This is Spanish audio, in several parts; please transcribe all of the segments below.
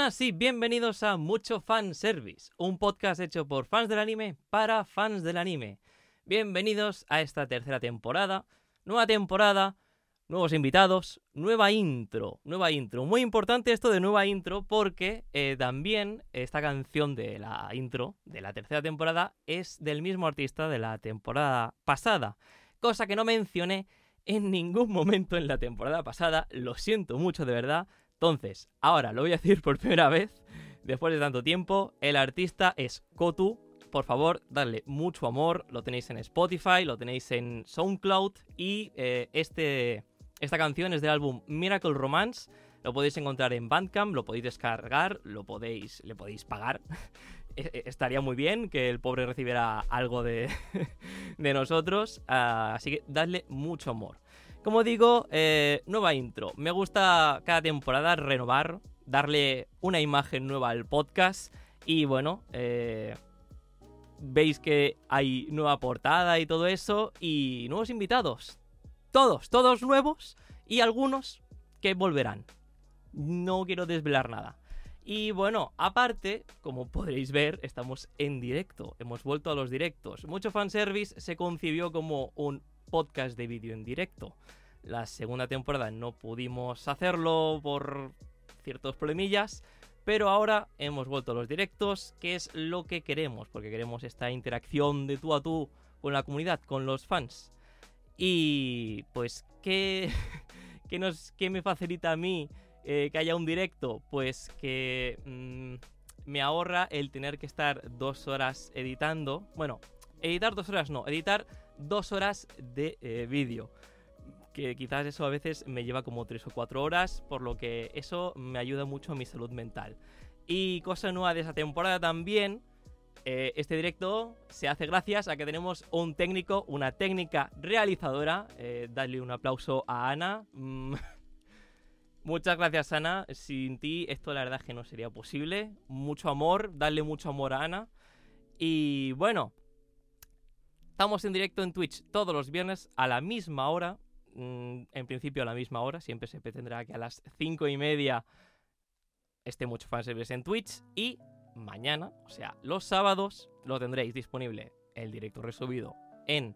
y bienvenidos a Mucho Fan Service, un podcast hecho por fans del anime para fans del anime. Bienvenidos a esta tercera temporada, nueva temporada, nuevos invitados, nueva intro, nueva intro. Muy importante esto de nueva intro porque eh, también esta canción de la intro de la tercera temporada es del mismo artista de la temporada pasada, cosa que no mencioné en ningún momento en la temporada pasada, lo siento mucho de verdad. Entonces, ahora lo voy a decir por primera vez, después de tanto tiempo, el artista es Kotu. Por favor, darle mucho amor, lo tenéis en Spotify, lo tenéis en SoundCloud y eh, este, esta canción es del álbum Miracle Romance. Lo podéis encontrar en Bandcamp, lo podéis descargar, lo podéis, le podéis pagar. E- e- Estaría muy bien que el pobre recibiera algo de, de nosotros. ah, así que dadle mucho amor. Como digo, eh, nueva intro. Me gusta cada temporada renovar, darle una imagen nueva al podcast. Y bueno, eh, veis que hay nueva portada y todo eso. Y nuevos invitados. Todos, todos nuevos. Y algunos que volverán. No quiero desvelar nada. Y bueno, aparte, como podréis ver, estamos en directo. Hemos vuelto a los directos. Mucho fanservice se concibió como un podcast de vídeo en directo. La segunda temporada no pudimos hacerlo por ciertos problemillas, pero ahora hemos vuelto a los directos, que es lo que queremos, porque queremos esta interacción de tú a tú con la comunidad, con los fans. Y pues, ¿qué, qué, nos, qué me facilita a mí eh, que haya un directo? Pues que mm, me ahorra el tener que estar dos horas editando. Bueno, editar dos horas no, editar dos horas de eh, vídeo. Que quizás eso a veces me lleva como tres o cuatro horas, por lo que eso me ayuda mucho a mi salud mental. Y cosa nueva de esa temporada también, eh, este directo se hace gracias a que tenemos un técnico, una técnica realizadora. Eh, un aplauso a Ana. Mm. Muchas gracias, Ana. Sin ti, esto la verdad es que no sería posible. Mucho amor, darle mucho amor a Ana. Y bueno, estamos en directo en Twitch todos los viernes a la misma hora. Mm, En principio a la misma hora, siempre se pretendrá que a las cinco y media esté mucho fanservice en Twitch. Y mañana, o sea, los sábados, lo tendréis disponible el directo resubido en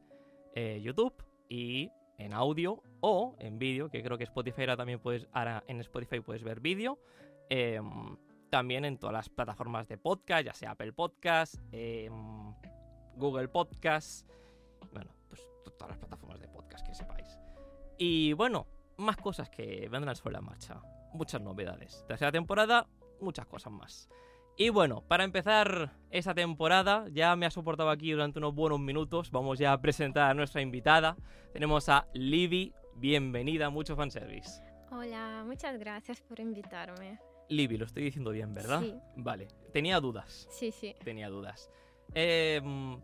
eh, YouTube y en audio o en vídeo, que creo que Spotify ahora también puedes, ahora en Spotify puedes ver vídeo. em, también en todas las plataformas de podcast, ya sea Apple Podcast, em, Google Podcast, bueno, pues to- todas las plataformas de podcast que sepáis. Y bueno, más cosas que vendrán sobre la marcha. Muchas novedades. Tercera temporada, muchas cosas más. Y bueno, para empezar esta temporada, ya me ha soportado aquí durante unos buenos minutos. Vamos ya a presentar a nuestra invitada. Tenemos a Libby. Bienvenida a Mucho Fanservice. Hola, muchas gracias por invitarme. Libby, lo estoy diciendo bien, ¿verdad? Sí. Vale, tenía dudas. Sí, sí. Tenía dudas. Eh, mm,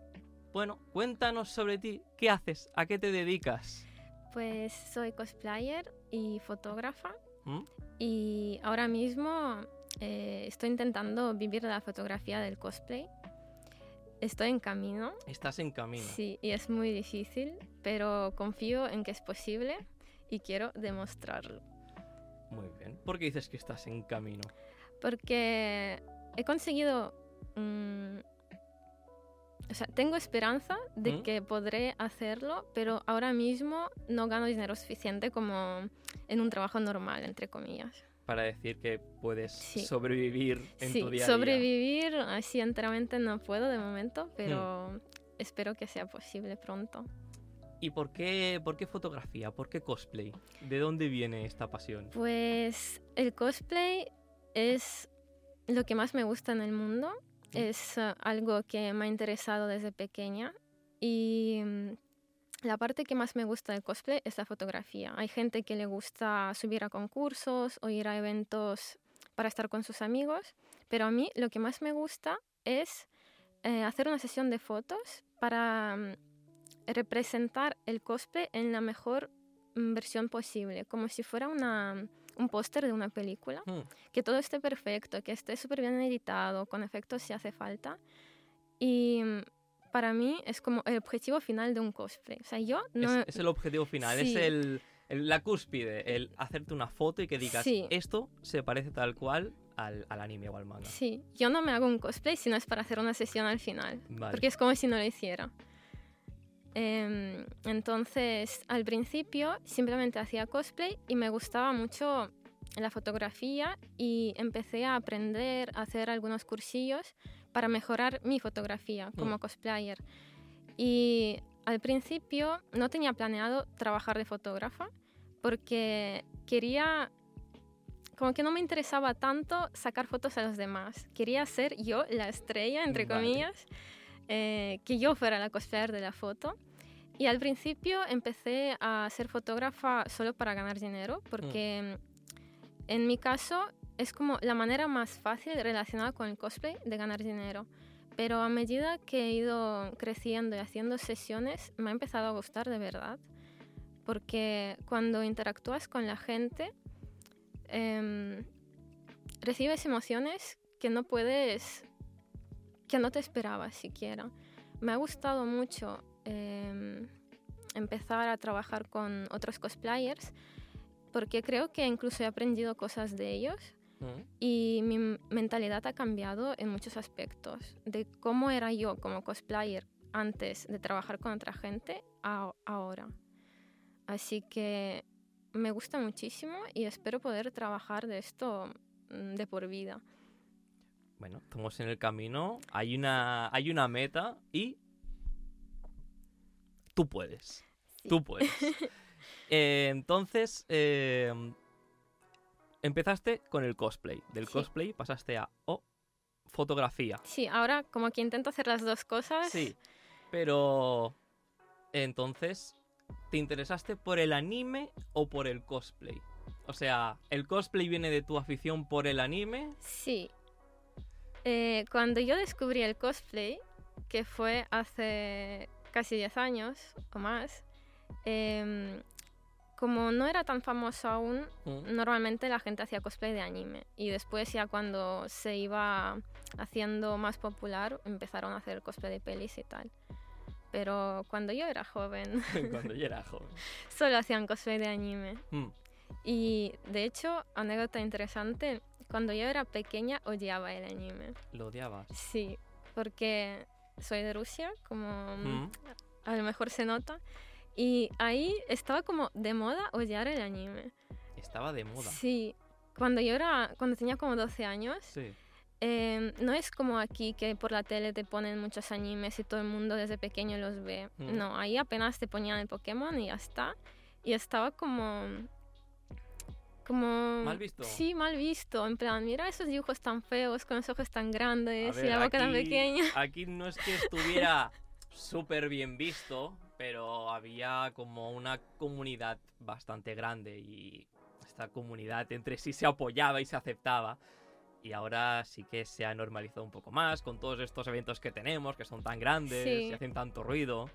bueno, cuéntanos sobre ti. ¿Qué haces? ¿A qué te dedicas? Pues soy cosplayer y fotógrafa ¿Mm? y ahora mismo eh, estoy intentando vivir la fotografía del cosplay. Estoy en camino, Estás en camino. sí, y es muy difícil, pero confío en que es posible y quiero demostrarlo. Muy bien. ¿Por qué dices que estás en camino? Porque he conseguido... mm, o sea, tengo esperanza de ¿Mm? que podré hacerlo, pero ahora mismo no gano dinero suficiente como en un trabajo normal, entre comillas. Para decir que puedes Sí. sobrevivir en sí, tu día a día. sobrevivir así enteramente no puedo de momento, pero espero que sea posible pronto. ¿Y por qué, por qué fotografía? ¿Por qué cosplay? ¿De dónde viene esta pasión? Pues el cosplay es lo que más me gusta en el mundo. Es eh, algo que me ha interesado desde pequeña y mm, la parte que más me gusta del cosplay es la fotografía. Hay gente que le gusta subir a concursos o ir a eventos para estar con sus amigos, pero a mí lo que más me gusta es eh, hacer una sesión de fotos para mm, representar el cosplay en la mejor mm, versión posible, como si fuera una, un póster de una película, Hmm. que todo esté perfecto, que esté súper bien editado, con efectos si hace falta. Y mm, para mí es como el objetivo final de un cosplay. O sea, yo no... es, es el objetivo final, es Sí. el, el- la cúspide, el hacerte una foto y que digas, Sí. esto se parece tal cual al, al anime o al manga. Sí, yo no me hago un cosplay si no es para hacer una sesión al final, Vale. porque es como si no lo hiciera. Em, entonces, al principio simplemente hacía cosplay y me gustaba mucho la fotografía y empecé a aprender a hacer algunos cursillos para mejorar mi fotografía como Mm. cosplayer. Y al principio no tenía planeado trabajar de fotógrafa porque quería, como que no me interesaba tanto sacar fotos a los demás. Quería ser yo la estrella, entre Vale. comillas, eh, que yo fuera la cosplayer de la foto. Y al principio empecé a ser fotógrafa solo para ganar dinero, porque en mi caso es como la manera más fácil relacionada con el cosplay de ganar dinero. Pero a medida que he ido creciendo y haciendo sesiones, me ha empezado a gustar de verdad. Porque cuando interactúas con la gente, em, recibes emociones que no puedes, que no te esperabas siquiera. Me ha gustado mucho em, empezar a trabajar con otros cosplayers porque creo que incluso he aprendido cosas de ellos Mm. y mi mentalidad ha cambiado en muchos aspectos, de cómo era yo como cosplayer antes de trabajar con otra gente a ahora. Así que me gusta muchísimo y espero poder trabajar de esto mm, de por vida. Bueno, estamos en el camino, hay una, hay una meta y tú puedes. Sí. Tú puedes. Eh, entonces, eh, empezaste con el cosplay. Del Sí. cosplay pasaste a oh, fotografía. Sí, ahora como que intento hacer las dos cosas. Sí, pero entonces, ¿te interesaste por el anime o por el cosplay? O sea, ¿el cosplay viene de tu afición por el anime? Sí. Eh, cuando yo descubrí el cosplay, que fue hace casi 10 años o más, em, como no era tan famoso aún, Mm, normalmente la gente hacía cosplay de anime. Y después ya cuando se iba haciendo más popular, empezaron a hacer cosplay de pelis y tal. Pero cuando yo era joven, Cuando yo era joven. solo hacían cosplay de anime. Mm, Y de hecho, anécdota interesante, cuando yo era pequeña odiaba el anime. lo odiabas. Sí, porque soy de Rusia, como Mm, a lo mejor se nota. Y ahí estaba como de moda odiar el anime. Estaba de moda. Sí, cuando yo era, cuando tenía como 12 años, Sí. eh, no es como aquí que por la tele te ponen muchos animes y todo el mundo desde pequeño los ve. Mm. No, ahí apenas te ponían el Pokémon y ya está. Y estaba como... Como... Mal visto. Sí, mal visto. En plan, mira esos dibujos tan feos, con los ojos tan grandes y ver, la boca tan aquí- pequeña. Aquí no es que estuviera súper bien visto, pero había como una comunidad bastante grande y esta comunidad entre sí se apoyaba y se aceptaba. Y ahora sí que se ha normalizado un poco más con todos estos eventos que tenemos, que son tan grandes Sí. y hacen tanto ruido.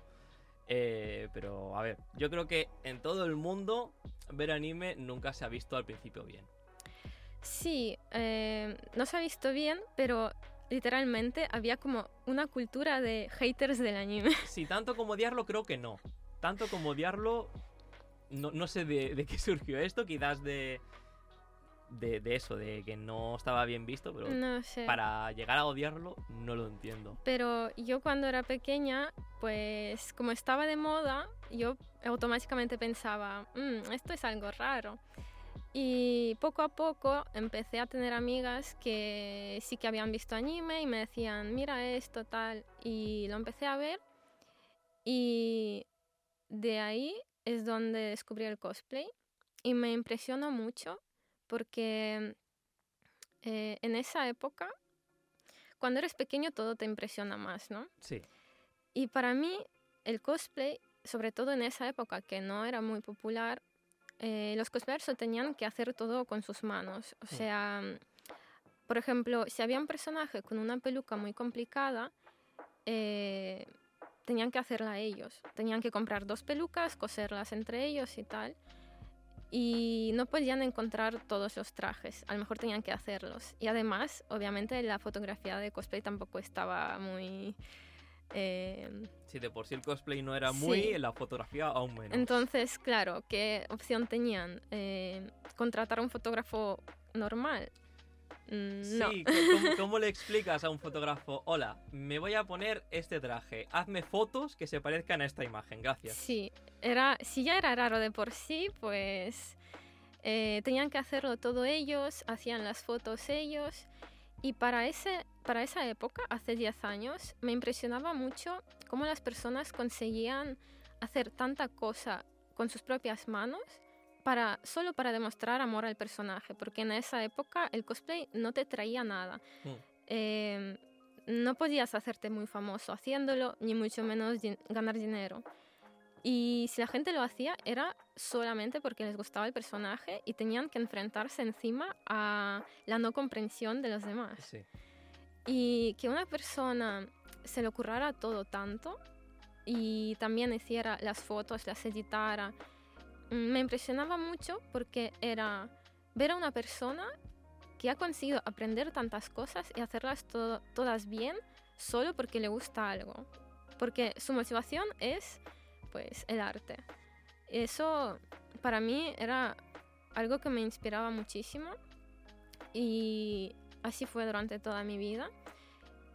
Eh, pero a ver, yo creo que en todo el mundo ver anime nunca se ha visto al principio bien. Sí, eh, no se ha visto bien, pero literalmente había como una cultura de haters del anime. Sí, tanto como odiarlo creo que no. Tanto como odiarlo, no, no sé de, de qué surgió esto, quizás de, de, de eso, de que no estaba bien visto, pero No sé. para llegar a odiarlo no lo entiendo. Pero yo cuando era pequeña, pues como estaba de moda, yo automáticamente pensaba, "Mm, esto es algo raro. Y poco a poco empecé a tener amigas que sí que habían visto anime y me decían, mira esto, tal. Y lo empecé a ver y de ahí es donde descubrí el cosplay y me impresionó mucho porque eh, en esa época, cuando eres pequeño todo te impresiona más, ¿no? Sí, Y para mí el cosplay, sobre todo en esa época que no era muy popular, eh, los cosplayers tenían que hacer todo con sus manos. O Mm. sea, por ejemplo, si había un personaje con una peluca muy complicada, eh, tenían que hacerla ellos. Tenían que comprar dos pelucas, coserlas entre ellos y tal. Y no podían encontrar todos los trajes, a lo mejor tenían que hacerlos. Y además, obviamente, la fotografía de cosplay tampoco estaba muy... eh, si de por sí el cosplay no era muy, Sí. la fotografía aún menos. entonces, claro, ¿qué opción tenían? Eh, contratar a un fotógrafo normal. Mm, no. Sí, ¿cómo, cómo le explicas a un fotógrafo, hola, me voy a poner este traje, hazme fotos que se parezcan a esta imagen, gracias? Sí, era, si ya era raro de por sí, pues eh, tenían que hacerlo todo ellos, hacían las fotos ellos. Y para, ese, para esa época, hace 10 años, me impresionaba mucho cómo las personas conseguían hacer tanta cosa con sus propias manos para, solo para demostrar amor al personaje, porque en esa época el cosplay no te traía nada. Mm. Eh, no podías hacerte muy famoso haciéndolo, ni mucho menos din- ganar dinero. Y si la gente lo hacía era solamente porque les gustaba el personaje y tenían que enfrentarse encima a la no comprensión de los demás. Sí. Y que una persona se le ocurriera todo tanto y también hiciera las fotos, las editara, me impresionaba mucho porque era ver a una persona que ha conseguido aprender tantas cosas y hacerlas todas bien solo porque le gusta algo. Porque su motivación es pues el arte. Eso para mí era algo que me inspiraba muchísimo y así fue durante toda mi vida.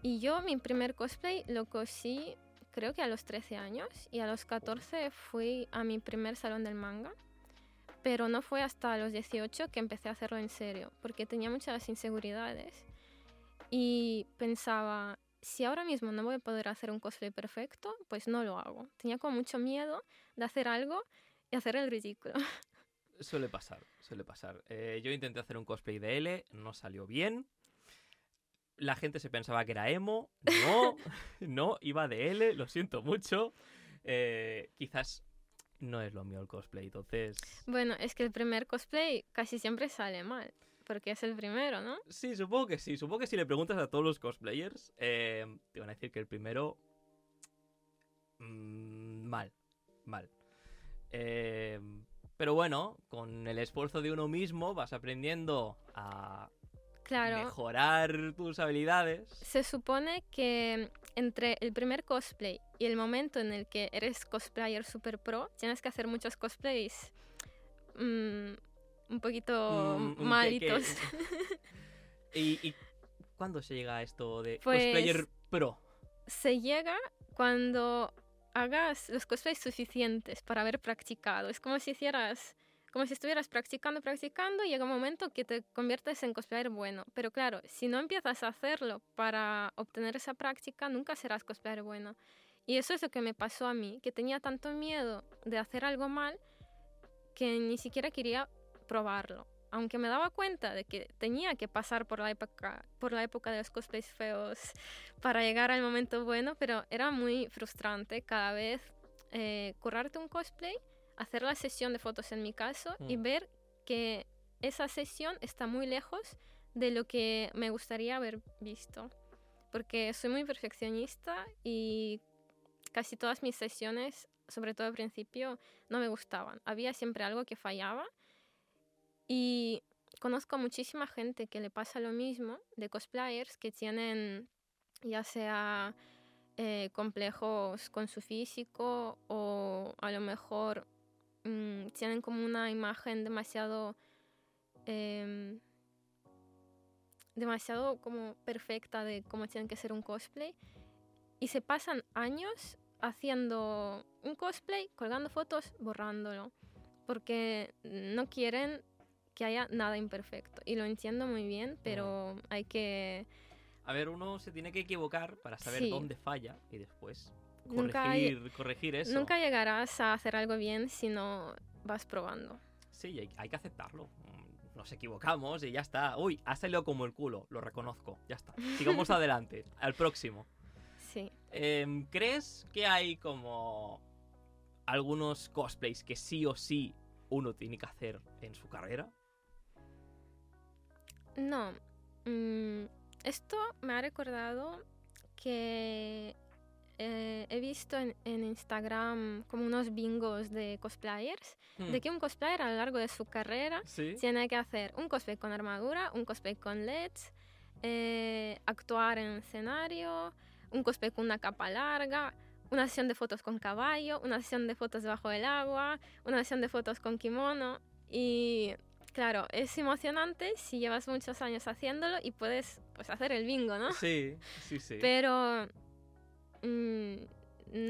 Y yo mi primer cosplay lo cosí creo que a los 13 años y a los 14 fui a mi primer salón del manga. Pero no fue hasta los 18 que empecé a hacerlo en serio, porque tenía muchas inseguridades. Y pensaba, si ahora mismo no voy a poder hacer un cosplay perfecto, pues no lo hago. Tenía como mucho miedo de hacer algo y hacer el ridículo. Suele pasar, suele pasar. Eh, yo intenté hacer un cosplay de L, no salió bien. La gente se pensaba que era emo. No, no, iba de L, lo siento mucho. Eh, quizás no es lo mío el cosplay, entonces... Bueno, es que el primer cosplay casi siempre sale mal, porque es el primero, ¿no? Sí, supongo que sí. Supongo que si le preguntas a todos los cosplayers, eh, te van a decir que el primero... mm, mal, mal. Eh, pero bueno, con el esfuerzo de uno mismo vas aprendiendo a Claro. mejorar tus habilidades. Se supone que entre el primer cosplay y el momento en el que eres cosplayer super pro, tienes que hacer muchos cosplays mm, un poquito Mm, que- malitos. que- ¿Y, y cuándo se llega a esto de Pues- cosplayer pro? Se llega cuando hagas los cosplays suficientes para haber practicado. Es como si hicieras, como si estuvieras practicando, practicando llega un momento que te conviertes en cosplayer bueno. Pero claro, si no empiezas a hacerlo para obtener esa práctica, nunca serás cosplayer bueno. Y eso es lo que me pasó a mí, que tenía tanto miedo de hacer algo mal que ni siquiera quería probarlo. Aunque me daba cuenta de que tenía que pasar por la época, por la época de los cosplays feos para llegar al momento bueno, pero era muy frustrante cada vez eh, currarte un cosplay, hacer la sesión de fotos en mi caso y Mm. ver que esa sesión está muy lejos de lo que me gustaría haber visto. Porque soy muy perfeccionista y casi todas mis sesiones, sobre todo al principio, no me gustaban. Había siempre algo que fallaba y conozco muchísima gente que le pasa lo mismo de cosplayers que tienen ya sea eh, complejos con su físico o a lo mejor mm, tienen como una imagen demasiado em, demasiado como perfecta de cómo tienen que ser un cosplay y se pasan años haciendo un cosplay, colgando fotos, borrándolo, porque no quieren que haya nada imperfecto. Y lo entiendo muy bien, pero hay que... A ver, uno se tiene que equivocar para saber Sí. dónde falla y después Nunca hay- corregir, corregir eso. Nunca llegarás a hacer algo bien si no vas probando. Sí, hay, hay que aceptarlo. Nos equivocamos y ya está. Uy, ha salido como el culo, lo reconozco. Ya está. Sigamos adelante. Al próximo. Sí. Em, ¿Crees que hay como algunos cosplays que sí o sí uno tiene que hacer en su carrera? No. mm, esto me ha recordado que eh, he visto en, en Instagram como unos bingos de cosplayers, Hmm, de que un cosplayer a lo largo de su carrera Sí. tiene que hacer un cosplay con armadura, un cosplay con LEDs, eh, actuar en escenario, un cosplay con una capa larga, una sesión de fotos con caballo, una sesión de fotos bajo el agua, una sesión de fotos con kimono. Y Claro, es emocionante si llevas muchos años haciéndolo y puedes pues, hacer el bingo, ¿no? Sí, sí, sí. Pero mm,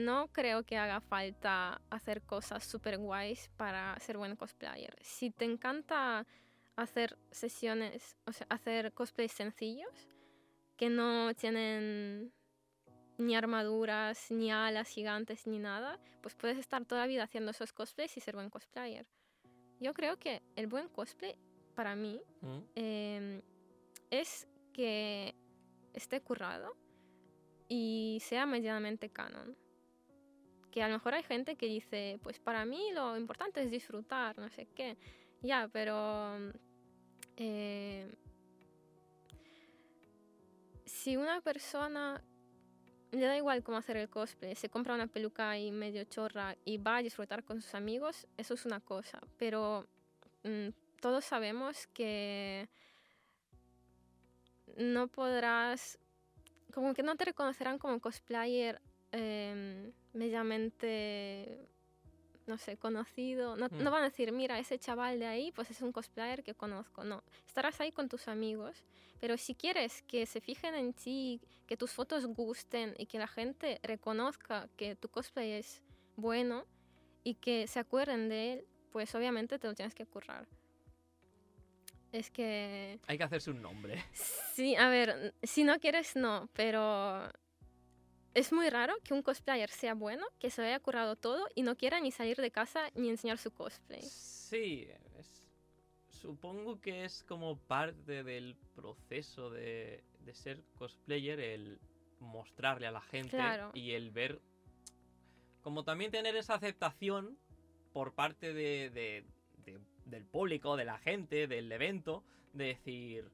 no creo que haga falta hacer cosas super guays para ser buen cosplayer. Si te encanta hacer sesiones, o sea, hacer cosplays sencillos que no tienen ni armaduras, ni alas gigantes, ni nada, pues puedes estar toda la vida haciendo esos cosplays y ser buen cosplayer. Yo creo que el buen cosplay, para mí, Mm, em, es que esté currado y sea medianamente canon. Que a lo mejor hay gente que dice, pues para mí lo importante es disfrutar, no sé qué. Ya, pero eh, si una persona le da igual cómo hacer el cosplay, se compra una peluca y medio chorra y va a disfrutar con sus amigos, eso es una cosa. Pero mm, todos sabemos que no podrás, como que no te reconocerán como cosplayer eh, mediamente, no sé, conocido. No, no Mm. van a decir, mira, ese chaval de ahí, pues es un cosplayer que conozco. No, estarás ahí con tus amigos, pero si quieres que se fijen en ti, que tus fotos gusten y que la gente reconozca que tu cosplay es bueno y que se acuerden de él, pues obviamente te lo tienes que currar. Es que Hay que hacerse un nombre. Sí, a ver, si no quieres, no, pero es muy raro que un cosplayer sea bueno, que se haya currado todo y no quiera ni salir de casa ni enseñar su cosplay. Sí, es- supongo que es como parte del proceso de, de ser cosplayer el mostrarle a la gente Claro. y el ver, como también tener esa aceptación por parte de, de- de- del público, de la gente, del evento, de decir,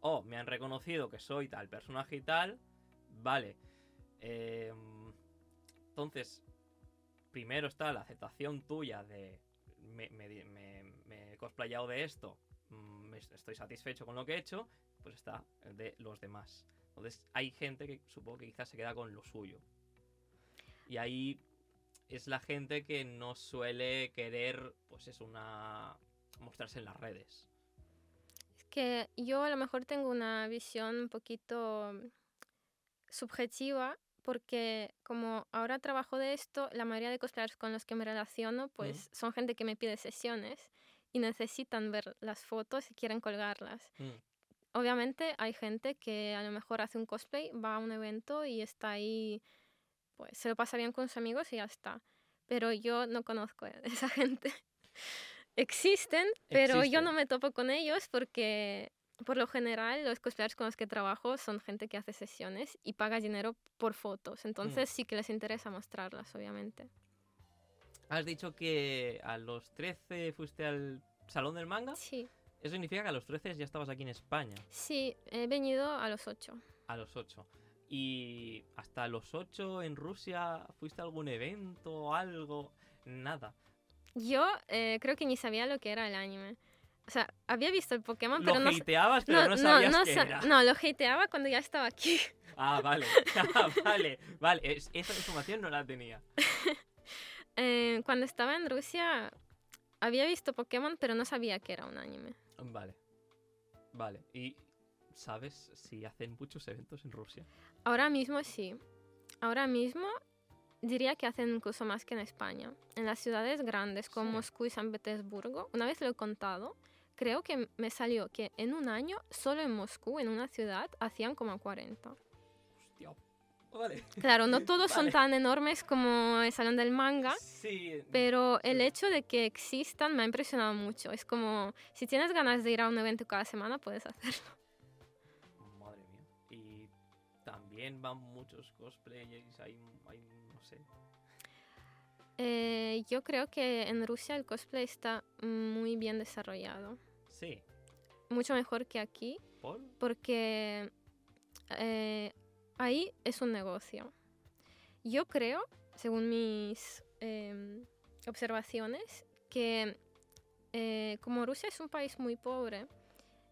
oh, me han reconocido que soy tal personaje y tal, vale. em, entonces, primero está la aceptación tuya de me, me, he cosplayado de esto, mm, estoy satisfecho con lo que he hecho, pues está de los demás. Entonces hay gente que supongo que quizás se queda con lo suyo. Y ahí es la gente que no suele querer, pues es una... mostrarse en las redes. Es que yo a lo mejor tengo una visión un poquito subjetiva porque como ahora trabajo de esto, la mayoría de cosplayers con los que me relaciono pues son gente que me pide sesiones y necesitan ver las fotos y quieren colgarlas. Mm, Obviamente hay gente que a lo mejor hace un cosplay, va a un evento y está ahí, pues se lo pasa bien con sus amigos y ya está. Pero yo no conozco a esa gente. Existen, pero yo no me topo con ellos porque por lo general los cosplayers con los que trabajo son gente que hace sesiones y paga dinero por fotos. Entonces sí que les interesa mostrarlas, obviamente. Has dicho que a los 13 fuiste al Salón del Manga. Sí, Eso significa que a los 13 ya estabas aquí en España. sí, he venido a los ocho. A los 8. Y hasta los 8 en Rusia, ¿fuiste a algún evento o algo? Nada. Yo eh, creo que ni sabía lo que era el anime. O sea, había visto el Pokémon, Lo pero no, sa- hateabas, pero no, sabías no qué sa- era. no, lo hateaba cuando ya estaba aquí. Ah, vale. Ah, vale. Vale, es- esa información no la tenía. Eh, cuando estaba en Rusia había visto Pokémon, pero no sabía que era un anime. Vale. Vale. ¿Y sabes si hacen muchos eventos en Rusia? Ahora mismo sí. Ahora mismo diría que hacen incluso más que en España. En las ciudades grandes como Sí. Moscú y San Petersburgo, una vez lo he contado, creo que me salió que en un año, solo en Moscú, en una ciudad, hacían como 40. Hostia. Vale. Claro, no todos son tan enormes como el Salón del Manga, Sí. pero el hecho de que existan me ha impresionado mucho. Es como, si tienes ganas de ir a un evento cada semana, puedes hacerlo. También van muchos cosplayers, hay, hay no sé. Eh, yo creo que en Rusia el cosplay está muy bien desarrollado. Sí. Mucho mejor que aquí, ¿Por? porque eh, ahí es un negocio. Yo creo, según mis em, observaciones, que eh, como Rusia es un país muy pobre,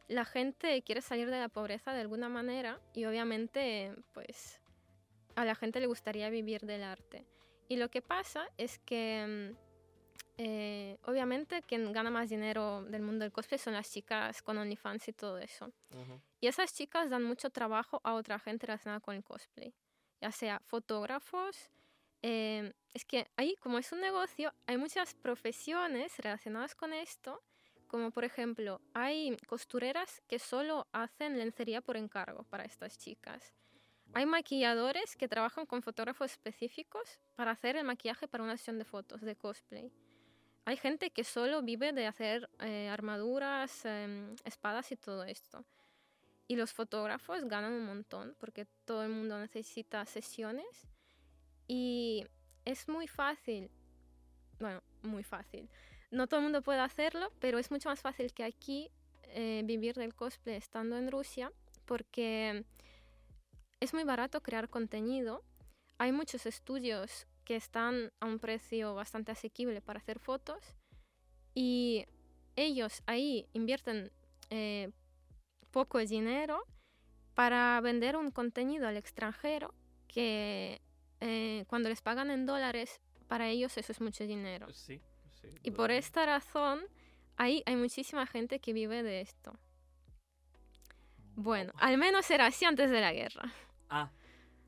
la gente quiere salir de la pobreza de alguna manera y obviamente pues a la gente le gustaría vivir del arte. Y lo que pasa es que eh, obviamente quien gana más dinero del mundo del cosplay son las chicas con OnlyFans y todo eso. Y esas chicas dan mucho trabajo a otra gente relacionada con el cosplay, ya sea fotógrafos. eh, es que ahí, como es un negocio, hay muchas profesiones relacionadas con esto, como por ejemplo, hay costureras que solo hacen lencería por encargo para estas chicas. Hay maquilladores que trabajan con fotógrafos específicos para hacer el maquillaje para una sesión de fotos de cosplay. Hay gente que solo vive de hacer eh, armaduras, em, espadas y todo esto. Y los fotógrafos ganan un montón porque todo el mundo necesita sesiones. Y es muy fácil, bueno, muy fácil. No todo el mundo puede hacerlo, pero es mucho más fácil que aquí eh, vivir del cosplay estando en Rusia porque es muy barato crear contenido. Hay muchos estudios que están a un precio bastante asequible para hacer fotos y ellos ahí invierten eh, poco dinero para vender un contenido al extranjero que eh, cuando les pagan en dólares, para ellos eso es mucho dinero. Sí, sí. Y por esta razón, ahí hay muchísima gente que vive de esto. Bueno, al menos era así antes de la guerra. Ah,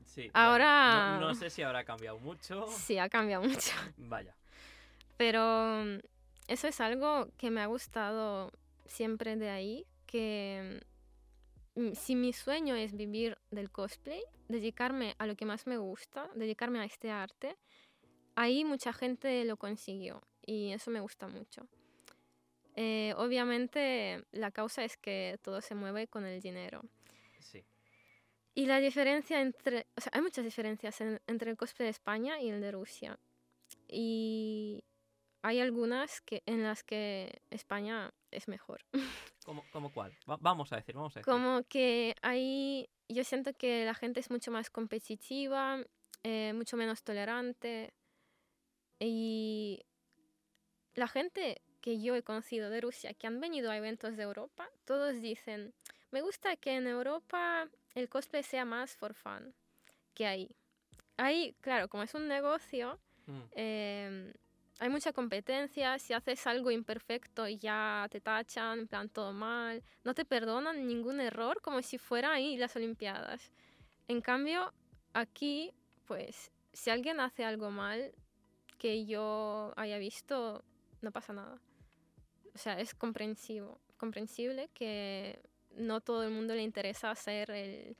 sí. Ahora- No, no sé si habrá cambiado mucho. Sí, ha cambiado mucho. Vaya. Pero mm, eso es algo que me ha gustado siempre de ahí, que mm, si mi sueño es vivir del cosplay, dedicarme a lo que más me gusta, dedicarme a este arte, ahí mucha gente lo consiguió y eso me gusta mucho. Eh, obviamente la causa es que todo se mueve con el dinero. Sí. Y la diferencia entre, o sea, hay muchas diferencias en- entre el cosplay de España y el de Rusia. Y hay algunas que, en las que España es mejor. ¿Cómo, cómo cuál? Va- vamos a decir, vamos a decir. Como que ahí yo siento que la gente es mucho más competitiva, eh, mucho menos tolerante. Y la gente que yo he conocido de Rusia, que han venido a eventos de Europa, todos dicen, me gusta que en Europa el cosplay sea más for fun que ahí. Ahí, claro, como es un negocio, Mm, eh, hay mucha competencia, si haces algo imperfecto ya te tachan, en plan todo mal, no te perdonan ningún error como si fuera ahí las Olimpiadas. En cambio, aquí, pues, si alguien hace algo mal que yo haya visto, no pasa nada. O sea, es comprensivo, comprensible que no todo el mundo le interesa ser el,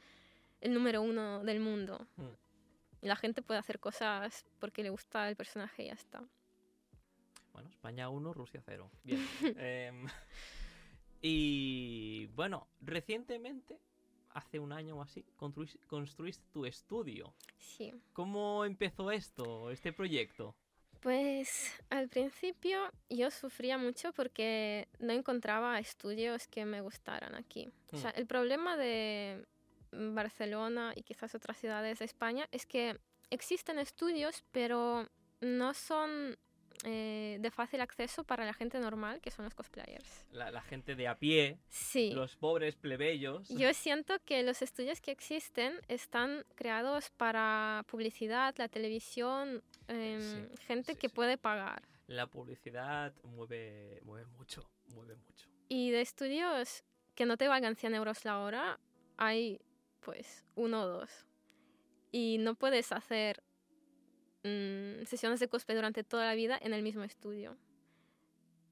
el número uno del mundo. Mm. La gente puede hacer cosas porque le gusta el personaje y ya está. Bueno, España 1, Rusia 0. Bien. Em, y bueno, recientemente, hace un año o así, construis- construiste tu estudio. Sí. ¿Cómo empezó esto, este proyecto? Pues al principio yo sufría mucho porque no encontraba estudios que me gustaran aquí. O sea, el problema de Barcelona y quizás otras ciudades de España es que existen estudios, pero no son eh, de fácil acceso para la gente normal, que son los cosplayers. La, la gente de a pie, Sí. los pobres plebeyos. Yo siento que los estudios que existen están creados para publicidad, la televisión, em, Sí, gente sí, que puede pagar. La publicidad mueve, mueve mucho, mueve mucho. Y de estudios que no te valgan 100 euros la hora, hay pues uno o dos. Y no puedes hacer mm, sesiones de cosplay durante toda la vida en el mismo estudio.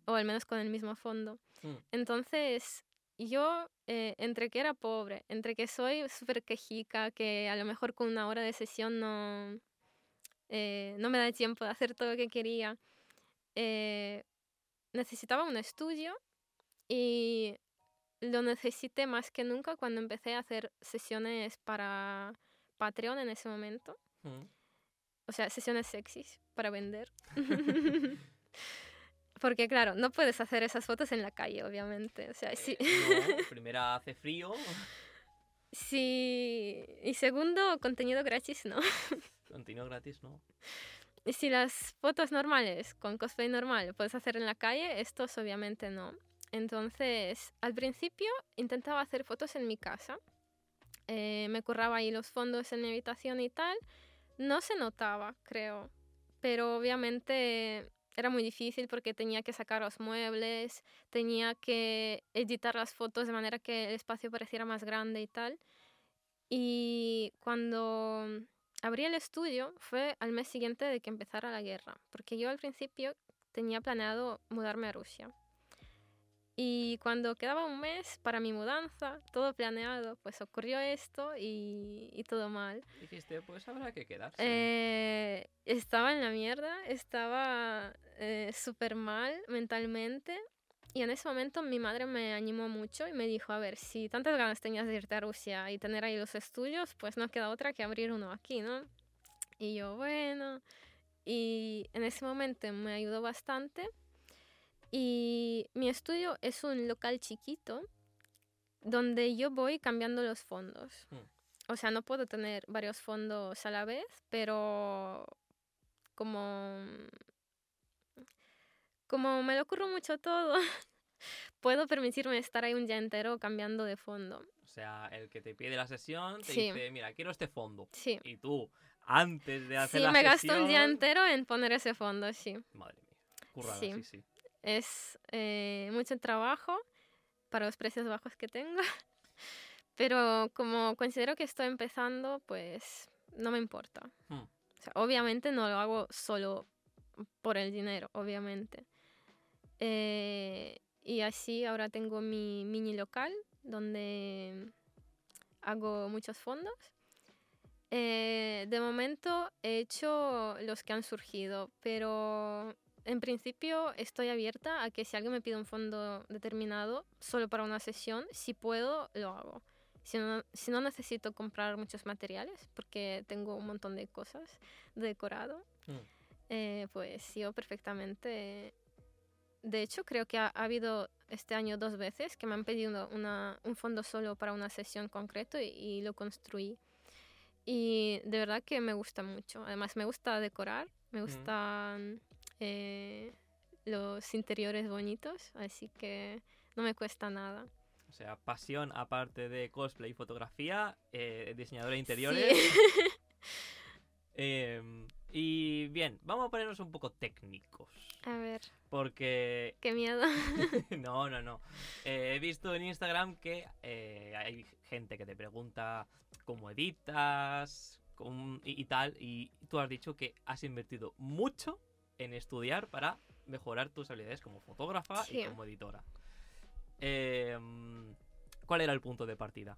O al menos con el mismo fondo. Mm. Entonces, yo, eh, entre que era pobre, entre que soy súper quejica, que a lo mejor con una hora de sesión no, eh, no me da tiempo de hacer todo lo que quería, eh, necesitaba un estudio y lo necesité más que nunca cuando empecé a hacer sesiones para Patreon en ese momento. Mm. O sea, sesiones sexys para vender. Porque claro, no puedes hacer esas fotos en la calle, obviamente. O sea, sí. Eh, no, primera hace frío, Sí. Y segundo, contenido gratis, ¿no? continuo gratis, ¿no? Y si las fotos normales, con cosplay normal, puedes hacer en la calle, estos obviamente no. Entonces, al principio intentaba hacer fotos en mi casa. Eh, me curraba ahí los fondos en mi habitación y tal. No se notaba, creo. Pero obviamente era muy difícil porque tenía que sacar los muebles, tenía que editar las fotos de manera que el espacio pareciera más grande y tal. Y cuando abrí el estudio fue al mes siguiente de que empezara la guerra, porque yo al principio tenía planeado mudarme a Rusia. Y cuando quedaba un mes para mi mudanza, todo planeado, pues ocurrió esto y, todo mal. Dijiste, pues habrá que quedarse. Eh, estaba en la mierda, estaba eh, súper mal mentalmente. Y en ese momento mi madre me animó mucho y me dijo, a ver, si tantas ganas tenías de irte a Rusia y tener ahí los estudios, pues no queda otra que abrir uno aquí, ¿no? Y yo, bueno, y en ese momento me ayudó bastante y mi estudio es un local chiquito donde yo voy cambiando los fondos. Hmm. O sea, no puedo tener varios fondos a la vez, pero como, como me lo ocurre mucho todo, puedo permitirme estar ahí un día entero cambiando de fondo. O sea, el que te pide la sesión te dice, mira, quiero este fondo. Sí. Y tú, antes de hacer sí, la sesión... Sí, me gasto un día entero en poner ese fondo, sí. Madre mía. Currada, sí, sí. Es eh, mucho trabajo para los precios bajos que tengo, pero como considero que estoy empezando, pues no me importa. Hmm. obviamente no lo hago solo por el dinero, obviamente. Eh, y así ahora tengo mi mini local donde hago muchos fondos. Eh, de momento he hecho los que han surgido, pero en principio estoy abierta a que si alguien me pide un fondo determinado solo para una sesión, si puedo, lo hago. Si no, si no necesito comprar muchos materiales, porque tengo un montón de cosas de decorado, mm. eh, pues yo perfectamente... De hecho, creo que ha, habido este año dos veces que me han pedido una, un fondo solo para una sesión concreto y, lo construí. Y de verdad que me gusta mucho. Además, me gusta decorar, me mm. Eh, los interiores bonitos, así que no me cuesta nada. O sea, pasión aparte de cosplay y fotografía, eh, diseñadora de interiores. Em, y bien, vamos a ponernos un poco técnicos. A ver. Porque... Qué miedo. no, no, no. Eh, he visto en Instagram que hay gente que te pregunta cómo editas y, y, tal, y tú has dicho que has invertido mucho en estudiar para mejorar tus habilidades como fotógrafa y como editora. Em, ¿Cuál era el punto de partida?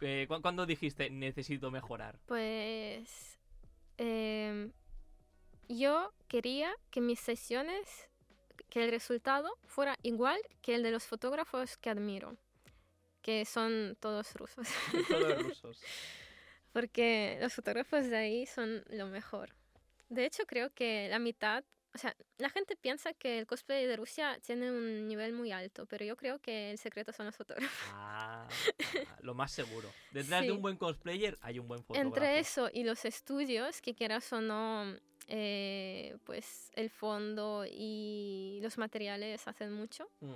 Eh, ¿Cuándo dijiste necesito mejorar? Pues em, yo quería que mis sesiones, que el resultado fuera igual que el de los fotógrafos que admiro, que son todos rusos. todos rusos. Porque los fotógrafos de ahí son lo mejor. De hecho, creo que la mitad o sea, la gente piensa que el cosplay de Rusia tiene un nivel muy alto, pero yo creo que el secreto son los fotógrafos. Ah, lo más seguro. Detrás de un buen cosplayer hay un buen fotógrafo. Entre eso y los estudios, que quieras o no, eh, pues el fondo y los materiales hacen mucho. Mm.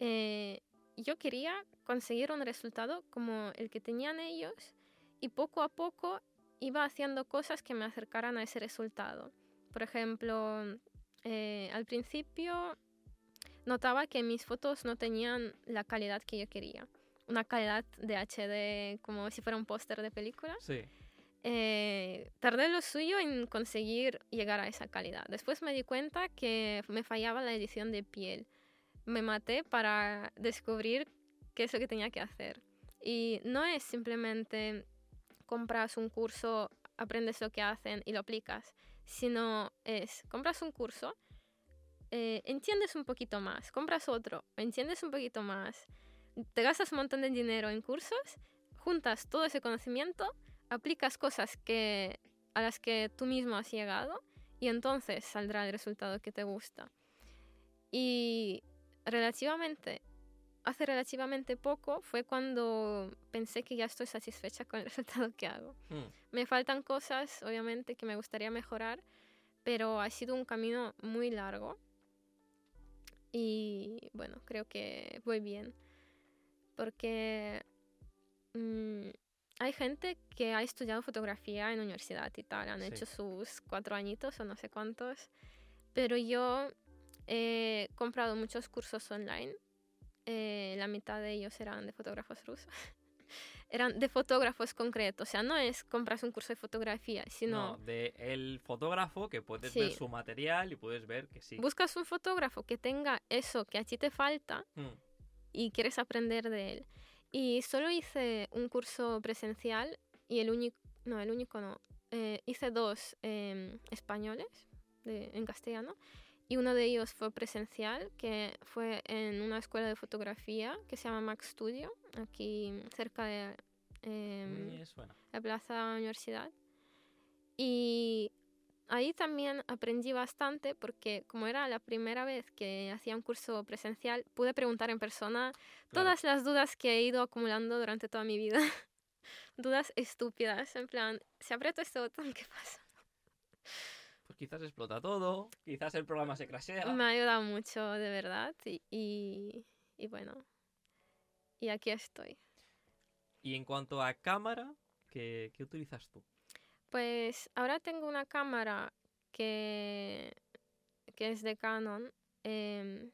Eh, yo quería conseguir un resultado como el que tenían ellos y poco a poco iba haciendo cosas que me acercaran a ese resultado. Por ejemplo, eh, al principio notaba que mis fotos no tenían la calidad que yo quería. Una calidad de HD como si fuera un póster de película. Sí. Eh, tardé lo suyo en conseguir llegar a esa calidad. Después me di cuenta que me fallaba la edición de piel. Me maté para descubrir qué es lo que tenía que hacer. Y no es simplemente compras un curso, aprendes lo que hacen y lo aplicas sino es, compras un curso, eh, entiendes un poquito más, compras otro, entiendes un poquito más, te gastas un montón de dinero en cursos, juntas todo ese conocimiento, aplicas cosas que, a las que tú mismo has llegado y entonces saldrá el resultado que te gusta. Y relativamente hace relativamente poco fue cuando pensé que ya estoy satisfecha con el resultado que hago. Hmm. Me faltan cosas, obviamente, que me gustaría mejorar, pero ha sido un camino muy largo. Y bueno, creo que voy bien. Porque mm, hay gente que ha estudiado fotografía en universidad y tal, han hecho sus cuatro añitos o no sé cuántos pero yo he comprado muchos cursos online. Eh, la mitad de ellos eran de fotógrafos rusos. eran de fotógrafos concretos. O sea, no es compras un curso de fotografía, sino No, de el fotógrafo que puedes Sí. ver su material y puedes ver que sí. buscas un fotógrafo que tenga eso que a ti te falta Mm, y quieres aprender de él. Y solo hice un curso presencial y el único, no, el único no, eh, hice dos em, españoles de- en castellano y uno de ellos fue presencial, que fue en una escuela de fotografía que se llama Max Studio, aquí cerca de suena. la Plaza Universidad. Y ahí también aprendí bastante porque como era la primera vez que hacía un curso presencial, pude preguntar en persona Claro. todas las dudas que he ido acumulando durante toda mi vida. dudas estúpidas, en plan, si aprieto este botón, ¿qué pasa? Pues quizás explota todo, quizás el programa se crashea. Me ha ayudado mucho, de verdad. Y, y, y bueno, y aquí estoy. Y en cuanto a cámara, ¿qué, qué utilizas tú? Pues ahora tengo una cámara que, que es de Canon. em,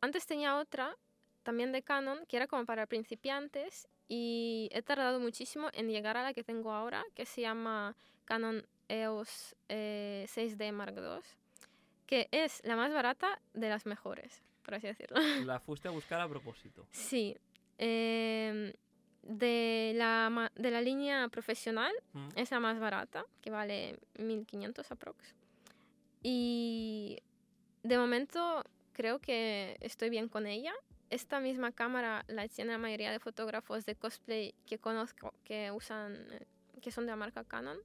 antes tenía otra, también de Canon, que era como para principiantes y he tardado muchísimo en llegar a la que tengo ahora, que se llama Canon EOS eh, 6D Mark II, que es la más barata de las mejores, por así decirlo. La fuiste a buscar a propósito. Sí. em, de, la, de la línea profesional Mm, es la más barata, que vale 1500 aprox. Y de momento creo que estoy bien con ella. Esta misma cámara la tiene la mayoría de fotógrafos de cosplay que conozco que usan, eh, que son de la marca Canon.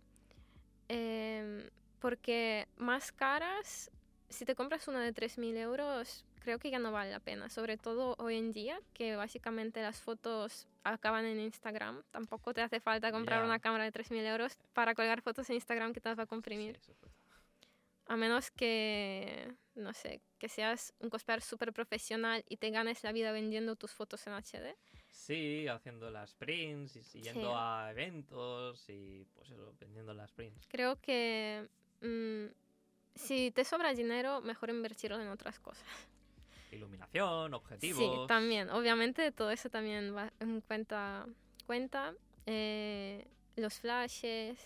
Em, porque más caras, si te compras una de 3.000 euros, creo que ya no vale la pena. Sobre todo hoy en día, que básicamente las fotos acaban en Instagram. Tampoco te hace falta comprar una cámara de 3.000 euros para colgar fotos en Instagram que te vas a comprimir. sí. A menos que, no sé, que seas un cosplayer súper profesional y te ganes la vida vendiendo tus fotos en HD. Sí, haciendo las prints y siguiendo Sí. a eventos y pues eso, vendiendo las prints. Creo que mm, si te sobra dinero, mejor invertirlo en otras cosas. Iluminación, objetivos. Sí, también. Obviamente todo eso también va en cuenta. cuenta eh, los flashes.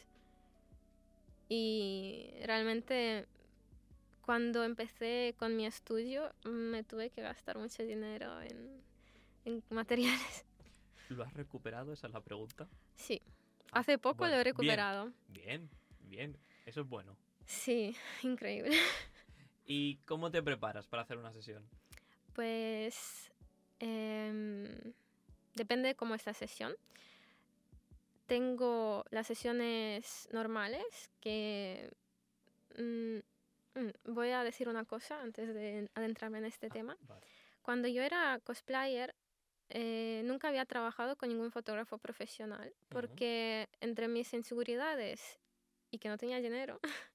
Y realmente cuando empecé con mi estudio me tuve que gastar mucho dinero en, en materiales. ¿Lo has recuperado? Esa es la pregunta. Sí, hace poco bueno, lo he recuperado. Bien, bien. Eso es bueno. Sí, increíble. ¿Y cómo te preparas para hacer una sesión? Pues em, depende de cómo es la sesión. Tengo las sesiones normales que... mm, mm, voy a decir una cosa antes de adentrarme en este Ah, tema. vale. Cuando yo era cosplayer, eh, nunca había trabajado con ningún fotógrafo profesional porque entre mis inseguridades y que no tenía dinero,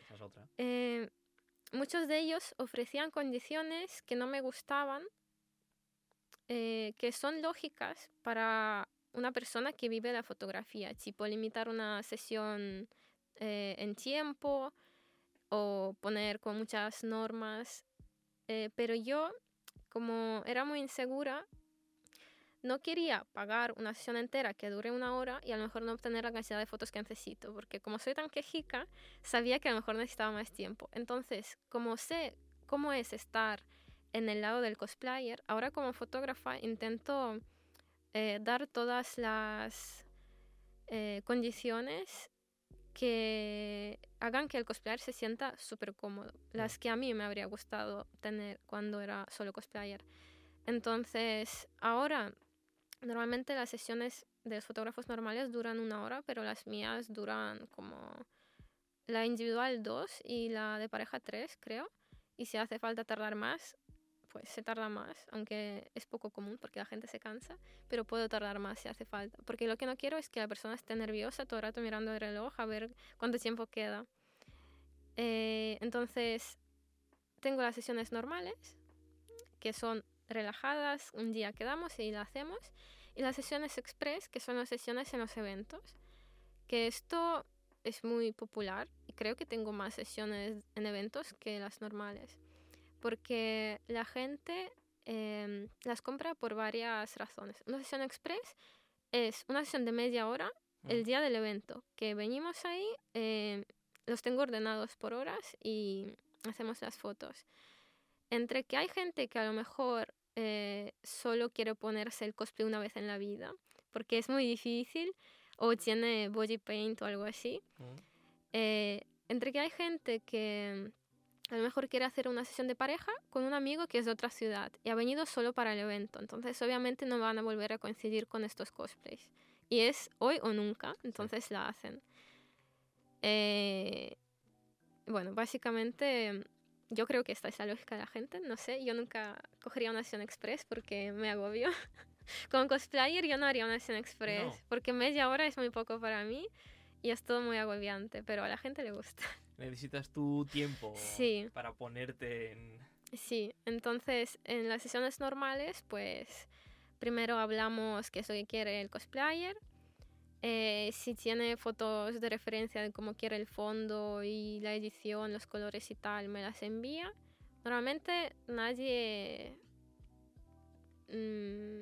Esa es otra. eh, muchos de ellos ofrecían condiciones que no me gustaban, eh, que son lógicas para una persona que vive la fotografía, tipo limitar una sesión eh, en tiempo o poner con muchas normas. Eh, pero yo, como era muy insegura, no quería pagar una sesión entera que dure una hora y a lo mejor no obtener la cantidad de fotos que necesito, porque como soy tan quejica, sabía que a lo mejor necesitaba más tiempo. Entonces, como sé cómo es estar en el lado del cosplayer, ahora como fotógrafa intento eh, dar todas las eh, condiciones que hagan que el cosplayer se sienta súper cómodo, las que a mí me habría gustado tener cuando era solo cosplayer. Entonces, ahora normalmente las sesiones de los fotógrafos normales duran una hora, pero las mías duran como la individual dos y la de pareja tres, creo. Y si hace falta tardar más, pues se tarda más, aunque es poco común porque la gente se cansa, pero puedo tardar más si hace falta. Porque lo que no quiero es que la persona esté nerviosa todo el rato mirando el reloj a ver cuánto tiempo queda. Eh, entonces, tengo las sesiones normales, que son relajadas, un día quedamos y la hacemos, y las sesiones express, que son las sesiones en los eventos, que esto es muy popular y creo que tengo más sesiones en eventos que las normales. Porque la gente em, las compra por varias razones. Una sesión express es una sesión de media hora el día del evento, que venimos ahí, em, los tengo ordenados por horas y hacemos las fotos. Entre que hay gente que a lo mejor eh, solo quiere ponerse el cosplay una vez en la vida, porque es muy difícil, o tiene body paint o algo así. Mm. Eh, entre que hay gente que a lo mejor quiere hacer una sesión de pareja con un amigo que es de otra ciudad y ha venido solo para el evento, entonces obviamente no van a volver a coincidir con estos cosplays. Y es hoy o nunca, entonces la hacen. Eh, bueno, básicamente yo creo que esta es la lógica de la gente, no sé, yo nunca cogería una sesión express porque me agobio. Con cosplayer yo no haría una sesión express No. porque media hora es muy poco para mí y es todo muy agobiante, pero a la gente le gusta. Necesitas tu tiempo Sí. para ponerte en... Sí, entonces en las sesiones normales, pues primero hablamos qué es lo que quiere el cosplayer, eh, si tiene fotos de referencia de cómo quiere el fondo y la edición, los colores y tal, me las envía. Normalmente nadie... mm,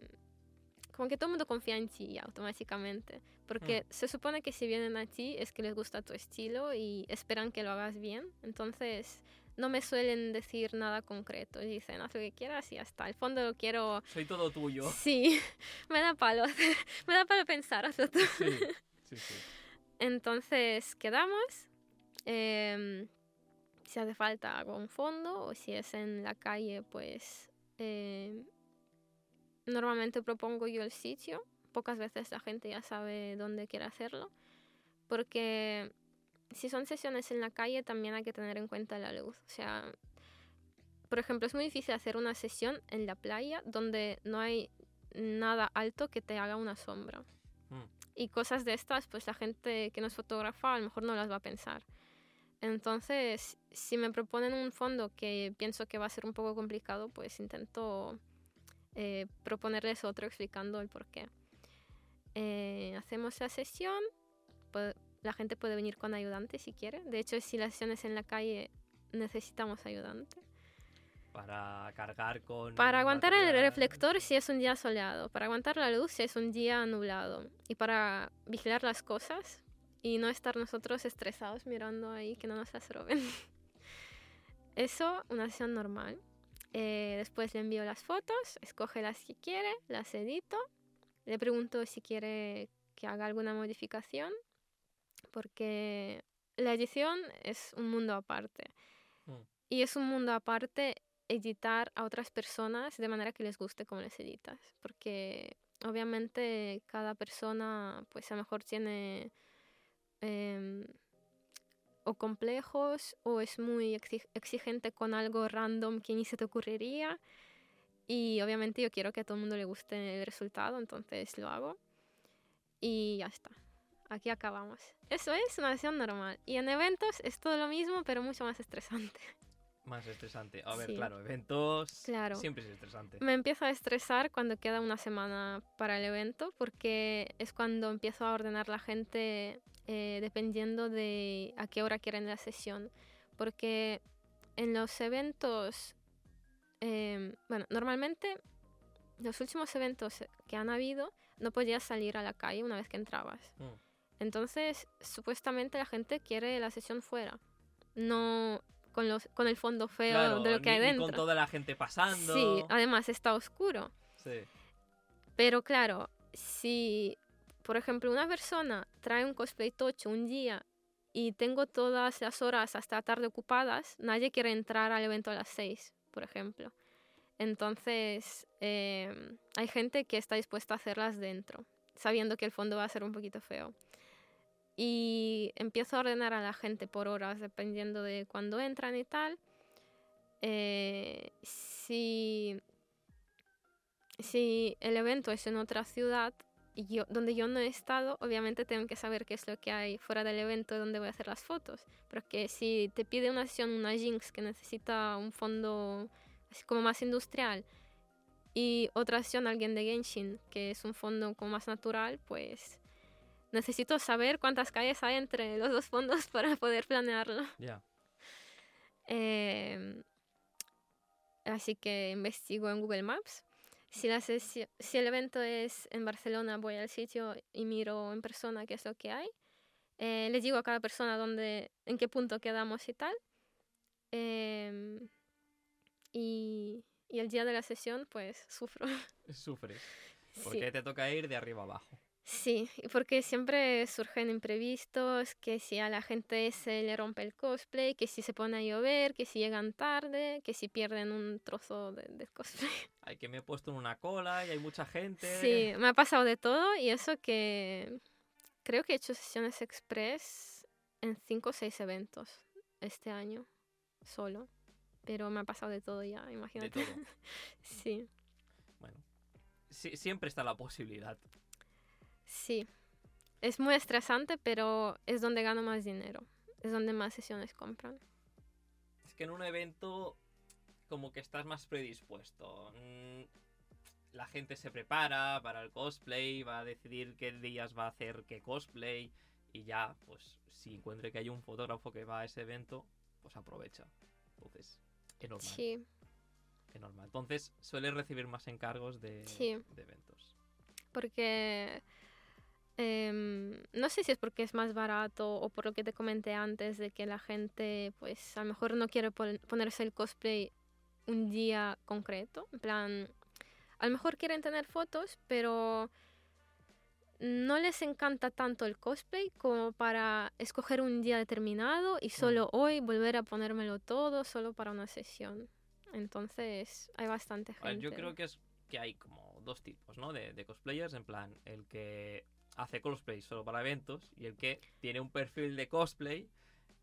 como que todo el mundo confía en ti automáticamente, porque se supone que si vienen a ti es que les gusta tu estilo y esperan que lo hagas bien, entonces no me suelen decir nada concreto. Dicen, haz lo que quieras y ya está. El fondo lo quiero. Soy todo tuyo. Sí, me da palo. me da palo pensar, hazlo tú. Sí, sí, sí. Entonces quedamos. em, si hace falta hago un fondo o si es en la calle, pues em, normalmente propongo yo el sitio. Pocas veces la gente ya sabe dónde quiere hacerlo. Porque si son sesiones en la calle también hay que tener en cuenta la luz. O sea, por ejemplo, es muy difícil hacer una sesión en la playa donde no hay nada alto que te haga una sombra. Mm. Y cosas de estas, pues la gente que nos fotografa a lo mejor no las va a pensar. Entonces, si me proponen un fondo que pienso que va a ser un poco complicado, pues intento eh, proponerles otro explicando el por qué. Eh, hacemos la sesión, pu- la gente puede venir con ayudante si quiere. De hecho, si la sesión es en la calle, necesitamos ayudante. Para cargar con... Para aguantar el material. reflector si es un día soleado, para aguantar la luz si es un día nublado y para vigilar las cosas y no estar nosotros estresados mirando ahí que no nos las roben. Eso, una sesión normal. Eh, después le envío las fotos, escoge las que quiere, las edito, le pregunto si quiere que haga alguna modificación, porque la edición es un mundo aparte. Mm. Y es un mundo aparte editar a otras personas de manera que les guste cómo les editas. Porque obviamente cada persona pues a lo mejor tiene em, o complejos o es muy exi- exigente con algo random que ni se te ocurriría. Y obviamente yo quiero que a todo el mundo le guste el resultado, entonces lo hago. Y ya está. Aquí acabamos. Eso es una sesión normal. Y en eventos es todo lo mismo, pero mucho más estresante. Más estresante. A ver, Sí. claro, eventos Claro. siempre es estresante. Me empiezo a estresar cuando queda una semana para el evento porque es cuando empiezo a ordenar la gente eh, dependiendo de a qué hora quieren la sesión. Porque en los eventos, em, bueno, normalmente los últimos eventos que han habido no podías salir a la calle una vez que entrabas. Mm. Entonces, supuestamente la gente quiere la sesión fuera, no con, los, con el fondo feo Claro, de lo que ni- hay dentro. con toda la gente pasando. Sí, además está oscuro. Sí. Pero claro, si, por ejemplo, una persona trae un cosplay tocho un día y tengo todas las horas hasta la tarde ocupadas, nadie quiere entrar al evento a las 6, por ejemplo. Entonces, eh, hay gente que está dispuesta a hacerlas dentro, sabiendo que el fondo va a ser un poquito feo. Y empiezo a ordenar a la gente por horas, dependiendo de cuándo entran y tal. Eh, si si el evento es en otra ciudad yo, donde yo no he estado, obviamente tengo que saber qué es lo que hay fuera del evento donde voy a hacer las fotos. Porque si te pide una sesión, una Jinx que necesita un fondo así como más industrial y otra sesión alguien de Genshin que es un fondo como más natural, pues necesito saber cuántas calles hay entre los dos fondos para poder planearlo. Ya. Em, así que investigo en Google Maps. Si, la si el evento es en Barcelona, voy al sitio y miro en persona qué es lo que hay. Eh, les digo a cada persona dónde, en qué punto quedamos y tal. Em, y, y el día de la sesión, pues sufro. Sufres. Sí. Porque te toca ir de arriba abajo. Sí, porque siempre surgen imprevistos, que si a la gente se le rompe el cosplay, que si se pone a llover, que si llegan tarde, que si pierden un trozo de, del cosplay. Hay que me he puesto en una cola y hay mucha gente. Sí, me ha pasado de todo y eso que creo que he hecho sesiones express en cinco o seis eventos este año, solo. Pero me ha pasado de todo ya, De imagínate. todo. Sí, Bueno. Sí, siempre está la posibilidad. Sí. Es muy estresante, pero es donde gano más dinero. Es donde más sesiones compran. Es que en un evento como que estás más predispuesto. Mm, La gente se prepara para el cosplay, va a decidir qué días va a hacer qué cosplay y ya, pues si encuentre que hay un fotógrafo que va a ese evento, pues aprovecha. Entonces, es normal. Sí, es normal. Entonces, sueles recibir más encargos de, Sí. de eventos. porque em, no sé si es porque es más barato o por lo que te comenté antes de que la gente pues a lo mejor no quiere pon- ponerse el cosplay un día concreto. En plan, a lo mejor quieren tener fotos, pero no les encanta tanto el cosplay como para escoger un día determinado y solo hoy volver a ponérmelo todo solo para una sesión. Entonces hay bastante gente. yo creo que es que hay como dos tipos, ¿no? De, de cosplayers, en plan, el que hace cosplay solo para eventos y el que tiene un perfil de cosplay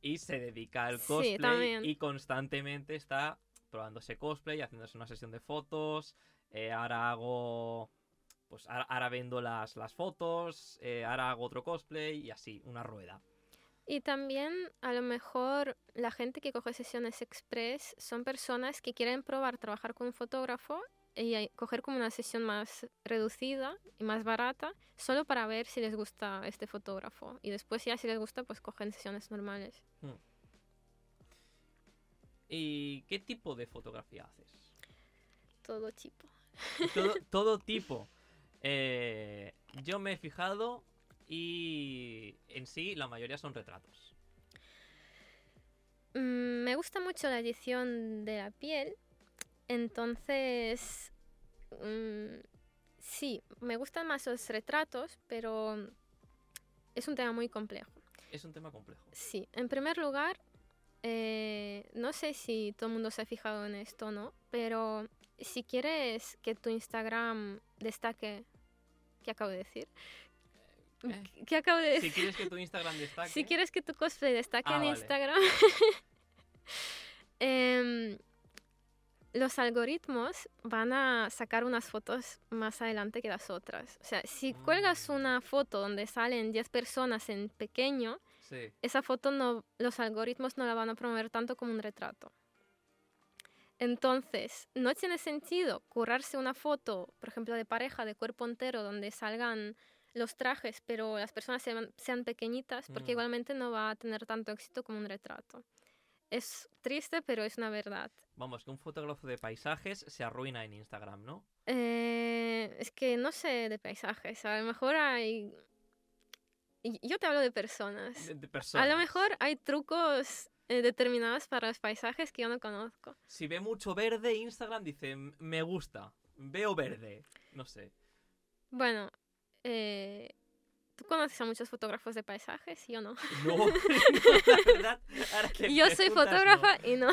y se dedica al cosplay y constantemente está probándose cosplay, haciéndose una sesión de fotos, eh, ahora hago... Pues ahora, ahora vendo las, las fotos, eh, ahora hago otro cosplay y así, una rueda. Y también a lo mejor la gente que coge sesiones express son personas que quieren probar trabajar con un fotógrafo y coger como una sesión más reducida y más barata solo para ver si les gusta este fotógrafo. Y después ya si les gusta pues cogen sesiones normales. ¿Y qué tipo de fotografía haces? Todo tipo. todo, todo tipo. Eh, yo me he fijado y en sí la mayoría son retratos. Mm, me gusta mucho la edición de la piel. Entonces, mm, sí, me gustan más los retratos, pero es un tema muy complejo. Es un tema complejo. Sí, en primer lugar, eh, no sé si todo el mundo se ha fijado en esto o no, pero si quieres que tu Instagram destaque, ¿qué acabo de decir? ¿Eh? ¿Qué acabo de Si decir? quieres que tu Instagram destaque, Si quieres que tu cosplay destaque Ah, en vale. Instagram, em, los algoritmos van a sacar unas fotos más adelante que las otras. O sea, si cuelgas Mm. una foto donde salen 10 personas en pequeño, sí, esa foto no, los algoritmos no la van a promover tanto como un retrato. Entonces, no tiene sentido currarse una foto, por ejemplo, de pareja, de cuerpo entero, donde salgan los trajes, pero las personas sean, sean pequeñitas, porque Mm. igualmente no va a tener tanto éxito como un retrato. Es triste, pero es una verdad. vamos, que un fotógrafo de paisajes se arruina en Instagram, ¿no? Eh, es que no sé de paisajes, a lo mejor hay... Yo te hablo de personas. De, de A personas. lo mejor hay trucos eh, determinados para los paisajes que yo no conozco. Si ve mucho verde, Instagram dice, "M- me gusta, veo verde. No sé. Bueno, eh, tú conoces a muchos fotógrafos de paisajes, yo no. No, no, la verdad. ahora que Yo soy fotógrafa y no.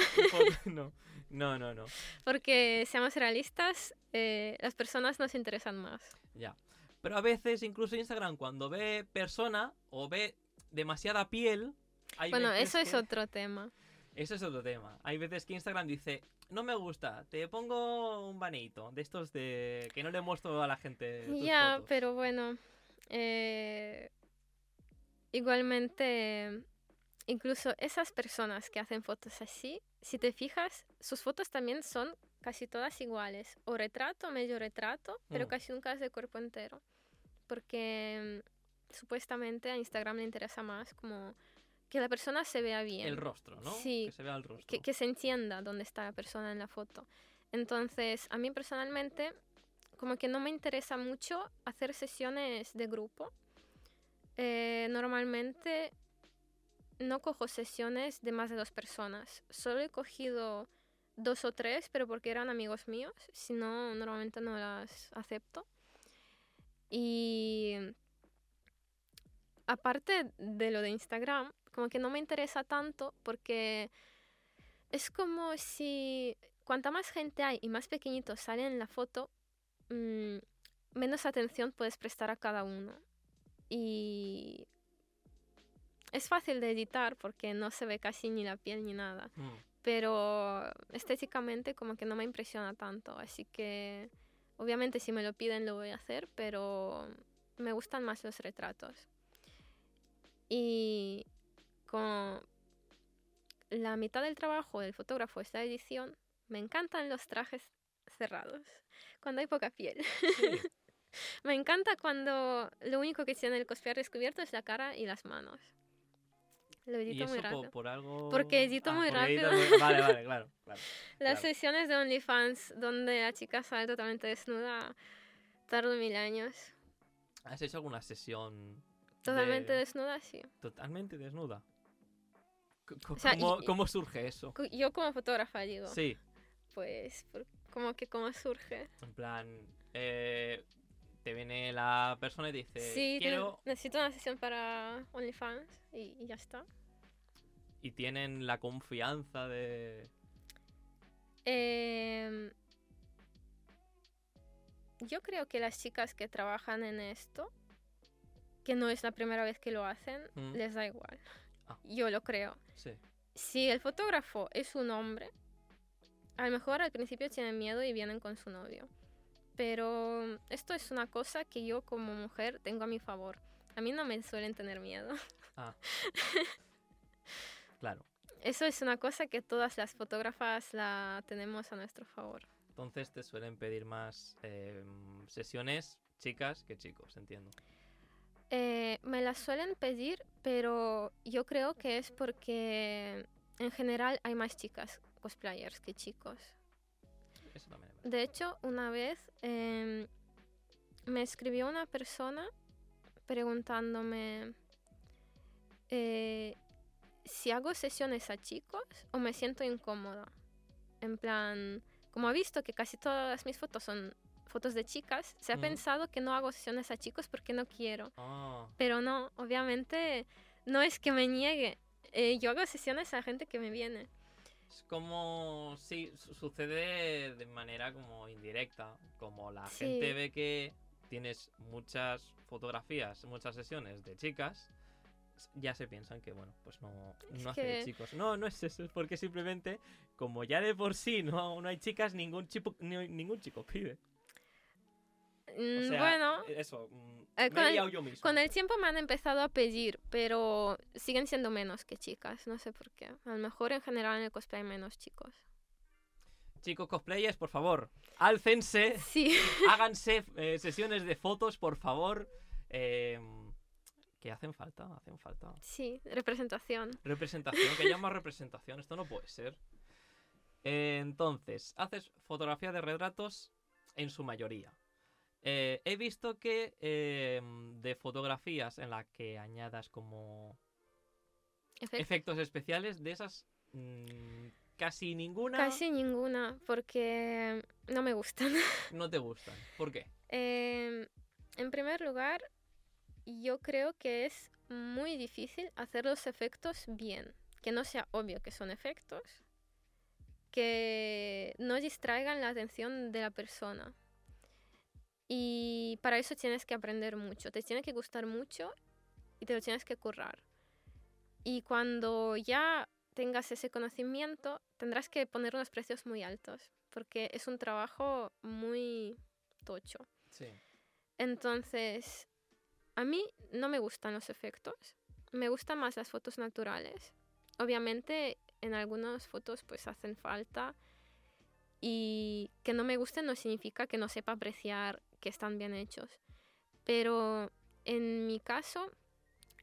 No. No, no, no, no. Porque seamos realistas, eh, las personas nos interesan más. Ya. Pero a veces, incluso Instagram, cuando ve persona o ve demasiada piel. Hay bueno, eso es que- otro tema. Eso es otro tema. Hay veces que Instagram dice, no me gusta, te pongo un baneito de estos de que no le muestro a la gente. tus Ya, fotos". pero bueno, eh, igualmente, incluso esas personas que hacen fotos así, si te fijas, sus fotos también son casi todas iguales, o retrato, medio retrato, pero Mm. casi nunca es de cuerpo entero, porque supuestamente a Instagram le interesa más como que la persona se vea bien. El rostro, ¿no? Sí. Que se vea el rostro. que, que se entienda dónde está la persona en la foto. Entonces, a mí personalmente, como que no me interesa mucho hacer sesiones de grupo. Eh, normalmente no cojo sesiones de más de dos personas. Solo he cogido dos o tres, pero porque eran amigos míos. Si no, normalmente no las acepto. Y aparte de lo de Instagram, como que no me interesa tanto porque es como si cuanta más gente hay y más pequeñitos salen en la foto, mm, menos atención puedes prestar a cada uno. Y es fácil de editar porque no se ve casi ni la piel ni nada. Mm. Pero estéticamente como que no me impresiona tanto. Así que obviamente si me lo piden lo voy a hacer, pero me gustan más los retratos. Y como la mitad del trabajo del fotógrafo es la edición, me encantan los trajes cerrados, cuando hay poca piel. Sí. me encanta cuando lo único que tiene el cosplayer descubierto es la cara y las manos. Lo Y edito eso muy rápido. por, algo... Porque edito muy porque editas rápido. muy- Vale, vale, claro. claro. Las claro. sesiones de OnlyFans donde la chica sale totalmente desnuda tardan mil años. ¿Has hecho alguna sesión Totalmente de- desnuda, sí. totalmente desnuda? C- O sea, y- ¿Cómo, y- cómo surge eso? Yo como fotógrafa digo, Sí, pues, por- como que cómo surge. en plan, eh, te viene la persona y te dice, sí, quiero, necesito una sesión para OnlyFans y, y ya está. y tienen la confianza de... Em, yo creo que las chicas que trabajan en esto, que no es la primera vez que lo hacen, Mm. les da igual. Ah. Yo lo creo. Sí, Si el fotógrafo es un hombre, a lo mejor al principio tienen miedo y vienen con su novio. Pero esto es una cosa que yo como mujer tengo a mi favor. A mí no me suelen tener miedo. claro. Eso es una cosa que todas las fotógrafas la tenemos a nuestro favor. Entonces te suelen pedir más eh, sesiones chicas que chicos, entiendo. Eh, me las suelen pedir, pero yo creo que es porque en general hay más chicas cosplayers que chicos. Eso también es verdad. De hecho, una vez em, me escribió una persona preguntándome eh, si hago sesiones a chicos o me siento incómoda. En plan, como ha visto que casi todas mis fotos son fotos de chicas, se ha Mm. pensado que no hago sesiones a chicos porque no quiero. Ah, Pero no, obviamente no es que me niegue. Eh, yo hago sesiones a gente que me viene. Es como si sucede de manera como indirecta, como la Sí. gente ve que tienes muchas fotografías, muchas sesiones de chicas, ya se piensan que bueno, pues no, no hace de chicos. No, no es eso, es porque simplemente como ya de por sí no, no hay chicas, ningún chico, ni- ningún chico pide. O Mm, sea, bueno, eso, mm, eh, con el- liado yo mismo. Con el tiempo me han empezado a pedir, pero siguen siendo menos que chicas, no sé por qué. A lo mejor en general en el cosplay hay menos chicos. Chicos cosplayers, por favor, álcense, Sí, háganse eh, sesiones de fotos, por favor. eh, que hacen falta, hacen falta. sí, representación. Representación, que más representación, esto no puede ser. Entonces, haces fotografía de retratos en su mayoría. Eh, he visto que eh, de fotografías en las que añadas como Efe- efectos especiales, de esas mm, casi ninguna Casi ninguna, porque no me gustan. no te gustan. ¿Por qué? Em, en primer lugar, yo creo que es muy difícil hacer los efectos bien. Que no sea obvio que son efectos. Que no distraigan la atención de la persona. Y para eso tienes que aprender mucho. Te tiene que gustar mucho y te lo tienes que currar. Y cuando ya tengas ese conocimiento, tendrás que poner unos precios muy altos. Porque es un trabajo muy tocho. Sí. Entonces, a mí no me gustan los efectos. Me gustan más las fotos naturales. Obviamente, en algunas fotos pues hacen falta. Y que no me gusten no significa que no sepa apreciar que están bien hechos. Pero en mi caso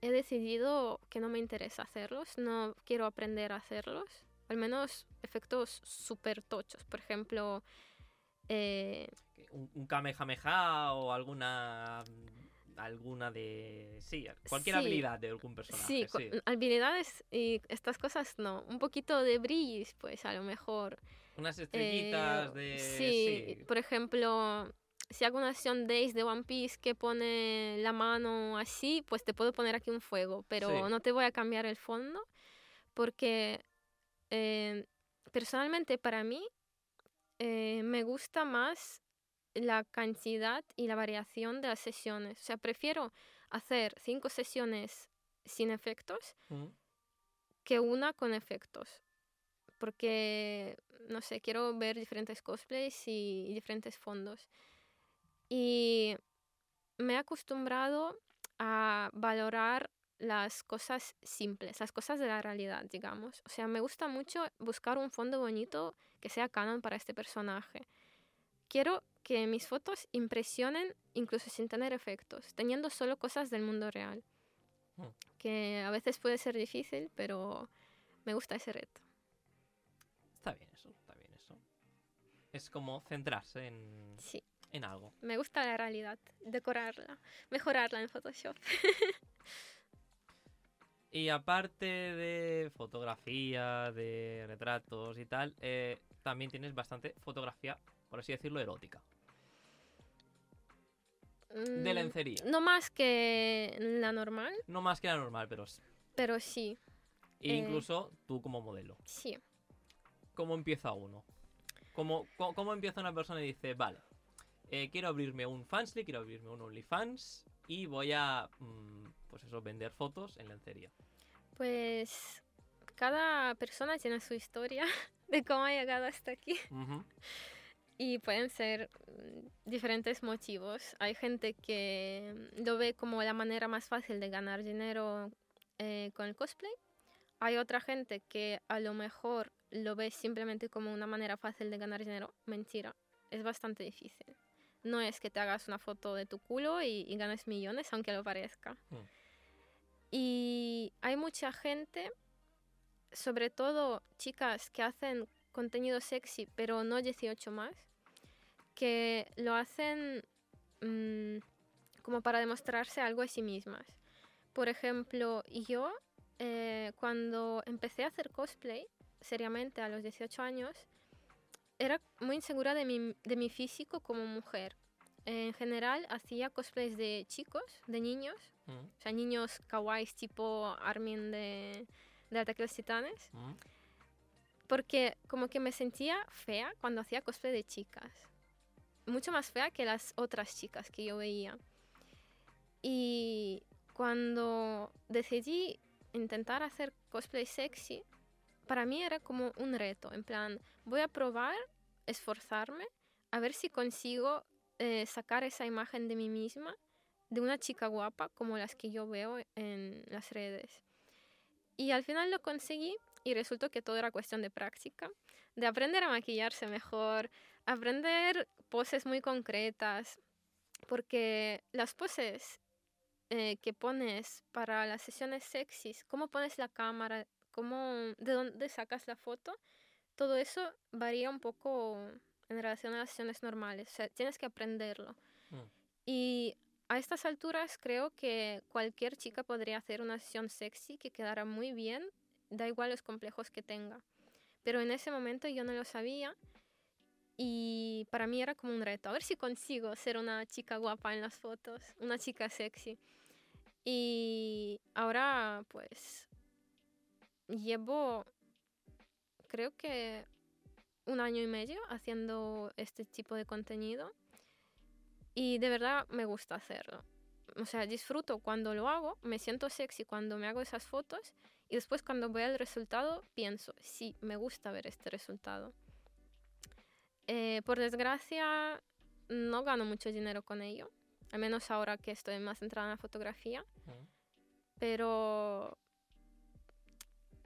he decidido que no me interesa hacerlos, no quiero aprender a hacerlos, al menos efectos súper tochos, por ejemplo... eh, Un, un Kamehameha o alguna. Alguna de. Sí, cualquier Sí. habilidad de algún personaje. sí, Sí, habilidades y estas cosas no. Un poquito de brillis, pues a lo mejor. Unas estrellitas Eh, de. sí, sí. por ejemplo, si hago una acción Days de One Piece que pone la mano así, pues te puedo poner aquí un fuego, pero Sí. no te voy a cambiar el fondo porque eh, personalmente para mí eh, me gusta más la cantidad y la variación de las sesiones. O sea, prefiero hacer cinco sesiones sin efectos Mm. que una con efectos. Porque, no sé, quiero ver diferentes cosplays y, y diferentes fondos. Y me he acostumbrado a valorar las cosas simples, las cosas de la realidad, digamos. O sea, me gusta mucho buscar un fondo bonito que sea canon para este personaje. Quiero que mis fotos impresionen incluso sin tener efectos, teniendo solo cosas del mundo real. Hmm. Que a veces puede ser difícil, pero me gusta ese reto. Está bien eso, está bien eso. Es como centrarse en, Sí, en algo. me gusta la realidad, decorarla, mejorarla en Photoshop. Y aparte de fotografía, de retratos y tal, eh, también tienes bastante fotografía, por así decirlo, erótica. De Mm, lencería. No más que la normal, No más que la normal, pero s- pero sí, e Eh. incluso tú como modelo. sí. ¿Cómo empieza uno? ¿Cómo, cómo, cómo empieza una persona y dice, vale, eh, quiero abrirme un Fansly, quiero abrirme un OnlyFans y voy a, mm, pues eso, vender fotos en lencería? Pues cada persona tiene su historia de cómo ha llegado hasta aquí. Ujú. Y pueden ser mm, diferentes motivos. Hay gente que mm, lo ve como la manera más fácil de ganar dinero eh, con el cosplay. Hay otra gente que a lo mejor lo ve simplemente como una manera fácil de ganar dinero. Mentira, es bastante difícil. No es que te hagas una foto de tu culo y, y ganes millones, aunque lo parezca. Mm. Y hay mucha gente, sobre todo chicas que hacen contenido sexy, pero no 18 más, que lo hacen mm, como para demostrarse algo a sí mismas. Por ejemplo, yo eh, cuando empecé a hacer cosplay seriamente a los 18 años, era muy insegura de mi, de mi físico como mujer. En general hacía cosplays de chicos, de niños, Mm, o sea, niños kawaiis tipo Armin de, de Ataque a los Titanes. mm. Porque como que me sentía fea cuando hacía cosplay de chicas. Mucho más fea que las otras chicas que yo veía. Y cuando decidí intentar hacer cosplay sexy, para mí era como un reto. En plan, voy a probar, esforzarme, a ver si consigo eh, sacar esa imagen de mí misma, de una chica guapa como las que yo veo en las redes. Y al final lo conseguí y resultó que todo era cuestión de práctica, de aprender a maquillarse mejor, aprender poses muy concretas, porque las poses eh, que pones para las sesiones sexys, cómo pones la cámara, cómo, de dónde sacas la foto, todo eso varía un poco en relación a las sesiones normales, o sea, tienes que aprenderlo. Mm. Y a estas alturas creo que cualquier chica podría hacer una sesión sexy que quedara muy bien, da igual los complejos que tenga. Pero en ese momento yo no lo sabía y para mí era como un reto, a ver si consigo ser una chica guapa en las fotos, una chica sexy. Y ahora pues llevo creo que un año y medio haciendo este tipo de contenido y de verdad me gusta hacerlo. O sea, disfruto cuando lo hago, me siento sexy cuando me hago esas fotos y después cuando veo el resultado pienso, sí, me gusta ver este resultado. Eh, por desgracia, no gano mucho dinero con ello, al menos ahora que estoy más centrada en la fotografía, pero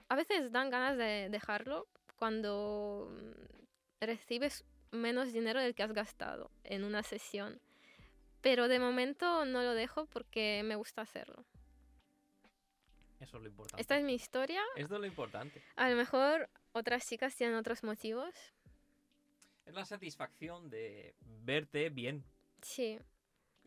a veces dan ganas de dejarlo cuando mm, recibes menos dinero del que has gastado en una sesión. pero de momento no lo dejo porque me gusta hacerlo. Eso es lo importante. Esta es mi historia. Esto es lo importante. A lo mejor otras chicas tienen otros motivos. Es la satisfacción de verte bien. Sí.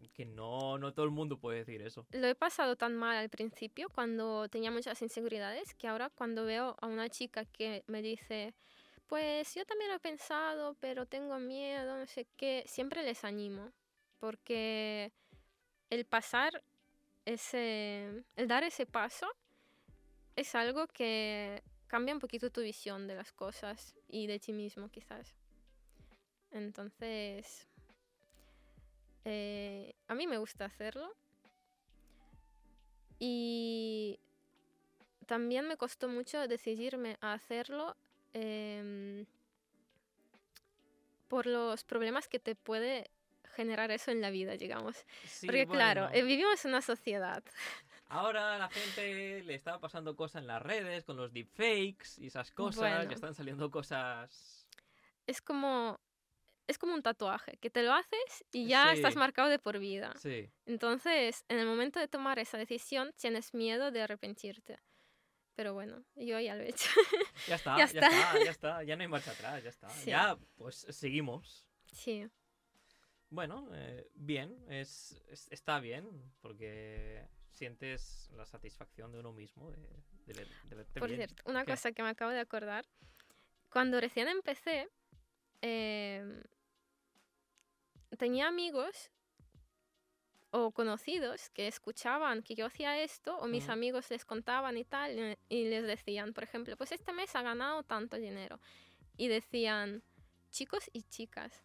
Que no, no todo el mundo puede decir eso. Lo he pasado tan mal al principio cuando tenía muchas inseguridades que ahora cuando veo a una chica que me dice, pues yo también lo he pensado, pero tengo miedo, no sé qué, siempre les animo. Porque el pasar ese, el dar ese paso es algo que cambia un poquito tu visión de las cosas y de ti mismo quizás. Entonces, eh, a mí me gusta hacerlo. Y también me costó mucho decidirme a hacerlo em, por los problemas que te puede generar eso en la vida, digamos. Sí, Porque claro, eh, vivimos en una sociedad. Ahora a la gente le está pasando cosas en las redes con los deepfakes y esas cosas. Bueno. Ya están saliendo cosas. Es como, es como un tatuaje, que te lo haces y ya Sí. estás marcado de por vida. Sí. Entonces, en el momento de tomar esa decisión, tienes miedo de arrepentirte. Pero bueno, yo ya lo he hecho. Ya está, Ya ya, está. está. ya está. Ya no hay marcha atrás, ya está. Sí. Ya, pues seguimos. sí, Bueno, eh, bien, es, es- está bien, porque sientes la satisfacción de uno mismo, de, de ver- de verte por bien. cierto, una ¿Qué? cosa que me acabo de acordar. Cuando recién empecé, em, tenía amigos o conocidos que escuchaban que yo hacía esto, o mis amigos les contaban y tal, y- les decían, por ejemplo, pues este mes ha ganado tanto dinero. Y decían, chicos y chicas,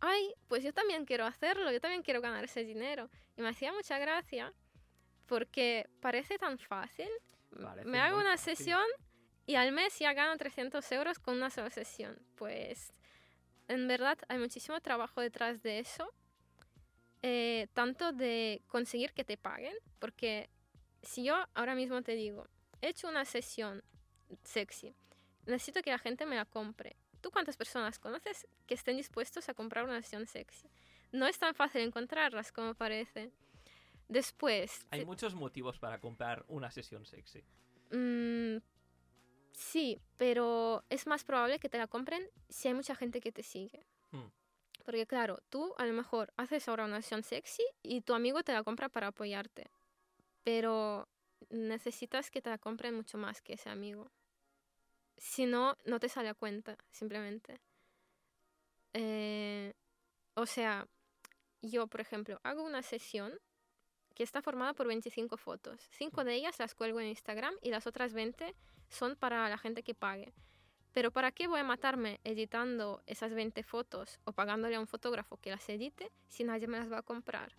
ay, pues yo también quiero hacerlo, yo también quiero ganar ese dinero. Y me hacía mucha gracia porque parece tan fácil. Parece me hago una fácil. sesión y al mes ya gano 300 euros con una sola sesión. Pues en verdad hay muchísimo trabajo detrás de eso. eh, tanto de conseguir que te paguen, porque si yo ahora mismo te digo, he hecho una sesión sexy, necesito que la gente me la compre. ¿Tú cuántas personas conoces que estén dispuestos a comprar una sesión sexy? No es tan fácil encontrarlas como parece. Después, Hay te- muchos motivos para comprar una sesión sexy. Mm, sí, pero es más probable que te la compren si hay mucha gente que te sigue. Hmm. Porque claro, tú a lo mejor haces ahora una sesión sexy y tu amigo te la compra para apoyarte. Pero necesitas que te la compren mucho más que ese amigo. Si no, no te sale a cuenta, simplemente. Eh, o sea, yo, por ejemplo, hago una sesión que está formada por 25 fotos. Cinco de ellas las cuelgo en Instagram y las otras 20 son para la gente que pague. Pero ¿para qué voy a matarme editando esas 20 fotos o pagándole a un fotógrafo que las edite si nadie me las va a comprar?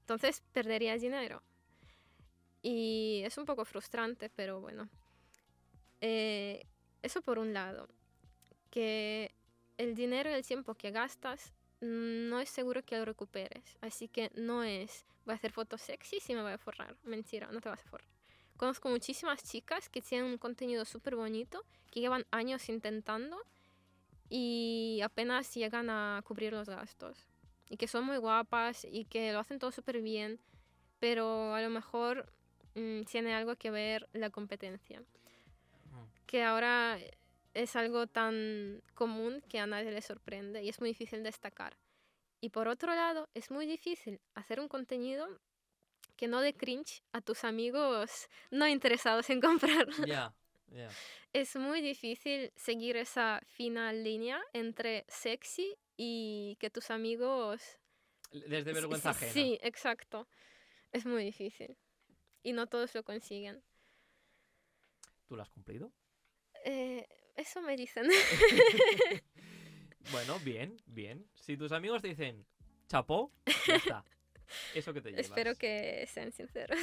Entonces perdería dinero. Y es un poco frustrante, pero bueno. Eh, eso por un lado. Que el dinero y el tiempo que gastas no es seguro que lo recuperes. Así que no es, voy a hacer fotos sexy y me voy a forrar. Mentira, no te vas a forrar. Conozco muchísimas chicas que tienen un contenido súper bonito, que llevan años intentando y apenas llegan a cubrir los gastos. Y que son muy guapas y que lo hacen todo súper bien, pero a lo mejor mm, tiene algo que ver la competencia. Mm. Que ahora es algo tan común que a nadie le sorprende y es muy difícil destacar. Y por otro lado, es muy difícil hacer un contenido que no dé cringe a tus amigos no interesados en comprarlo. Es muy difícil seguir esa fina línea entre sexy y que tus amigos... Desde vergüenza ajena. Sí, exacto. Es muy difícil. Y no todos lo consiguen. ¿Tú lo has cumplido? Eh, eso me dicen. Bueno, bien, bien. Si tus amigos te dicen chapó, ya está. Eso que te llevas. Espero que sean sinceros.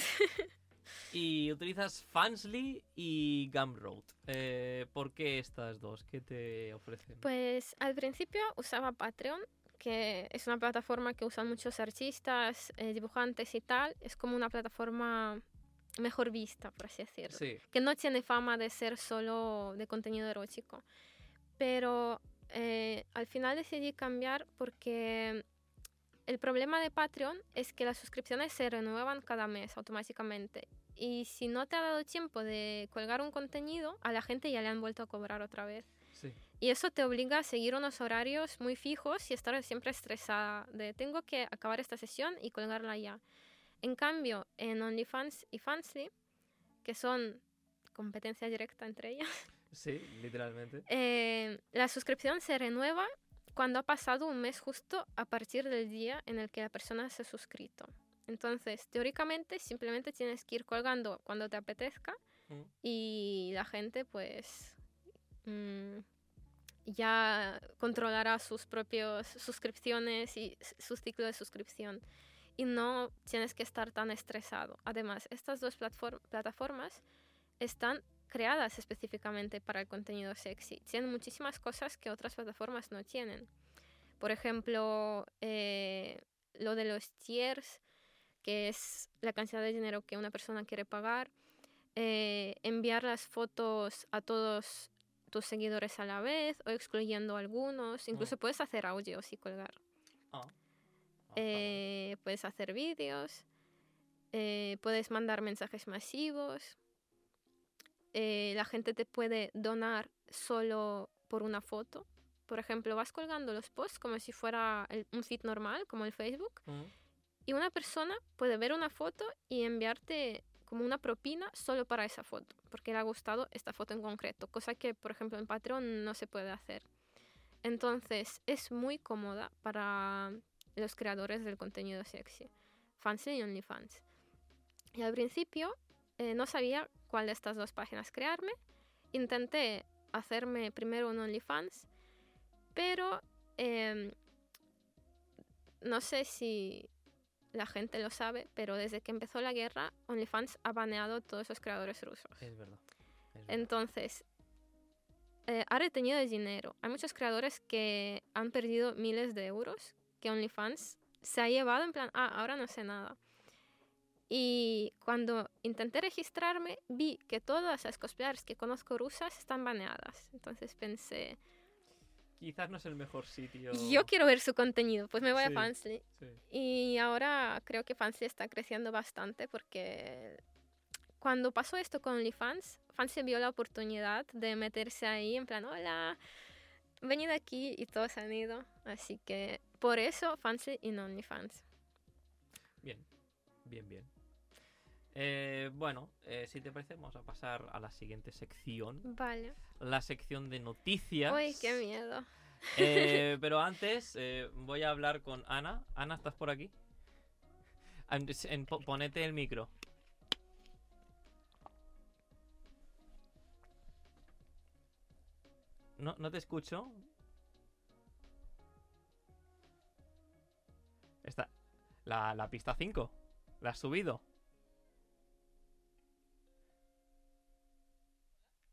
Y utilizas Fansly y Gumroad. Eh, ¿Por qué estas dos? ¿Qué te ofrecen? Pues al principio usaba Patreon, que es una plataforma que usan muchos artistas, eh, dibujantes y tal. Es como una plataforma mejor vista, por así decirlo. Sí, Que no tiene fama de ser solo de contenido erótico. Pero eh, al final decidí cambiar porque el problema de Patreon es que las suscripciones se renuevan cada mes automáticamente. Y si no te ha dado tiempo de colgar un contenido, a la gente ya le han vuelto a cobrar otra vez. Sí. Y eso te obliga a seguir unos horarios muy fijos y estar siempre estresada de tengo que acabar esta sesión y colgarla ya. En cambio, en OnlyFans y Fansly, que son competencia directa entre ellas, Sí, literalmente. eh, la suscripción se renueva cuando ha pasado un mes justo a partir del día en el que la persona se ha suscrito. Entonces, teóricamente, simplemente tienes que ir colgando cuando te apetezca Mm. y la gente, pues, mm, ya controlará sus propias suscripciones y su ciclo de suscripción. Y no tienes que estar tan estresado. Además, estas dos plataformas están creadas específicamente para el contenido sexy. Tienen muchísimas cosas que otras plataformas no tienen. Por ejemplo, eh, lo de los tiers, que es la cantidad de dinero que una persona quiere pagar, eh, enviar las fotos a todos tus seguidores a la vez o excluyendo algunos, incluso puedes hacer audios y colgar. Ah. Eh, puedes hacer vídeos, eh, puedes mandar mensajes masivos, eh, la gente te puede donar solo por una foto. Por ejemplo, vas colgando los posts como si fuera el- un feed normal, como el Facebook, Mm. y una persona puede ver una foto y enviarte como una propina solo para esa foto, porque le ha gustado esta foto en concreto, cosa que, por ejemplo, en Patreon no se puede hacer. Entonces, es muy cómoda para los creadores del contenido sexy, Fansly y OnlyFans. Y al principio eh, no sabía cuál de estas dos páginas crearme. Intenté hacerme primero un OnlyFans, pero em, no sé si la gente lo sabe, pero desde que empezó la guerra, OnlyFans ha baneado a todos los creadores rusos. Es verdad. es verdad. Entonces, eh, ha retenido el dinero. Hay muchos creadores que han perdido miles de euros que OnlyFans se ha llevado en plan, ah, ahora no sé nada. Y cuando intenté registrarme, vi que todas las cosplayers que conozco rusas están baneadas. Entonces pensé, Quizás no es el mejor sitio. yo quiero ver su contenido, pues me voy Sí. a Fansly. Sí. Y ahora creo que Fansly está creciendo bastante porque cuando pasó esto con OnlyFans, Fansly vio la oportunidad de meterse ahí en plan, hola, venid aquí y todos han ido. Así que por eso Fansly y no OnlyFans. Bien, bien, bien. Eh, bueno, eh, si te parece, vamos a pasar a la siguiente sección. Vale. La sección de noticias. Uy, qué miedo. Eh, pero antes eh, voy a hablar con Ana. Ana, ¿estás por aquí? Ponete el micro. No, no te escucho. Está. La, la pista 5. ¿La has subido?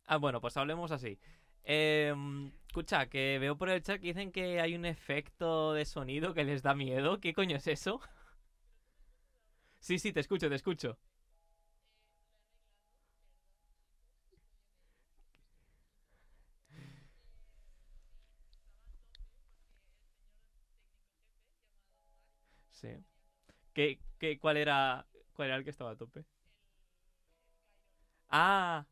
Ah, bueno, pues hablemos así. Em, escucha, que veo por el chat que dicen que hay un efecto de sonido que les da miedo. ¿Qué coño es eso? Sí, sí, te escucho, te escucho. Sí. ¿Qué, qué, cuál era, cuál era el que estaba a tope? Ah,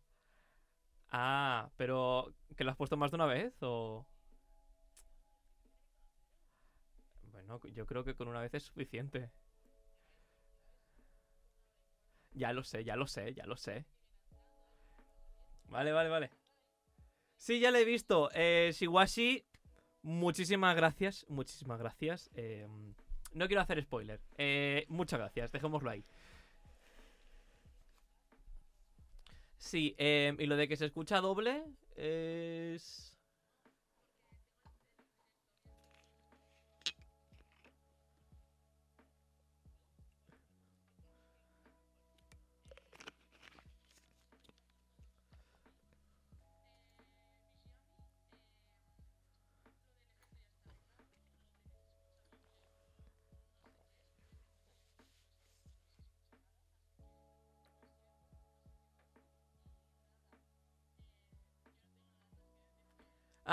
ah, pero ¿que lo has puesto más de una vez o? Bueno, yo creo que con una vez es suficiente. Ya lo sé, ya lo sé, ya lo sé. Vale, vale, vale. Sí, ya lo he visto. Eh, Shiwashi, muchísimas gracias, muchísimas gracias. Eh, no quiero hacer spoiler. Eh, muchas gracias, dejémoslo ahí. Sí, eh, y lo de que se escucha doble es...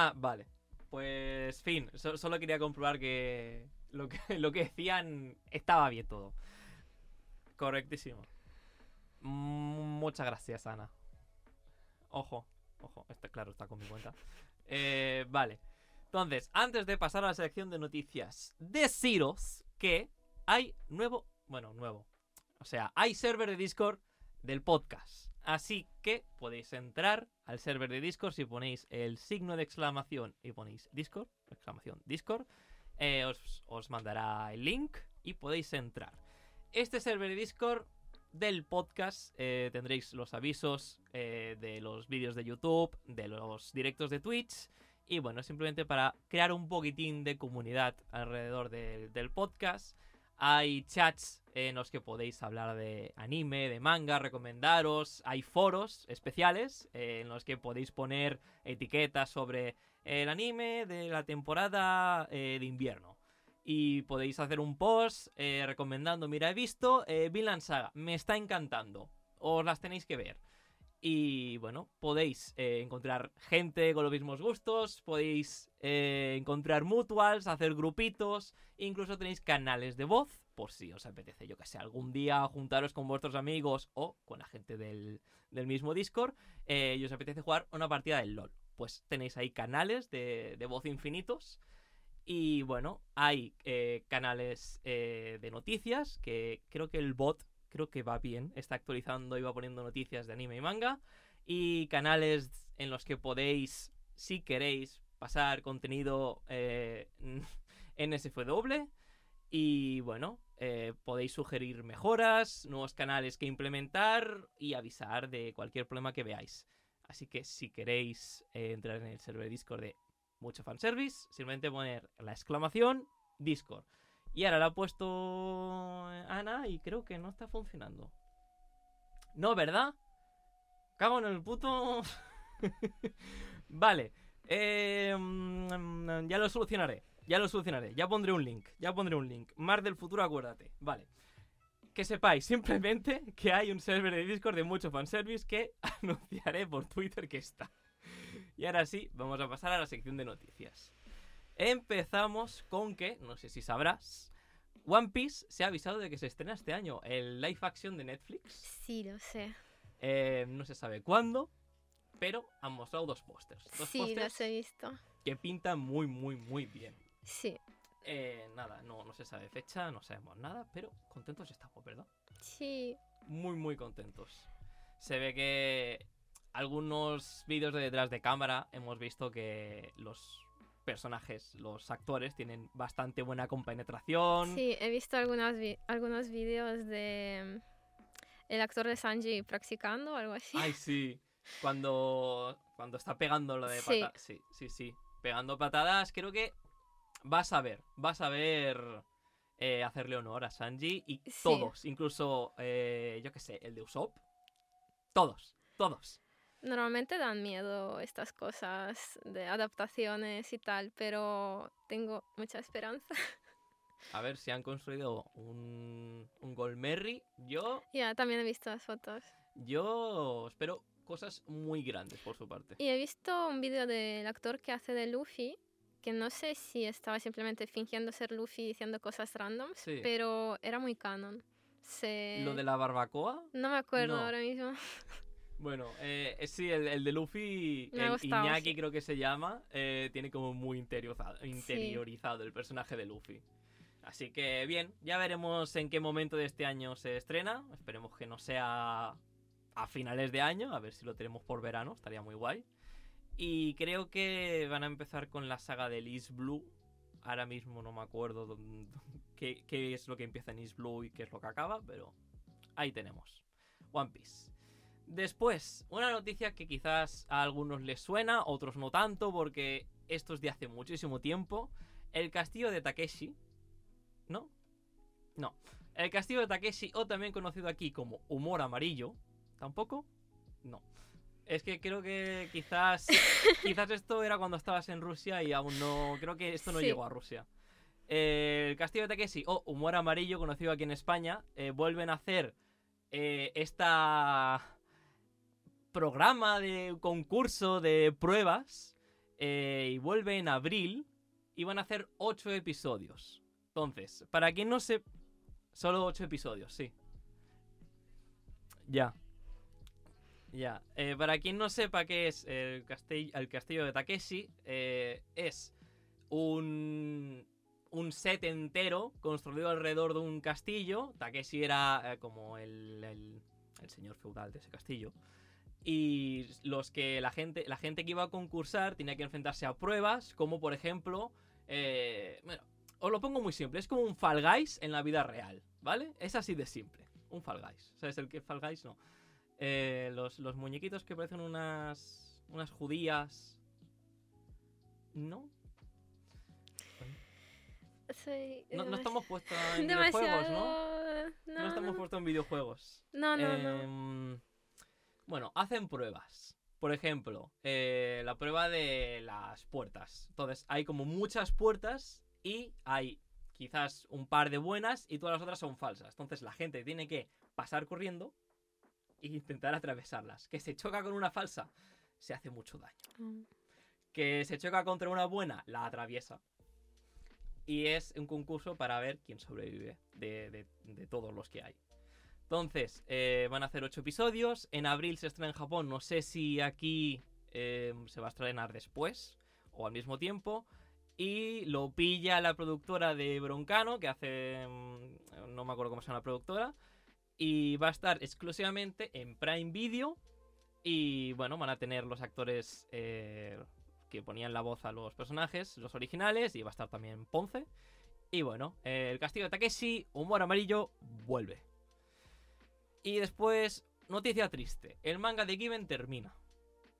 Ah, vale. Pues, fin, so- solo quería comprobar que, lo que, lo que decían estaba bien todo. Correctísimo. Mm, Muchas gracias, Ana. Ojo, ojo, está claro, está con mi cuenta. Eh, vale. Entonces, antes de pasar a la sección de noticias, deciros que hay nuevo. Bueno, nuevo. O sea, hay server de Discord del podcast. Así que podéis entrar al server de Discord si ponéis el signo de exclamación y ponéis Discord, exclamación Discord. eh, os, os mandará el link y podéis entrar. Este server de Discord del podcast eh, tendréis los avisos eh, de los vídeos de YouTube, de los directos de Twitch. Y bueno, simplemente para crear un poquitín de comunidad alrededor de- del podcast. Hay chats en los que podéis hablar de anime, de manga, recomendaros. Hay foros especiales eh, en los que podéis poner etiquetas sobre el anime de la temporada eh, de invierno. Y podéis hacer un post eh, recomendando, mira, he visto Vinland Saga, me está encantando. Os las tenéis que ver. Y bueno, podéis eh, encontrar gente con los mismos gustos, podéis eh, encontrar mutuals, hacer grupitos, incluso tenéis canales de voz, por si os apetece, yo que sé, algún día juntaros con vuestros amigos o con la gente del, del mismo Discord eh, y os apetece jugar una partida del LOL. Pues tenéis ahí canales de, de voz infinitos. Y bueno, hay eh, canales de noticias que creo que el bot creo que va bien, está actualizando y va poniendo noticias de anime y manga. Y canales en los que podéis, si queréis, pasar contenido eh, NSFW. Y bueno, eh, podéis sugerir mejoras, nuevos canales que implementar y avisar de cualquier problema que veáis. Así que si queréis eh, entrar en el server Discord de Mucho Fanservice, simplemente poner la exclamación Discord. Y ahora la ha puesto Ana y creo que no está funcionando. No, ¿verdad? Cago en el puto. vale. eh, mm, ya lo solucionaré. Ya lo solucionaré. Ya pondré un link. Ya pondré un link. Mar del futuro, acuérdate. Vale. Que sepáis simplemente que hay un server de Discord de mucho fanservice que anunciaré por Twitter que está. Y ahora sí, vamos a pasar a la sección de noticias. Empezamos con que, no sé si sabrás, One Piece se ha avisado de que se estrena este año el live action de Netflix. Sí, lo sé. Eh, no se sabe cuándo, pero han mostrado dos pósters. Dos Sí, los he visto. que pintan muy, muy, muy bien. Sí, Eh, nada, no, no se sabe fecha, no sabemos nada, pero contentos estamos, ¿verdad? sí, Muy, muy contentos. Se ve que algunos vídeos de detrás de cámara hemos visto que los personajes, los actores, tienen bastante buena compenetración. sí. He visto algunas vi- algunos vídeos de mm, el actor de Sanji practicando, algo así. Ay, sí. Cuando, cuando está pegando lo de Sí. patadas. Sí, sí, sí. Pegando patadas, creo que vas a ver, vas a ver eh, hacerle honor a Sanji y Sí. todos, incluso, eh, yo qué sé, el de Usopp. Todos, todos. Normalmente dan miedo estas cosas de adaptaciones y tal, pero tengo mucha esperanza. A ver si han construido un, un Golmerry. Yo, ya, también he visto las fotos. yo espero cosas muy grandes por su parte. Y he visto un vídeo del actor que hace de Luffy, que no sé si estaba simplemente fingiendo ser Luffy diciendo cosas randoms, Sí. pero era muy canon. Se... Lo de la barbacoa, No me acuerdo No. ahora mismo. Bueno, eh, eh, sí, el, el de Luffy, Me el gustado, Iñaki sí. creo que se llama, eh, tiene como muy interiorizado, interiorizado el personaje de Luffy. Así que bien, ya veremos en qué momento de este año se estrena. Esperemos que no sea a finales de año, a ver si lo tenemos por verano, estaría muy guay. Y creo que van a empezar con la saga de East Blue. Ahora mismo no me acuerdo dónde- qué, qué es lo que empieza en East Blue y qué es lo que acaba, pero ahí tenemos. One Piece. Después, una noticia que quizás a algunos les suena, otros no tanto, porque esto es de hace muchísimo tiempo. El castillo de Takeshi. ¿No? No. El castillo de Takeshi, o también conocido aquí como Humor Amarillo. ¿Tampoco? No. Es que creo que quizás. quizás esto era cuando estabas en Rusia y aún no. Creo que esto no Sí. llegó a Rusia. Eh, el castillo de Takeshi, o Humor Amarillo, conocido aquí en España, eh, vuelven a hacer eh, esta programa de concurso de pruebas eh, y vuelve en abril y van a hacer ocho episodios. Entonces, para quien no se... Solo ocho episodios, sí. Ya. Ya. Eh, para quien no sepa qué es el, castillo, el castillo de Takeshi, eh, es un, un set entero construido alrededor de un castillo. Takeshi era como el, el, el señor feudal de ese castillo. Y los que la gente, la gente que iba a concursar tenía que enfrentarse a pruebas, como por ejemplo. eh, bueno, os lo pongo muy simple. Es como un Fall Guys en la vida real, ¿vale? Es así de simple. Un Fall Guys. ¿Sabes el que Fall Guys? No. Eh, los, los muñequitos que parecen unas. unas judías. ¿No? Soy No, no demas- estamos puestos en videojuegos. ¿no? No, No, estamos no. puestos en videojuegos. No, no, no. Bueno, hacen pruebas. Por ejemplo, eh, la prueba de las puertas. Entonces, hay como muchas puertas y hay quizás un par de buenas y todas las otras son falsas. Entonces, la gente tiene que pasar corriendo e intentar atravesarlas. Que se choca con una falsa, se hace mucho daño. Mm. Que se choca contra una buena, la atraviesa. Y es un concurso para ver quién sobrevive de, de- de todos los que hay. Entonces, eh, van a hacer ocho episodios. En abril se estrena en Japón. No sé si aquí eh, se va a estrenar después o al mismo tiempo. Y lo pilla la productora de Broncano, que hace... mm, No me acuerdo cómo se llama la productora. Y va a estar exclusivamente en Prime Video. Y bueno, van a tener los actores eh, que ponían la voz a los personajes, los originales. Y va a estar también Ponce. Y bueno, el castillo de Takeshi, humor amarillo, vuelve. Y después, noticia triste. El manga de Given termina.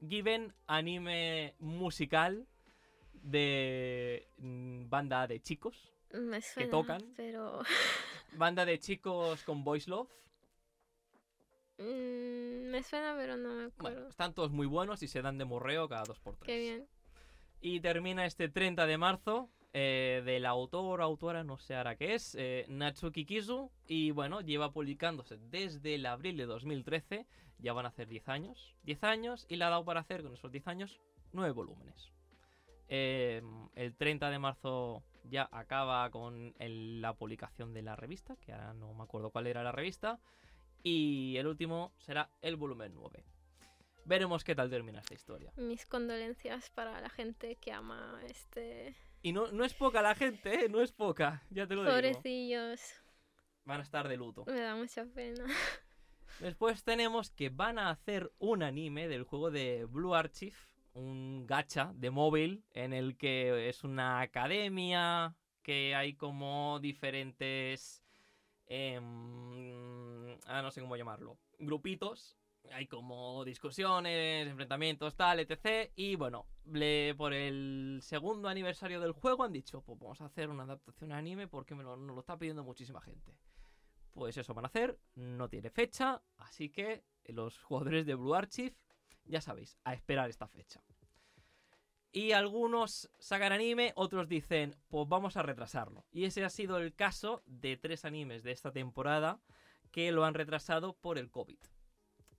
Given, anime musical de mm, banda de chicos. Me suena, tocan. pero Banda de chicos con voice love. mm, me suena, pero no me Bueno, acuerdo. están todos muy buenos y se dan de morreo cada dos por tres. Qué bien. Y termina este 30 de marzo eh, del autor o autora, no sé ahora qué es, eh, Natsuki Kizu. Y bueno, lleva publicándose desde el abril de 2013. Ya van a hacer 10 años. 10 años y le ha dado para hacer con esos 10 años 9 volúmenes. Eh, el 30 de marzo ya acaba con la publicación de la revista, que ahora no me acuerdo cuál era la revista. Y el último será el volumen 9. Veremos qué tal termina esta historia. Mis condolencias para la gente que ama este. Y no, no es poca la gente, ¿eh? No es poca, ya te lo digo. Pobrecillos. Van a estar de luto. Me da mucha pena. Después tenemos que van a hacer un anime del juego de Blue Archive, un gacha de móvil, en el que es una academia, que hay como diferentes... em, ah, no sé cómo llamarlo. Grupitos. Hay como discusiones, enfrentamientos, tal, etc. Y bueno, por el segundo aniversario del juego han dicho, pues vamos a hacer una adaptación a anime porque me lo, nos lo está pidiendo muchísima gente. Pues eso van a hacer, no tiene fecha, así que los jugadores de Blue Archive, ya sabéis, a esperar esta fecha. Y algunos sacan anime, otros dicen, pues vamos a retrasarlo. Y ese ha sido el caso de tres animes de esta temporada que lo han retrasado por el COVID.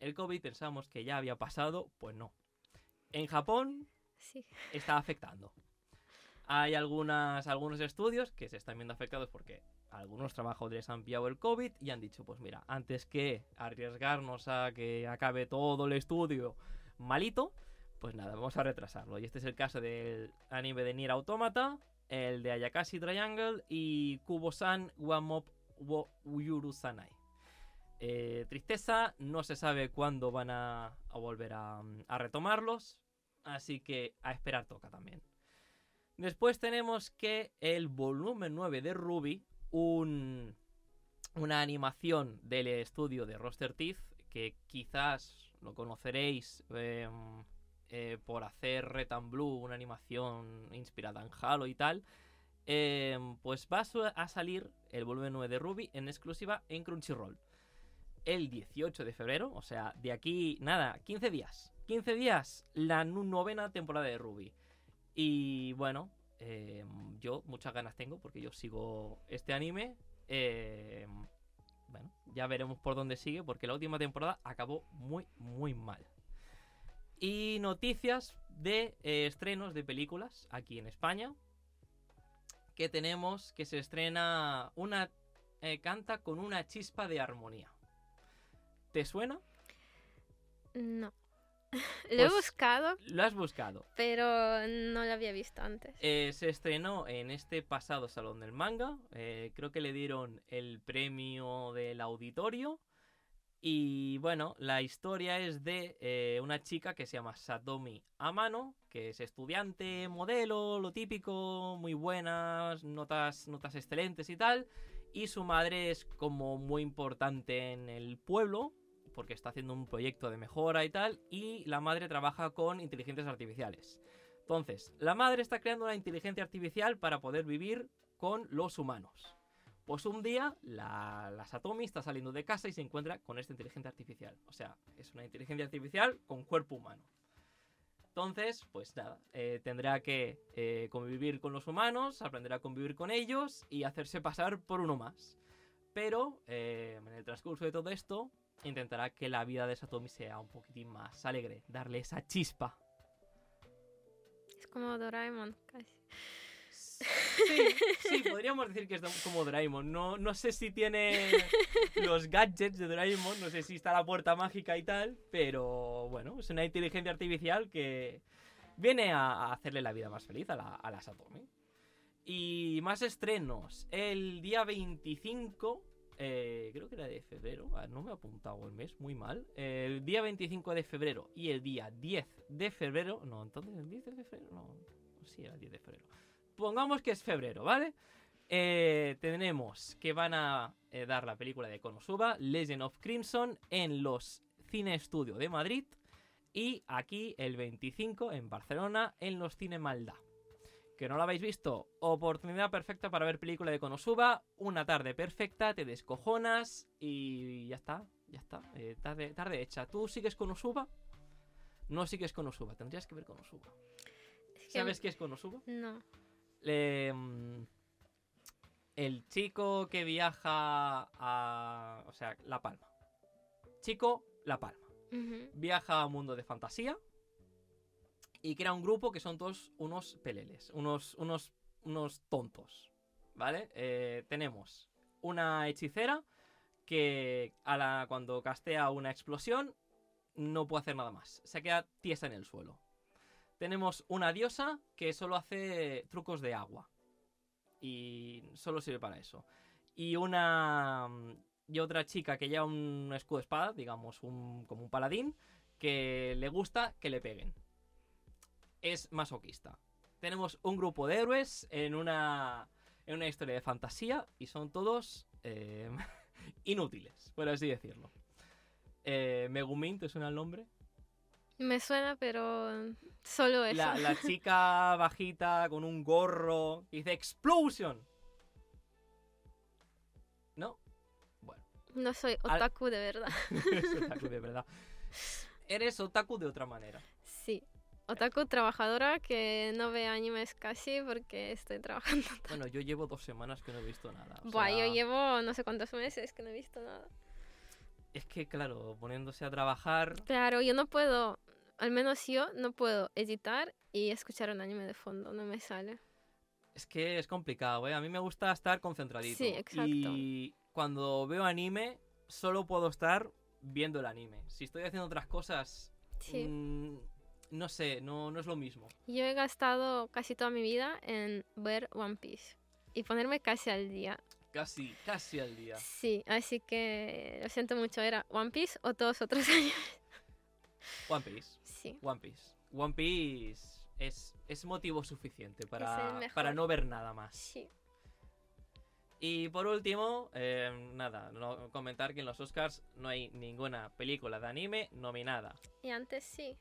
El COVID pensamos que ya había pasado, pues no. En Japón Sí. está afectando. Hay algunas, algunos estudios que se están viendo afectados porque algunos trabajadores han pillado el COVID y han dicho, pues mira, antes que arriesgarnos a que acabe todo el estudio malito, pues nada, vamos a retrasarlo. Y este es el caso del anime de Nier Automata, el de Ayakashi Triangle y Kubo-san Wamop wo Uyuru Sanai. Eh, tristeza, no se sabe cuándo van a, volver a, retomarlos, así que a esperar toca también. Después tenemos que el volumen 9 de Ruby, un, una animación del estudio de Roster Teeth, que quizás lo conoceréis eh, eh, por hacer Red and Blue, una animación inspirada en Halo y tal. eh, pues va a salir el volumen 9 de Ruby en exclusiva en Crunchyroll. El 18 de febrero, o sea, de aquí, nada, 15 días. 15 días, la novena temporada de Ruby. Y bueno, eh, yo muchas ganas tengo porque yo sigo este anime. Eh, bueno, ya veremos por dónde sigue porque la última temporada acabó muy, muy mal. Y noticias de eh, estrenos de películas aquí en España. que tenemos que se estrena una canta con una chispa de armonía. ¿Te suena? No. Lo he Pues- buscado, Lo has buscado. pero no lo había visto antes. Eh, se estrenó en este pasado Salón del Manga. eh, creo que le dieron el premio del auditorio. Y bueno, la historia es de eh, una chica que se llama Satomi Amano, que es estudiante, modelo, lo típico, muy buenas, notas, notas excelentes y tal. Y su madre es como muy importante en el pueblo, porque está haciendo un proyecto de mejora y tal. Y la madre trabaja con inteligencias artificiales. Entonces, la madre está creando una inteligencia artificial para poder vivir con los humanos. Pues un día la, la Satomi está saliendo de casa y se encuentra con esta inteligencia artificial. O sea, es una inteligencia artificial con cuerpo humano. Entonces, pues nada, eh, tendrá que eh, convivir con los humanos, aprender a convivir con ellos y hacerse pasar por uno más. Pero eh, en el transcurso de todo esto, intentará que la vida de Satomi sea un poquitín más alegre, darle esa chispa Es como Doraemon, casi. Sí, sí, podríamos decir que es como Doraemon. No, no sé si tiene los gadgets de Doraemon, no sé si está la puerta mágica y tal, pero bueno, es una inteligencia artificial que viene a, a hacerle la vida más feliz a la, a la Satomi. Y más estrenos. El día 25, eh, creo que era de febrero, ah, no me he apuntado el mes, muy mal. El día 25 de febrero y el día 10 de febrero, no, entonces el 10 de febrero, no, sí, era el 10 de febrero pongamos que es febrero, ¿vale? Eh, tenemos que van a eh, dar la película de Konosuba, Legend of Crimson, en los Cine Estudio de Madrid y aquí el 25 en Barcelona en los Cine Maldá. Que no lo habéis visto, oportunidad perfecta para ver película de Konosuba, una tarde perfecta, te descojonas y ya está, ya está, eh, tarde, tarde hecha. ¿Tú sigues Konosuba? No sigues Konosuba, tendrías que ver Konosuba. Es que- ¿Sabes qué es Konosuba? No. Mm, el chico que viaja a. O sea, La Palma. Chico, La Palma. Viaja a un mundo de fantasía. Y crea un grupo que son todos unos peleles. Unos, unos, unos tontos. ¿Vale? Eh, tenemos una hechicera que a la, cuando castea una explosión no puede hacer nada más. Se queda tiesa en el suelo. Tenemos una diosa que solo hace trucos de agua. Y solo sirve para eso. Y una. Y otra chica que lleva un escudo de espada, digamos, un, como un paladín, que le gusta que le peguen. Es masoquista. Tenemos un grupo de héroes en una. En una historia de fantasía. Y son todos. eh, inútiles, por así decirlo. Eh, Megumin, ¿te suena el nombre? Me suena, pero solo eso. La, la chica bajita con un gorro que dice Explosion. ¿No? Bueno, No soy Al- otaku de verdad. eres otaku de verdad. Eres otaku de otra manera. Otaku trabajadora que no ve animes casi porque estoy trabajando. Bueno, yo llevo dos semanas que no he visto nada. o Buah, sea, yo llevo no sé cuántos meses que no he visto nada. Es que, claro, poniéndose a trabajar. Claro, yo no puedo, al menos yo no puedo editar y escuchar un anime de fondo, no me sale. Es que es complicado, ¿eh? A mí me gusta estar concentradito. Sí, exacto. Y cuando veo anime, solo puedo estar viendo el anime. Si estoy haciendo otras cosas, Sí. mm, no sé, no, no es lo mismo. Yo he gastado casi toda mi vida en ver One Piece y ponerme casi al día. Casi, casi al día. Sí, así que lo siento mucho, era One Piece o todos otros años. One Piece. Sí, One Piece. One Piece es, es motivo suficiente para, para no ver nada más. sí. Y por último, eh, nada, no, comentar que en los Oscars no hay ninguna película de anime nominada. Y antes sí.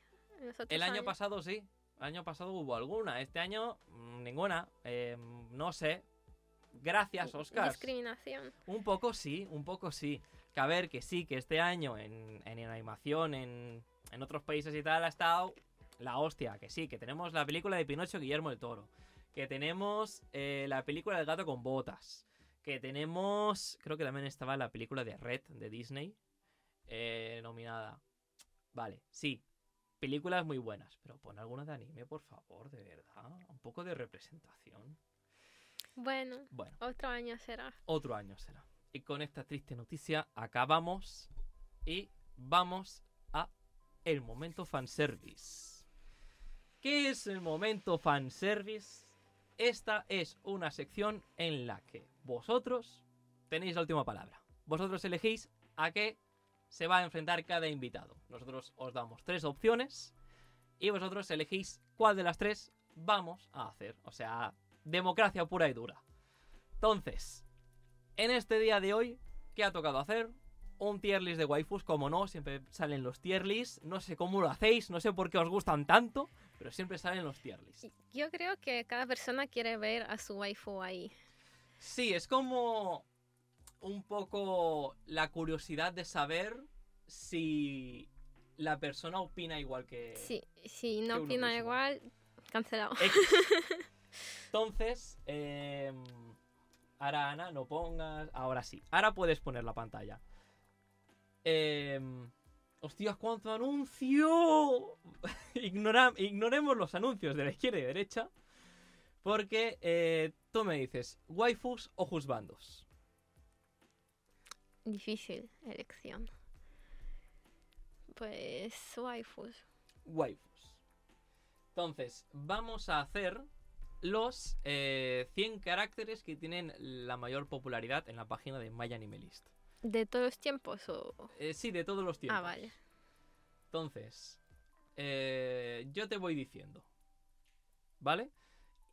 El año años. pasado sí, el año pasado hubo alguna, este año mm, ninguna. Eh, no sé. Gracias, Oscars. Discriminación. Un poco sí, un poco sí. Que a ver, que sí, que este año en, en animación, en, en otros países y tal, ha estado la hostia. Que sí, que tenemos la película de Pinocho Guillermo del Toro. Que tenemos eh, la película del gato con botas. Que tenemos, creo que también estaba la película de Red de Disney. eh, nominada. Vale, sí. Películas muy buenas. Pero pon alguna de anime, por favor, de verdad. Un poco de representación. Bueno, Bueno, otro año será. otro año será. Y con esta triste noticia acabamos y vamos a el momento fanservice. ¿Qué es el momento fanservice? Esta es una sección en la que vosotros tenéis la última palabra. Vosotros elegís a qué se va a enfrentar cada invitado. Nosotros os damos tres opciones y vosotros elegís cuál de las tres vamos a hacer. O sea, democracia pura y dura. Entonces, en este día de hoy, ¿qué ha tocado hacer? Un tier list de waifus, como no, siempre salen los tier lists. No sé cómo lo hacéis, no sé por qué os gustan tanto, pero siempre salen los tier lists. Yo creo que cada persona quiere ver a su waifu ahí. Sí, es como un poco la curiosidad de saber si la persona opina igual que... Sí, si no opina mismo. igual, cancelado. Entonces, eh, ahora Ana, no pongas. Ahora sí, ahora puedes poner la pantalla. Eh, hostias, cuánto anuncio. Ignora- ignoremos los anuncios de la izquierda y derecha. Porque eh, tú me dices, waifus o juzbandos. Difícil elección. Pues waifus. waifus. Entonces, vamos a hacer los eh, 100 caracteres que tienen la mayor popularidad en la página de My Anime List. ¿De todos los tiempos o...? Eh, sí, de todos los tiempos. Ah, vale. Entonces, eh, yo te voy diciendo. ¿Vale?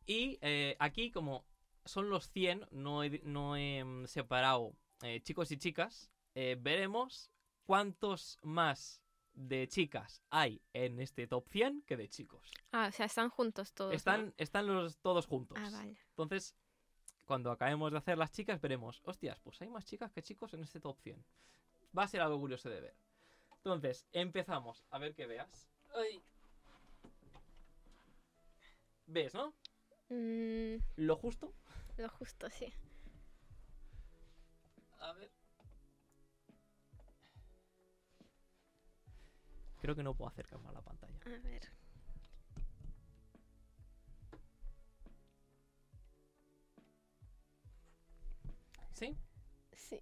Y eh, aquí, como son los 100, no he, no he mm, separado eh, chicos y chicas, eh, veremos cuántos más de chicas hay en este top 100 que de chicos. Ah, o sea, están juntos todos. ¿no? Están, están los, todos juntos. Ah, vale. Entonces, cuando acabemos de hacer las chicas, veremos, hostias, pues hay más chicas que chicos en este top 100. Va a ser algo curioso de ver. Entonces, empezamos. A ver que veas. Ay. ¿Ves, no? Mm, Lo justo. lo justo, sí. A ver. Creo que no puedo acercar más la pantalla. A ver. ¿Sí? Sí.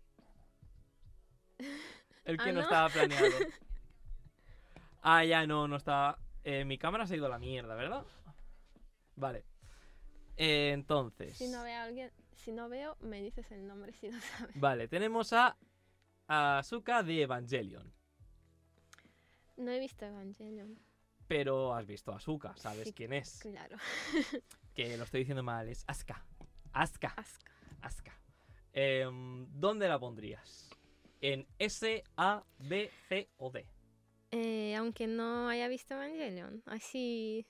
El que Ah, no, ¿no? estaba planeado. Ah, ya no, no estaba. Eh, mi cámara se ha ido a la mierda, ¿verdad? Vale. Eh, entonces. Si no veo a alguien... Si no veo, me dices el nombre si no sabes. Vale, tenemos a Asuka de Evangelion. No he visto Evangelion. Pero has visto a Asuka, sabes Sí, quién es. Claro. Que lo estoy diciendo mal, es Asuka. Asuka, Asuka. Asuka. Em, ¿Dónde la pondrías? ¿En S, A, B, C o D? Eh, aunque no haya visto Evangelion. Así,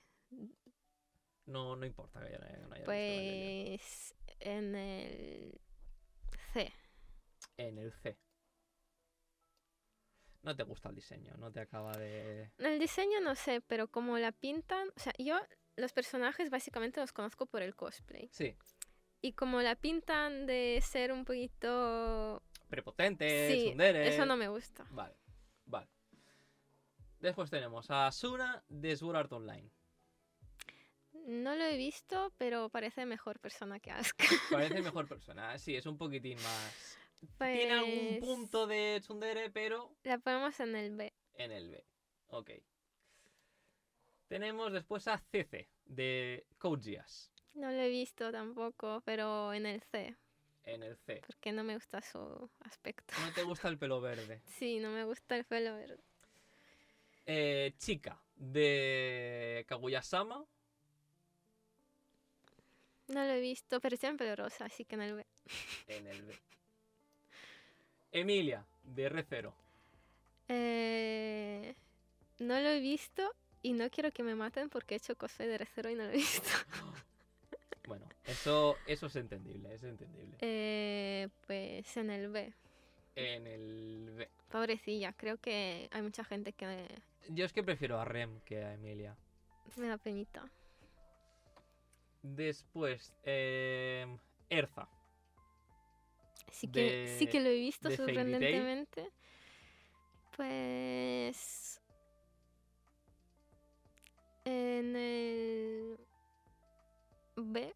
No, no importa que haya, no haya visto Evangelion. En el... C. En el C. No te gusta el diseño, no te acaba de... El diseño no sé, pero como la pintan... O sea, yo los personajes básicamente los conozco por el cosplay. Sí, Y como la pintan de ser un poquito... prepotente, Sí, tsundere. Eso no me gusta. Vale, vale. Después tenemos a Asuna de Sword Art Online. No lo he visto, pero parece mejor persona que Asuka. Parece mejor persona. Sí, es un poquitín más. Tiene algún Pues, punto de tsundere, pero La ponemos en el B. en el B. Ok. Tenemos después a CC de Code Geass No lo he visto tampoco, pero en el C, en el C. porque no me gusta su aspecto. No te gusta el pelo verde. Sí, no me gusta el pelo verde. Eh, chica de Kaguya-sama No lo he visto, pero tiene pelo rosa, así que en el B. en el B. Emilia de R0. Eh, no lo he visto y no quiero que me maten porque he hecho cosplay de Recero y no lo he visto. Bueno, eso, eso es entendible, es entendible. Eh, pues en el B. En el B. Pobrecilla, creo que hay mucha gente que Yo es que prefiero a Rem que a Emilia. me da penita. Después, eh, Erza. Sí que, sí que lo he visto sorprendentemente. Pues... En el... B.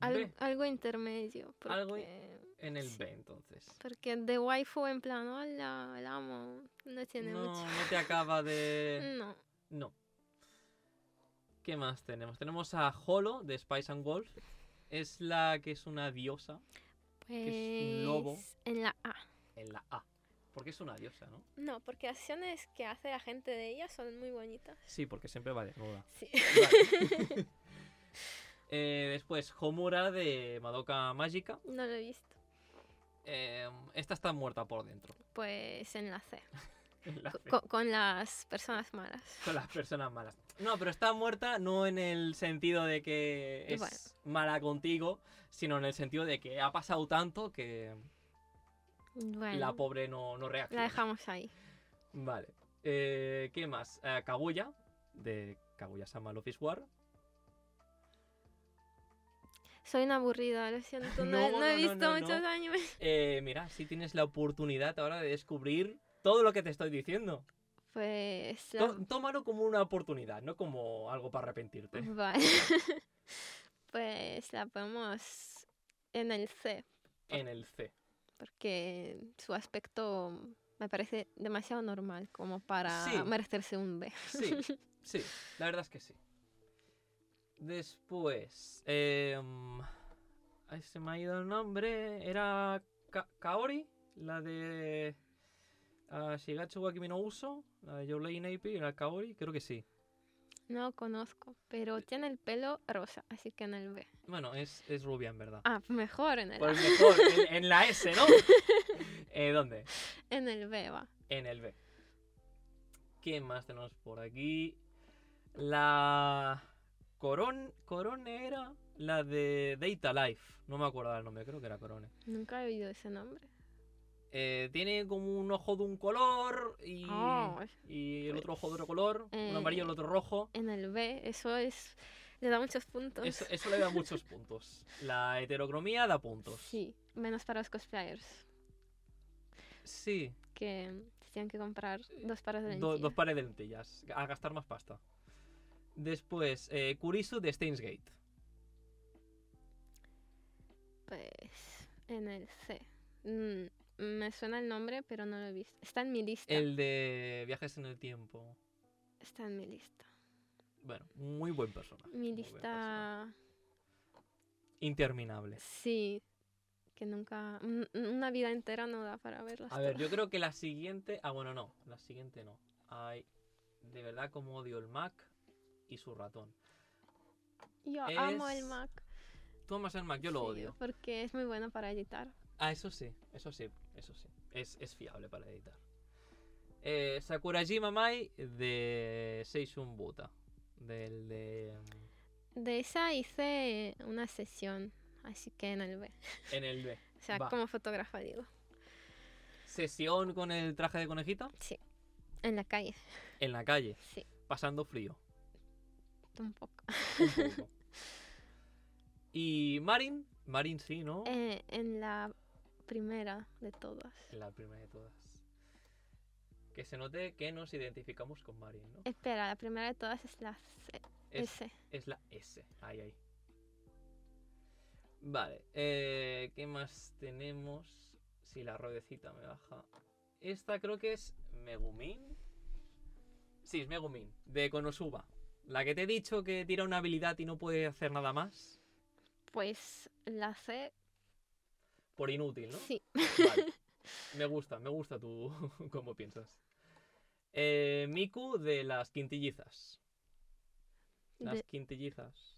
Algo B. algo intermedio. Algo En el sí. B, entonces. porque de waifu en plan, hola, la amo, no tiene No, mucho. no te acaba de... No. No. ¿Qué más tenemos? Tenemos a Holo de Spice and Wolf. Es la que es una diosa Pues es un lobo. en la A. en la A. Porque es una diosa, ¿no? No, porque acciones que hace la gente de ella son muy bonitas. Sí, porque siempre va desnuda. Sí. Vale. Eh, después, Homura de Madoka Mágica. No lo he visto. Eh, esta está muerta por dentro. Pues en la C. La con las personas malas. Con las personas malas. No, pero está muerta no en el sentido de que es Bueno. mala contigo, sino en el sentido de que ha pasado tanto que Bueno, la pobre no, no la reacciona. dejamos ahí. Vale. Eh, ¿Qué más? Eh, Kaguya, de Kaguya-sama Love is War. Soy una aburrida, lo siento. No, No, he- no he visto muchos animes. Eh, mira, si tienes la oportunidad ahora de descubrir todo lo que te estoy diciendo. Pues. la- Tó- tómalo como una oportunidad, no como algo para arrepentirte. Vale. pues la ponemos en el C. En el C. Porque su aspecto me parece demasiado normal como para Sí. merecerse un B. Sí, sí, la verdad es que sí. Después, eh, se me ha ido el nombre. Era Ka- Kaori, la de ah, Shigatsu wa Kimi no Uso, la de Your Navy, era Kaori, creo que sí. No conozco, pero tiene el pelo rosa, así que en el B. Bueno, es, es rubia en verdad. Ah, mejor en el Pues A. mejor, en, en la S, ¿no? Eh, ¿Dónde? En el B va. En el B. ¿Qué más tenemos por aquí? La Coron Corone era la de Data Life. No me acuerdo el nombre, creo que era Corone. Nunca he oído ese nombre. Eh, tiene como un ojo de un color y, Oh, y el otro ojo de otro color. eh, un amarillo, el otro rojo. en el B, eso es. Le da muchos puntos. Eso, eso le da muchos puntos. La heterocromía da puntos. Sí, menos para los cosplayers. Sí, Que tienen que comprar dos pares de do- lentillas. dos pares de lentillas. A gastar más pasta. Después, eh, Kurisu de Steins Gate. Pues en el C. Mm, me suena el nombre, pero no lo he visto. Está en mi lista. El de viajes en el tiempo. Está en mi lista. Bueno, muy buen personaje. Mi lista. Interminable. Sí. Que nunca. un- Una vida entera no da para verlas. A ver, todas. yo creo que la siguiente. Ah, bueno, no. La siguiente no. Ay, de verdad como odio el Mac y su ratón. Yo amo el Mac. Tú amas el Mac, yo lo sí, odio. Porque es muy bueno para editar. Ah, eso sí, eso sí, eso sí. Es, es fiable para editar. Eh, Sakurajima Mai de Seishun Buta. Del de. De esa hice una sesión. Así que en el B. En el B. O sea, Va. como fotógrafa, digo. Sesión con el traje de conejita Sí. En la calle. en la calle, Sí. pasando frío. Un poco. Un poco. y Marin, Marin sí, ¿no? Eh, en la primera de todas. La primera de todas. Que se note que nos identificamos con Marin, ¿no? Espera, la primera de todas es la C. Es, S. es la S. Ahí, ahí. Vale. eh, ¿Qué más tenemos? Si la ruedecita me baja. Esta creo que es Megumin. Sí, es Megumin. De Konosuba. La que te he dicho que tira una habilidad y no puede hacer nada más. Pues la C, Por inútil, ¿no? sí. Vale. Me gusta, me gusta tú cómo piensas. Eh, Miku de las quintillizas. Las De- quintillizas.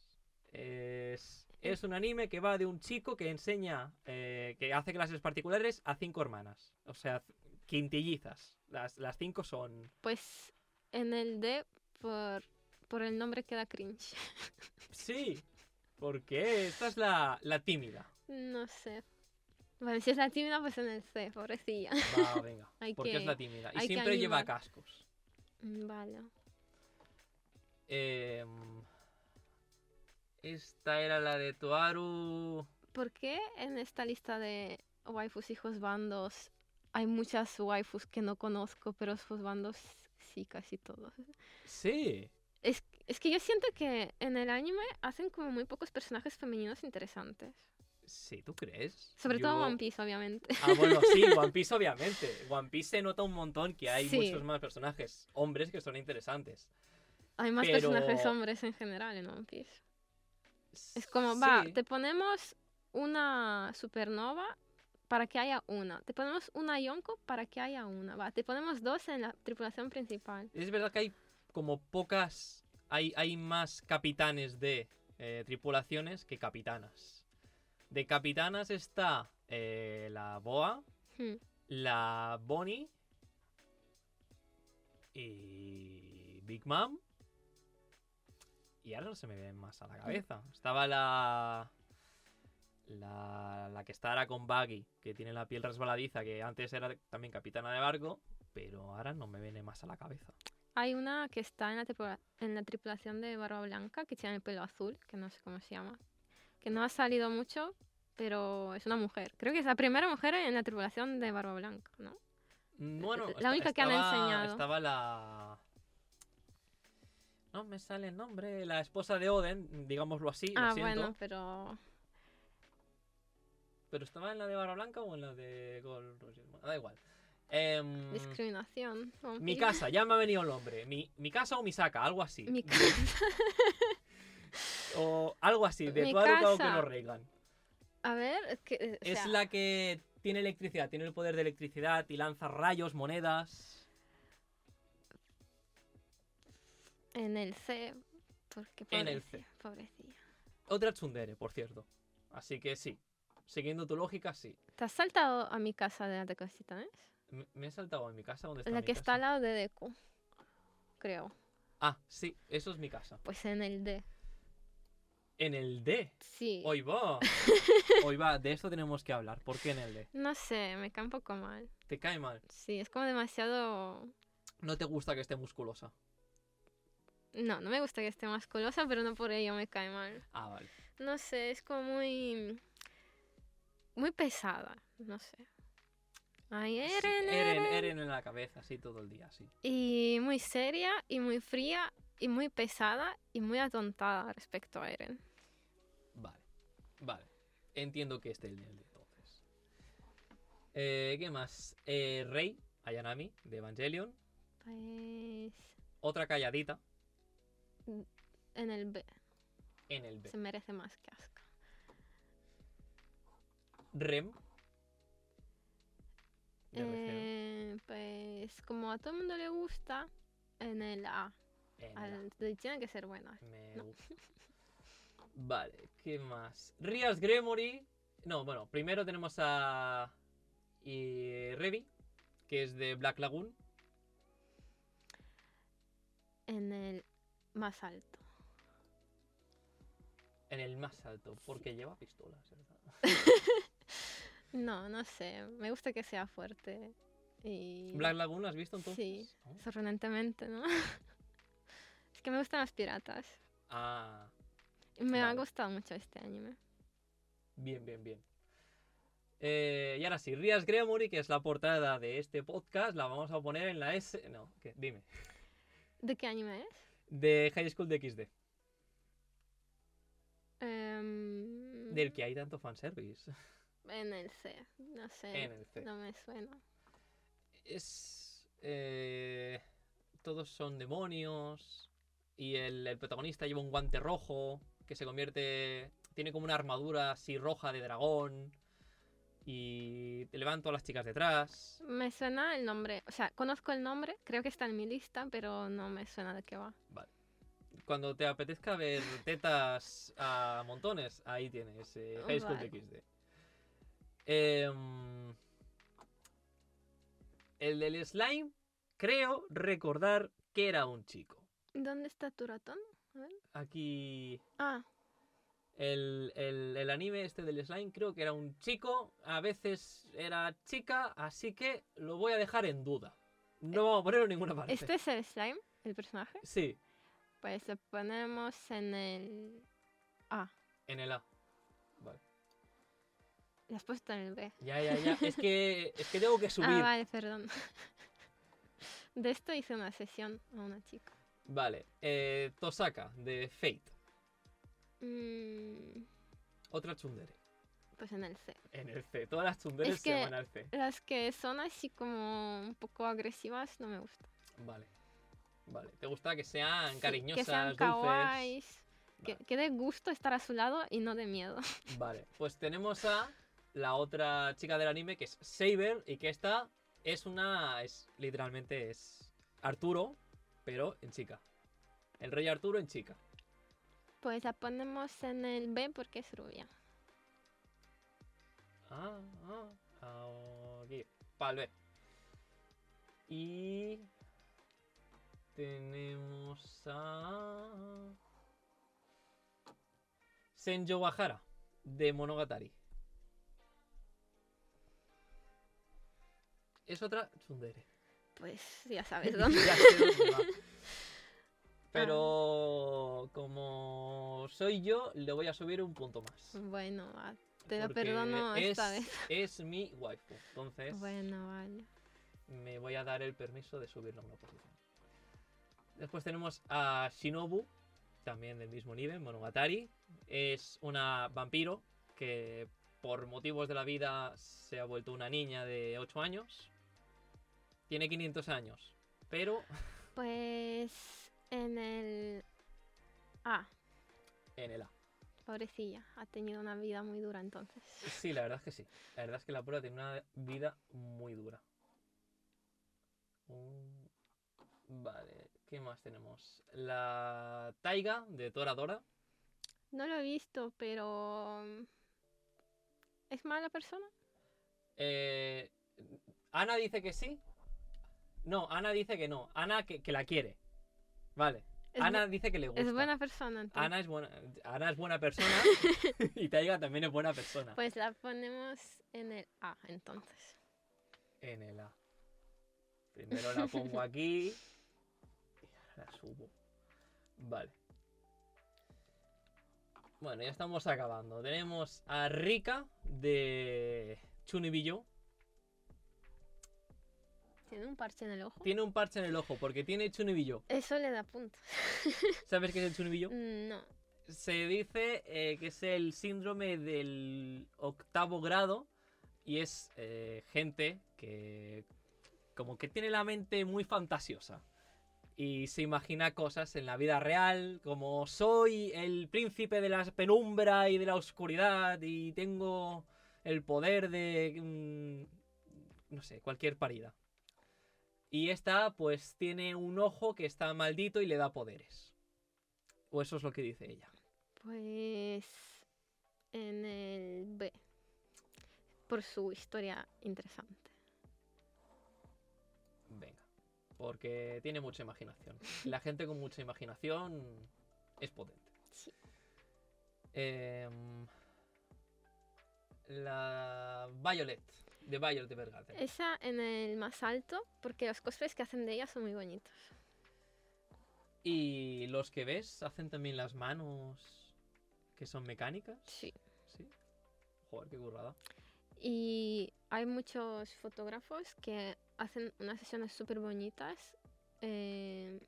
Es, es un anime que va de un chico que enseña, eh, que hace clases particulares a cinco hermanas. O sea, quintillizas. Las, las cinco son... Pues en el D, por, por el nombre queda cringe. Sí, porque esta es la, la tímida. No sé. Bueno, si es la tímida, pues en el C, pobrecilla. Va, venga. Hay porque es la tímida. Y siempre lleva cascos. Mm, Vale. Em, esta era la de Toaru. ¿Por qué en esta lista de waifus hijos bandos hay muchas waifus que no conozco, pero sus bandos sí, casi todos? Sí. Es, es que yo siento que en el anime hacen como muy pocos personajes femeninos interesantes. Sí, ¿tú crees? Sobre todo One Piece, obviamente. Ah, bueno, sí, One Piece obviamente. One Piece se nota un montón que hay Sí. muchos más personajes, hombres que son interesantes. Hay más pero- personajes hombres en general en One Piece. Es como, va, te ponemos una supernova para que haya una. Te ponemos una Yonko para que haya una. Va, te ponemos dos en la tripulación principal. Es verdad que hay como pocas. Hay, hay más capitanes de eh, tripulaciones que capitanas. De capitanas está eh, la Boa, Hmm. la Bonnie y Big Mom. Y ahora no se me ven más a la cabeza. Estaba la. La, la que está ahora con Buggy, que tiene la piel resbaladiza, que antes era también capitana de barco, pero ahora no me viene más a la cabeza. Hay una que está en la, en la tripulación de Barba Blanca, que tiene el pelo azul, que no sé cómo se llama. Que no ha salido mucho, pero es una mujer. Creo que es la primera mujer en la tripulación de Barba Blanca, ¿no? Bueno, La única que han enseñado. Estaba la. No me sale el nombre. La esposa de Oden, digámoslo así, lo ah, siento. bueno, pero... Pero estaba en la de Barra Blanca o en la de Gold Roger. Bueno, da igual. Em, Discriminación. Mi casa, ya me ha venido el nombre. Mi, mi casa o mi saca, algo así. Mi casa. O algo así, de Mi tu o que casa. no Reagan. A ver, es que... eh, Es la que tiene electricidad, tiene el poder de electricidad y lanza rayos, monedas. En el C, porque En el pobrecilla, pobrecilla. Otra tsundere, por cierto. Así que sí. Siguiendo tu lógica, sí. ¿Te has saltado a mi casa de las Titanes? Me, me he saltado en mi casa. ¿Dónde está La mi que está al casa? lado de Deku, creo. Ah, sí, eso es mi casa. Pues en el D. En el D. Sí. Hoy va. Hoy va, de esto tenemos que hablar. ¿Por qué en el D? No sé, me cae un poco mal. ¿Te cae mal? Sí, es como demasiado... ¿No te gusta que esté musculosa? No, no me gusta que esté musculosa, pero no por ello me cae mal. Ah, vale. No sé, es como muy... Muy pesada, no sé. Ay, Sí, Eren, Eren, Eren. Eren en la cabeza, así todo el día, sí. Y muy seria, y muy fría, y muy pesada, y muy atontada respecto a Eren. Vale. Entiendo que esté el nivel de entonces. Eh, ¿Qué más? Eh, Rey, Ayanami, de Evangelion. Pues... Otra calladita En el B. en el B. Se merece más que Asuka. Rem. Eh, pues como a todo el mundo le gusta, en el A. en Al- tiene que ser buena. Me no. Vale, ¿qué más? Rias Gremory. No, bueno, primero tenemos a. Y Revi, que es de Black Lagoon. En el más alto. En el más alto, porque lleva pistolas, ¿verdad? No, no sé. Me gusta que sea fuerte. Y... Black Lagoon, ¿has visto entonces? Sí, ¿No? sorprendentemente, ¿no? es que me gustan las piratas. Ah, Me ha gustado mucho este anime. bien, bien, bien. Eh, y ahora sí, Rias Gremory, que es la portada de este podcast, la vamos a poner en la S. No, ¿qué? Dime. ¿De qué anime es? De High School de XD. Em, Del que hay tanto fanservice. En el C. No sé. En el C. No me suena. es eh, todos son demonios y el, el protagonista lleva un guante rojo que se convierte tiene como una armadura así roja de dragón y te levanto a las chicas detrás Me suena el nombre. O sea, conozco el nombre. Creo que está en mi lista, pero no me suena de qué va. cuando te apetezca ver tetas a montones ahí tienes eh, High School Vale. XD Em, el del slime creo recordar que era un chico ¿Dónde está tu ratón? Aquí Ah, El, el- el anime este del slime creo que era un chico, a veces era chica, así que lo voy a dejar en duda. No vamos a ponerlo en ninguna parte. ¿este es el slime? ¿El personaje? Sí, Pues lo ponemos en el A. en el A. Vale. Lo has puesto en el B. Ya, ya, ya. Es que, es que tengo que subir. Ah, vale, perdón. De esto hice una sesión a una chica. Vale. eh, Tosaka, de Fate. Mm, Otra tsundere. pues en el C. En el C. Todas las tsunderes Es se que- van al C. Las que son así como un poco agresivas no me gustan. Vale. Vale. ¿Te gusta que sean Sí, cariñosas, que sean dulces? kawaiis, que, Vale. que dé gusto estar a su lado y no de miedo. Vale, pues tenemos a la otra chica del anime que es Saber y que esta es una. es literalmente es Arturo, pero en chica. El rey Arturo en chica. Pues la ponemos en el B porque es rubia. Ah, ah, aquí. Vale. Y tenemos a Senjo Bahara de Monogatari. Es otra tsundere. Pues ya sabes dónde. Ya sé dónde va. Pero como soy yo, le voy a subir un punto más. bueno, va, te lo perdono es, esta vez. Es mi waifu. Entonces Bueno, vale. me voy a dar el permiso de subirlo a una posición. Después tenemos a Shinobu, también del mismo nivel, Monogatari. Es una vampiro que por motivos de la vida se ha vuelto una niña de 8 años. Tiene 500 años, pero Pues en el A, en el A. pobrecilla, ha tenido una vida muy dura entonces. Sí, la verdad es que sí. La verdad es que la pura tiene una vida muy dura. Mm, Vale, ¿qué más tenemos? La Taiga de Toradora. No lo he visto, pero ¿es mala persona? Eh, Ana dice que sí. No, Ana dice que no. Ana que, que la quiere. Vale. Es, Ana dice que le gusta. es buena persona entonces. Ana es buena, Ana es buena persona y Taiga también es buena persona. Pues la ponemos en el A entonces. En el A. Primero la pongo aquí. Y ahora la subo. Vale. Bueno, ya estamos acabando. Tenemos a Rika de Chunibillo. Tiene un parche en el ojo. Tiene un parche en el ojo porque tiene Chunibillo. Eso le da puntos. ¿Sabes qué es el Chunibillo? Mm, No. Se dice eh, que es el síndrome del octavo grado y es eh, gente que como que tiene la mente muy fantasiosa y se imagina cosas en la vida real como soy el príncipe de la penumbra y de la oscuridad y tengo el poder de mm, no sé, cualquier parida. Y esta pues tiene un ojo que está maldito y le da poderes. O eso es lo que dice ella. Pues en el B. Por su historia interesante. Venga. Porque tiene mucha imaginación. La gente con mucha imaginación es potente. Sí. Em, la Violet. De Violet Evergarden. Esa en el más alto, porque los cosplays que hacen de ella son muy bonitos. Y los que ves hacen también las manos que son mecánicas. Sí. Sí. Joder, qué currada. Y hay muchos fotógrafos que hacen unas sesiones súper bonitas. eh,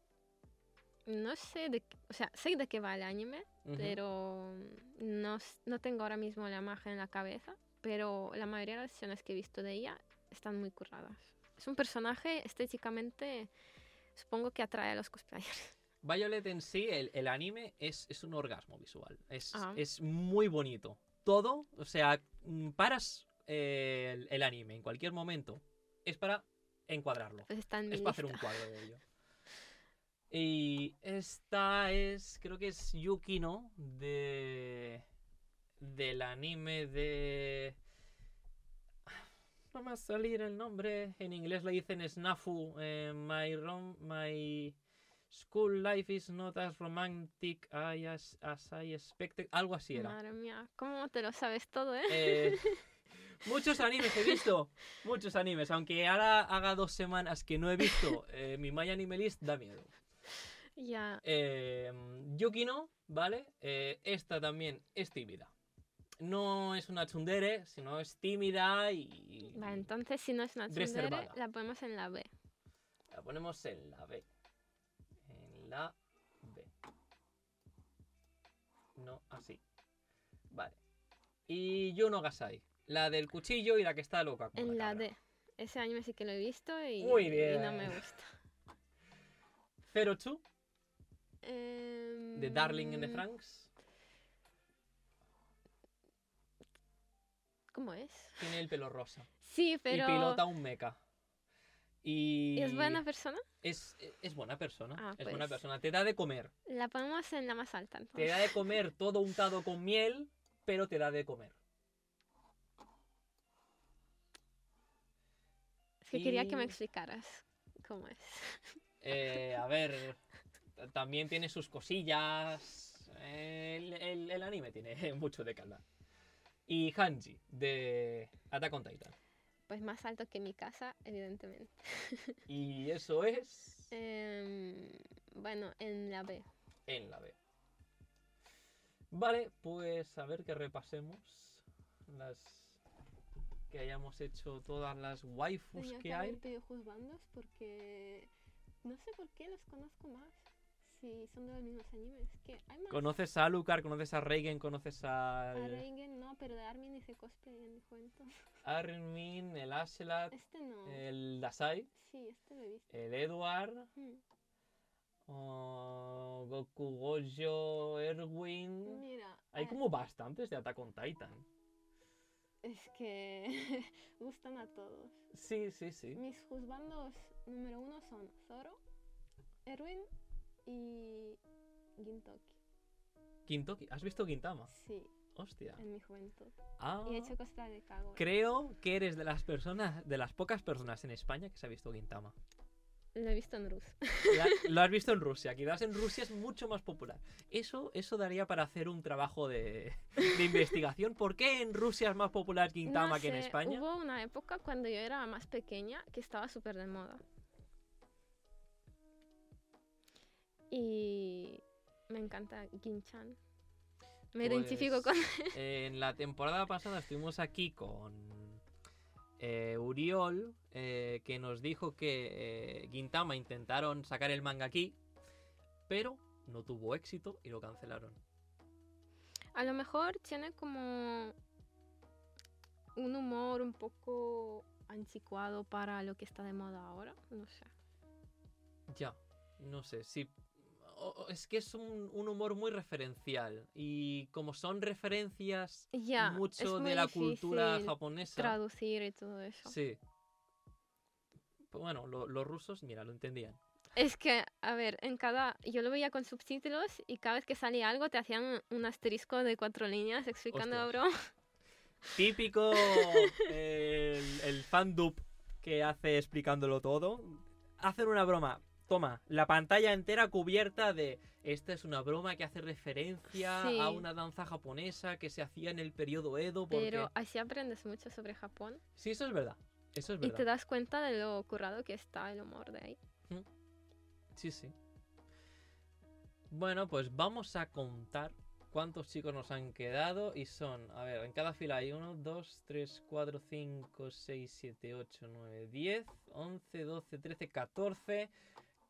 no sé de o sea, sé de qué va el anime, Ujú. pero no, no tengo ahora mismo la imagen en la cabeza. Pero la mayoría de las sesiones que he visto de ella están muy curradas. Es un personaje estéticamente, supongo que atrae a los cosplayers. Violet en sí, el, el anime, es, es un orgasmo visual. Es, Ah. es muy bonito. Todo, o sea, mm, paras eh, el, el anime en cualquier momento. Es para encuadrarlo. Pues está en mi Es para hacer un cuadro de ello. Y esta es, creo que es Yukino de del anime de no me va a salir el nombre. En inglés le dicen Snafu. eh, my rom my school life is not as romantic as, as I expected. Algo así era. Madre mía, ¿cómo te lo sabes todo, eh? Eh, muchos animes he visto. Muchos animes. Aunque ahora haga dos semanas que no he visto eh, mi My Anime List, da miedo. Ya, Eh, Yukino, ¿vale? Eh, esta también es tímida. No es una tsundere, sino es tímida y... vale, entonces si no es una tsundere, Reservada. la ponemos en la B. La ponemos en la B. En la B. No, así. Vale. Y Yuno Gasai. La del cuchillo y la que está loca. En la. D. Ese anime sí que lo he visto y, Muy y bien. no me gusta. 02 Em, de Darling in the Franks. ¿Cómo es? Tiene el pelo rosa. Sí, pero... Y pilota un mecha. Y... ¿y ¿Es buena persona? Es, es buena persona. Ah, es buena pues. persona. Te da de comer. La ponemos en la más alta. Te da de comer todo untado con miel, pero te da de comer. Es que quería que me explicaras cómo es. Eh, a ver, también tiene sus cosillas. El, el- el anime tiene mucho de calma. Y Hanji, de Attack on Titan. Pues más alto que mi casa, evidentemente. Y eso es Em, bueno, en la B. en la B. Vale, pues a ver que repasemos las que hayamos hecho todas las waifus Tenía que que hay. haber pedido juzgandos porque no sé por qué los conozco más. Si son de los mismos animes. Que hay más. Conoces a Alucard, conoces a Reigen, conoces A a Reigen no, pero de Armin hice cosplay en mi cuento. Armin, el Ashelat, Este no. el Dasai, Sí, este lo he visto. el Edward, Mm. Goku Gojo, Erwin. Mira, Hay como bastantes de Attack on Titan. es que gustan a todos. Sí, sí, sí. Mis juzgandos número uno son Zoro, Erwin y Gintoki. Kintoki, ¿has visto Gintama? Sí, Hostia. en mi juventud. Ah, Y he hecho cosplay de Kagura. creo que eres de las personas, de las pocas personas en España que se ha visto Gintama. Lo he visto en Rus. La- Lo has visto en Rusia, quizás en Rusia es mucho más popular. Eso, eso daría para hacer un trabajo de, de investigación. ¿Por qué en Rusia es más popular Gintama No que en España? Hubo una época cuando yo era más pequeña que estaba súper de moda. Y me encanta Ginchan. Me identifico con... Pues, En la temporada pasada estuvimos aquí con eh, Uriol, eh, que nos dijo que eh, Gintama intentaron sacar el manga aquí, pero no tuvo éxito y lo cancelaron. A lo mejor tiene como un humor un poco anticuado para lo que está de moda ahora. No sé. Ya, no sé, sí. Es que es un, un humor muy referencial y como son referencias es mucho muy de la cultura japonesa. traducir y todo eso. Sí. Pues bueno, lo- los rusos, mira, lo entendían. Es que, a ver, en cada. Yo lo veía con subtítulos y cada vez que salía algo te hacían un asterisco de cuatro líneas explicando la broma. Típico el, el fan dub que hace explicándolo todo. Hacen una broma. Toma, la pantalla entera cubierta de. Esta es una broma que hace referencia Sí. a una danza japonesa que se hacía en el periodo Edo. Porque... Pero así aprendes mucho sobre Japón Sí, eso es verdad. Eso es y verdad. te das cuenta de lo currado que está el humor de ahí. Sí, sí. Bueno, pues vamos a contar cuántos chicos nos han quedado y son, a ver, en cada fila hay 1, 2, 3, 4, 5, 6, 7, 8, 9, 10, 11, 12, 13, 14,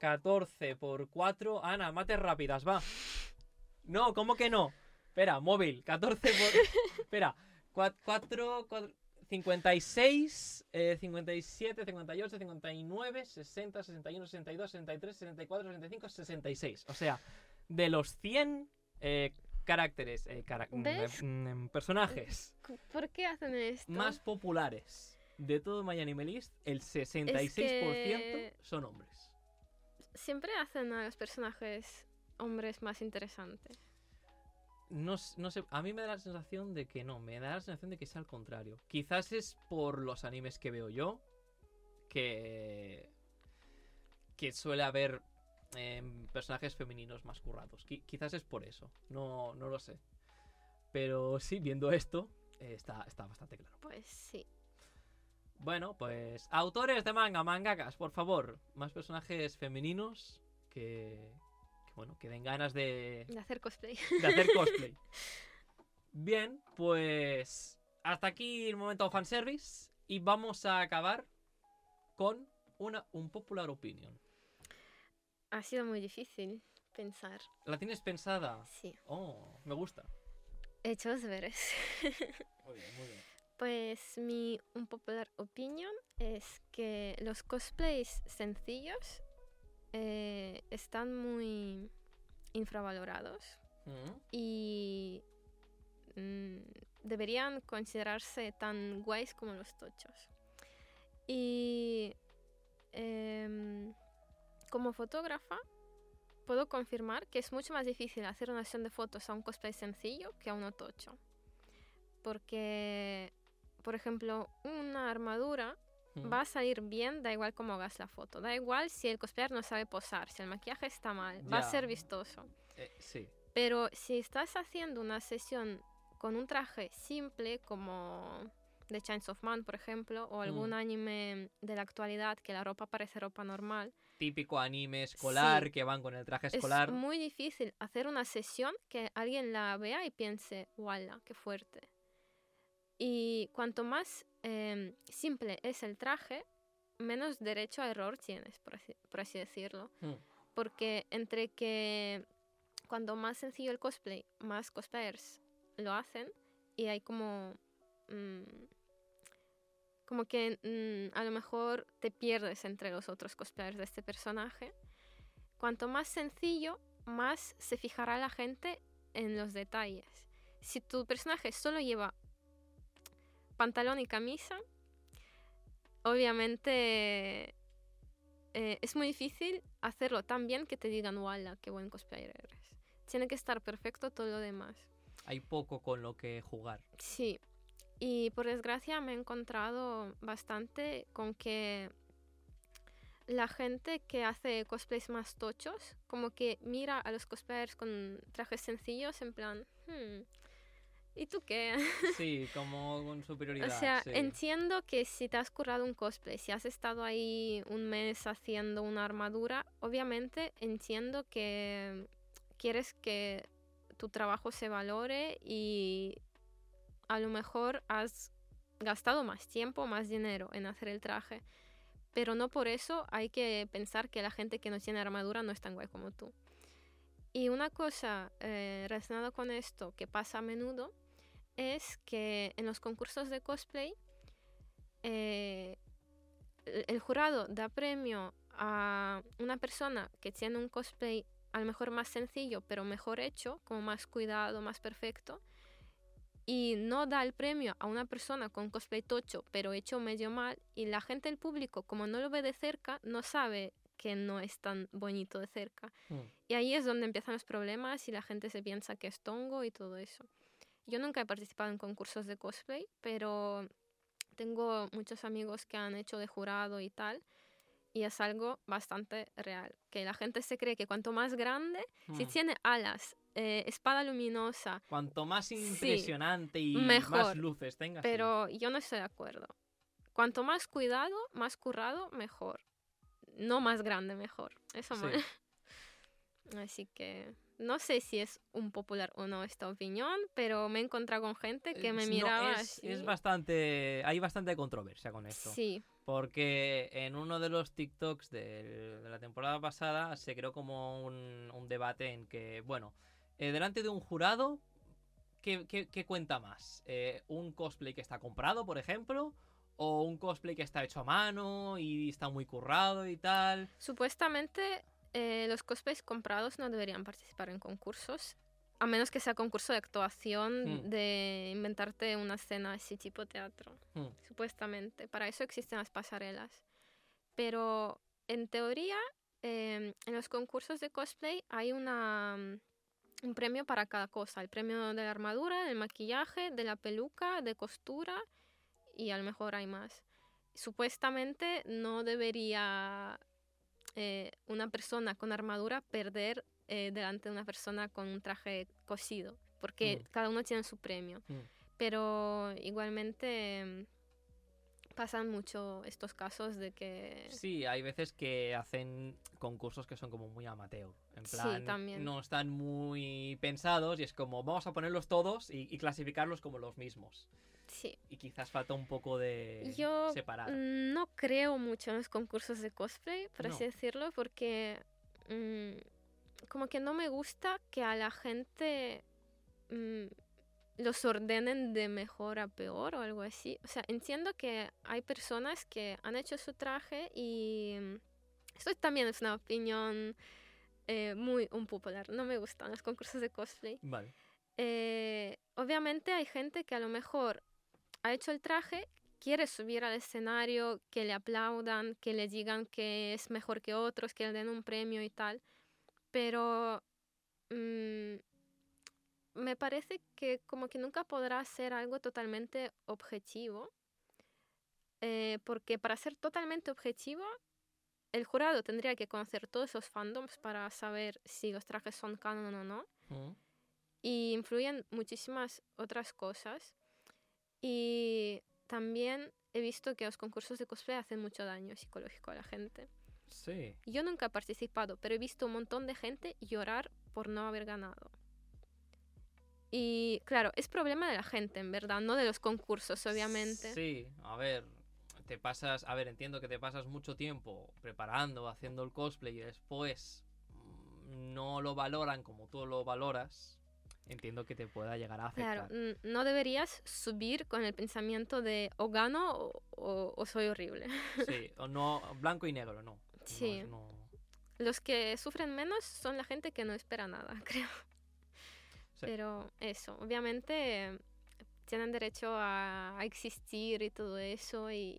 14 por 4. Ana, mates rápidas, va. No, ¿cómo que no? Espera, móvil, 14 por... Espera, 4, 56, eh, 57, 58, 59, 60, 61, 62, 63, 64, 65, 66. O sea, de los 100 eh, caracteres, eh, cara- mm, eh, mm, personajes Cu- ¿Por qué hacen esto? más populares de todo My Anime List, el 66% que- son hombres. Siempre hacen a los personajes hombres más interesantes. No, no sé, a mí me da la sensación de que no, me da la sensación de que es al contrario. Quizás es por los animes que veo yo, que, que suele haber em, personajes femeninos más currados. Qui- quizás es por eso, no, no lo sé. Pero sí, viendo esto, eh, está, está bastante claro. Pues sí. Bueno, pues autores de manga, mangakas, por favor, más personajes femeninos que, que bueno, que den ganas de, De hacer cosplay. de hacer cosplay. Bien, pues hasta aquí el momento fanservice y vamos a acabar con una un popular opinion. Ha sido muy difícil. pensar. ¿La tienes pensada? Sí. Oh, me gusta. Hechos veres. Muy bien, muy bien. Pues mi un popular opinión es que los cosplays sencillos eh, están muy infravalorados Mm, y mm, deberían considerarse tan guays como los tochos. Y em, como fotógrafa puedo confirmar que es mucho más difícil hacer una sesión de fotos a un cosplay sencillo que a uno tocho. Porque, por ejemplo, una armadura mm. va a salir bien, da igual cómo hagas la foto. Da igual si el cosplayer no sabe posar, si el maquillaje está mal, va a ser vistoso. Eh, sí. Pero si estás haciendo una sesión con un traje simple como de Chains of Man, por ejemplo, o algún Mm. anime de la actualidad que la ropa parece ropa normal, Típico anime escolar Sí. que van con el traje escolar. es muy difícil hacer una sesión que alguien la vea y piense, ¡wala, qué fuerte! Y cuanto más em, simple es el traje, menos derecho a error tienes, por así, por así decirlo. Mm, Porque entre que cuando más sencillo el cosplay, más cosplayers lo hacen y hay como... mm, como que mm, a lo mejor te pierdes entre los otros cosplayers de este personaje. Cuanto más sencillo, más se fijará la gente en los detalles. Si tu personaje solo lleva pantalón y camisa, obviamente eh, es muy difícil hacerlo tan bien que te digan, ¡wala, qué buen cosplayer eres! Tiene que estar perfecto todo lo demás. Hay poco con lo que jugar. Sí, y por desgracia me he encontrado bastante con que la gente que hace cosplays más tochos, como que mira a los cosplayers con trajes sencillos en plan, "Hmm, ¿y tú qué? Sí, como con O superioridad. sea, sí. entiendo que si te has currado un cosplay, si has estado ahí un mes haciendo una armadura, obviamente entiendo que quieres que tu trabajo se valore y a lo mejor has gastado más tiempo, más dinero en hacer el traje. Pero no por eso hay que pensar que la gente que no tiene armadura no es tan guay como tú. Y una cosa eh, relacionada con esto que pasa a menudo es que en los concursos de cosplay eh, el el jurado da premio a una persona que tiene un cosplay a lo mejor más sencillo pero mejor hecho, como más cuidado, más perfecto, y no da el premio a una persona con cosplay tocho pero hecho medio mal, y la gente del público, como no lo ve de cerca, no sabe que no es tan bonito de cerca. Mm, Y ahí es donde empiezan los problemas y la gente se piensa que es tongo y todo eso. Yo nunca he participado en concursos de cosplay, pero tengo muchos amigos que han hecho de jurado y tal. Y es algo bastante real. Que la gente se cree que cuanto más grande, si mm. tiene alas, eh, espada luminosa, Cuanto más impresionante y más mejor, luces tengas. sí. pero yo no estoy de acuerdo. Cuanto más cuidado, más currado, mejor. No más grande, mejor. Eso Sí. me- Así que no sé si es un popular o no esta opinión, pero me he encontrado con gente que Eh, me no, miraba es, así. es bastante. Hay bastante controversia con esto. Sí, Porque en uno de los TikToks de, la temporada pasada se creó como un, un debate en que, bueno, eh, delante de un jurado, ¿qué, qué- qué cuenta más? Eh, ¿Un cosplay que está comprado, por ejemplo? ¿O un cosplay que está hecho a mano y está muy currado y tal? supuestamente eh, los cosplays comprados no deberían participar en concursos, a menos que sea concurso de actuación, Hmm. de inventarte una escena así tipo teatro. Hmm. supuestamente. Para eso existen las pasarelas. Pero en teoría, eh, en los concursos de cosplay hay una, mm, un premio para cada cosa. El premio de la armadura, del maquillaje, de la peluca, de costura y a lo mejor hay más. Supuestamente no debería eh, una persona con armadura perder eh, delante de una persona con un traje cosido, porque Mm. cada uno tiene su premio. Mm. Pero igualmente mm, pasan mucho estos casos de que... Sí, hay veces que hacen concursos que son como muy amateur. En Sí, plan, también. no están muy pensados y es como vamos a ponerlos todos y, y clasificarlos como los mismos. Sí. Y quizás falta un poco de Yo separar. no creo mucho en los concursos de cosplay, por así decirlo, porque mm, como que no me gusta que a la gente mm, los ordenen de mejor a peor o algo así. O sea, entiendo que hay personas que han hecho su traje y mm, esto también es una opinión eh, muy unpopular. No me gustan los concursos de cosplay. Vale. Eh, obviamente hay gente que a lo mejor ha hecho el traje, quiere subir al escenario, que le aplaudan, que le digan que es mejor que otros, que le den un premio y tal. Pero mm, me parece que como que nunca podrá ser algo totalmente objetivo. eh, porque para ser totalmente objetivo, el jurado tendría que conocer todos esos fandoms para saber si los trajes son canon o no Mm. y influyen muchísimas otras cosas. Y también he visto que los concursos de cosplay hacen mucho daño psicológico a la gente. Sí. Yo nunca he participado, pero he visto un montón de gente llorar por no haber ganado. Y claro, es problema de la gente, en verdad, no de los concursos, obviamente. Sí, a ver, te pasas, a ver, entiendo que te pasas mucho tiempo preparando, haciendo el cosplay y después mm, no lo valoran como tú lo valoras. Entiendo que te pueda llegar a afectar. Claro, no deberías subir con el pensamiento de o gano o, o- o soy horrible. Sí, o no, blanco y negro, no. Sí. no- Los que sufren menos son la gente que no espera nada, creo. Sí. Pero eso, obviamente tienen derecho a, a existir y todo eso y,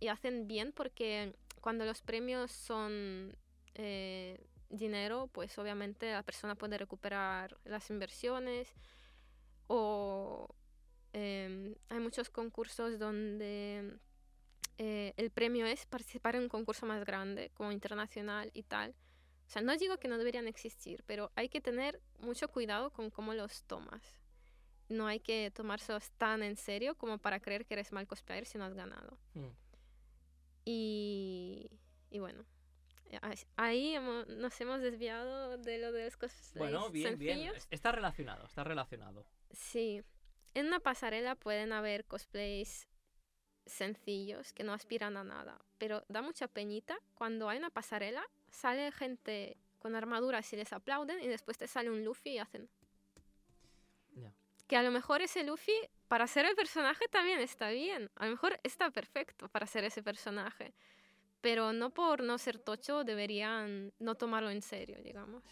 y hacen bien porque cuando los premios son eh, dinero, pues obviamente la persona puede recuperar las inversiones o em, hay muchos concursos donde eh, el premio es participar en un concurso más grande, como internacional y tal. O sea, no digo que no deberían existir, pero hay que tener mucho cuidado con cómo los tomas. No hay que tomárselos tan en serio como para creer que eres mal cosplayer si no has ganado. Mm. Y, y bueno, eh, ahí- ahí hemo- nos hemos desviado de lo de los cosplays Bueno, bien, bien. sencillos. Es- Está relacionado, está relacionado. Sí, en una pasarela pueden haber cosplays sencillos que no aspiran a nada, pero da mucha peñita cuando hay una pasarela, sale gente con armaduras y les aplauden y después te sale un Luffy y hacen... Ya. Que a lo mejor ese Luffy, para ser el personaje también está bien, a lo mejor está perfecto para ser ese personaje, pero no por no ser tocho deberían no tomarlo en serio, digamos.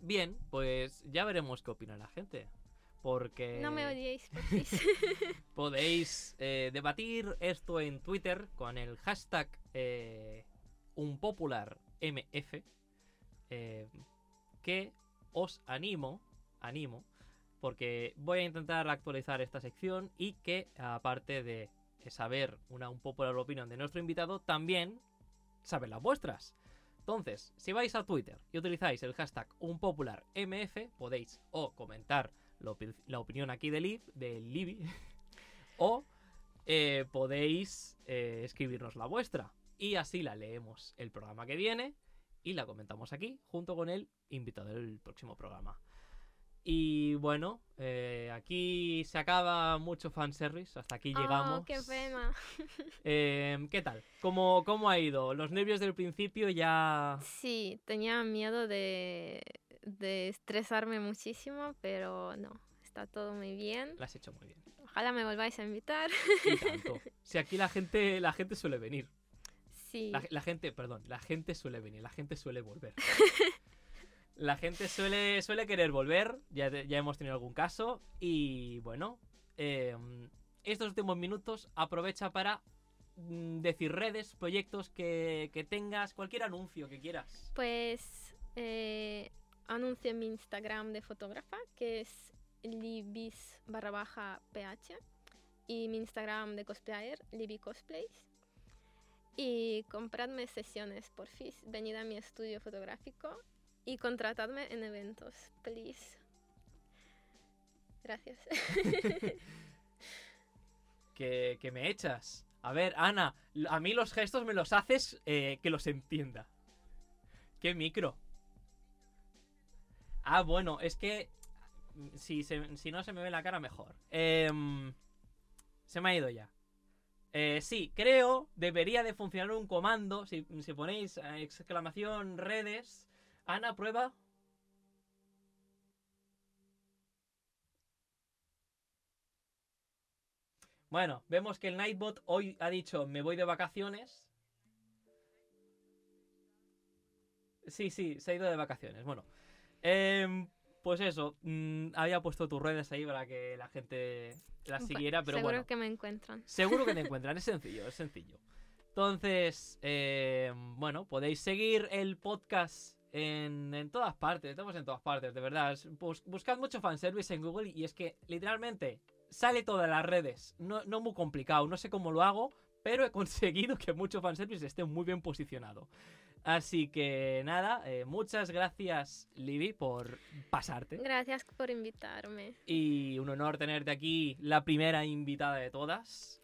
Bien, pues ya veremos qué opina la gente. Porque No me odiéis, podéis eh, debatir esto en Twitter con el hashtag eh, unpopularmf. eh, que os animo, animo, porque voy a intentar actualizar esta sección y que aparte de saber una un popular opinión de nuestro invitado, también saber las vuestras. Entonces, si vais a Twitter y utilizáis el hashtag unpopularmf, podéis o comentar la, opi- la opinión aquí de Liv, de Libby, o eh, podéis eh, escribirnos la vuestra. Y así la leemos el programa que viene y la comentamos aquí junto con el invitado del próximo programa. Y bueno, eh, aquí se acaba mucho fanservice, hasta aquí llegamos. Oh, qué pena. Eh, ¿Qué tal? ¿Cómo, ¿Cómo ha ido? Los nervios del principio ya... Sí, tenía miedo de, de estresarme muchísimo, pero no, está todo muy bien. Lo has hecho muy bien. Ojalá me volváis a invitar. Y tanto. Si aquí la gente, la gente suele venir. Sí, La, la gente, perdón, la gente suele venir, la gente suele volver. La gente suele, suele querer volver, ya, ya hemos tenido algún caso. Y bueno, eh, estos últimos minutos aprovecha para mm, decir redes, proyectos que, que tengas, cualquier anuncio que quieras. pues eh, anuncio mi Instagram de fotógrafa, que es libis barra baja ph, y mi Instagram de cosplayer, libi cosplays. Y compradme sesiones, por fin, venid a mi estudio fotográfico y contratadme en eventos, please. Gracias. Que, me echas. A ver, Ana, a mí los gestos me los haces eh, que los entienda. ¿Qué micro? Ah, bueno, es que mm, si, no se me ve la cara, mejor. Em, se me ha ido ya. Eh, sí, creo debería de funcionar un comando. Si, si ponéis eh, exclamación redes, Ana, prueba. Bueno, vemos que el Nightbot hoy ha dicho me voy de vacaciones. Sí, sí, se ha ido de vacaciones. Bueno, em, pues eso, mm, había puesto tus redes ahí para que la gente las siguiera, pero Seguro bueno. que me encuentran. Seguro que te encuentran, es sencillo, es sencillo. Entonces, eh, bueno, podéis seguir el podcast en, en todas partes, estamos en todas partes, de verdad. Bus- buscad mucho fanservice en Google y es que literalmente sale todas las redes. No, no muy complicado, no sé cómo lo hago, pero he conseguido que mucho fanservice esté muy bien posicionado. Así que nada, eh, muchas gracias, Libby, por pasarte. Gracias por invitarme. Y un honor tenerte aquí, la primera invitada de todas.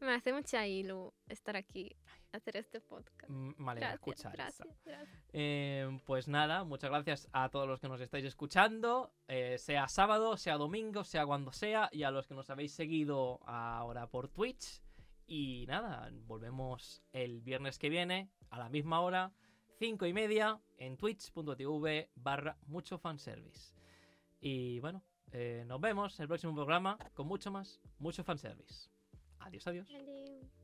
Me hace mucha ilu estar aquí, hacer este podcast. Mm, alegra Gracias, escuchar gracias, gracias. Eh, pues nada, muchas gracias a todos los que nos estáis escuchando, eh, sea sábado, sea domingo, sea cuando sea, y a los que nos habéis seguido ahora por Twitch. Y nada, volvemos el viernes que viene, a la misma hora, 5 y media, en twitch.tv barra mucho fanservice. Y bueno, eh, nos vemos en el próximo programa con mucho más, mucho fanservice. Adiós, adiós. Adiós.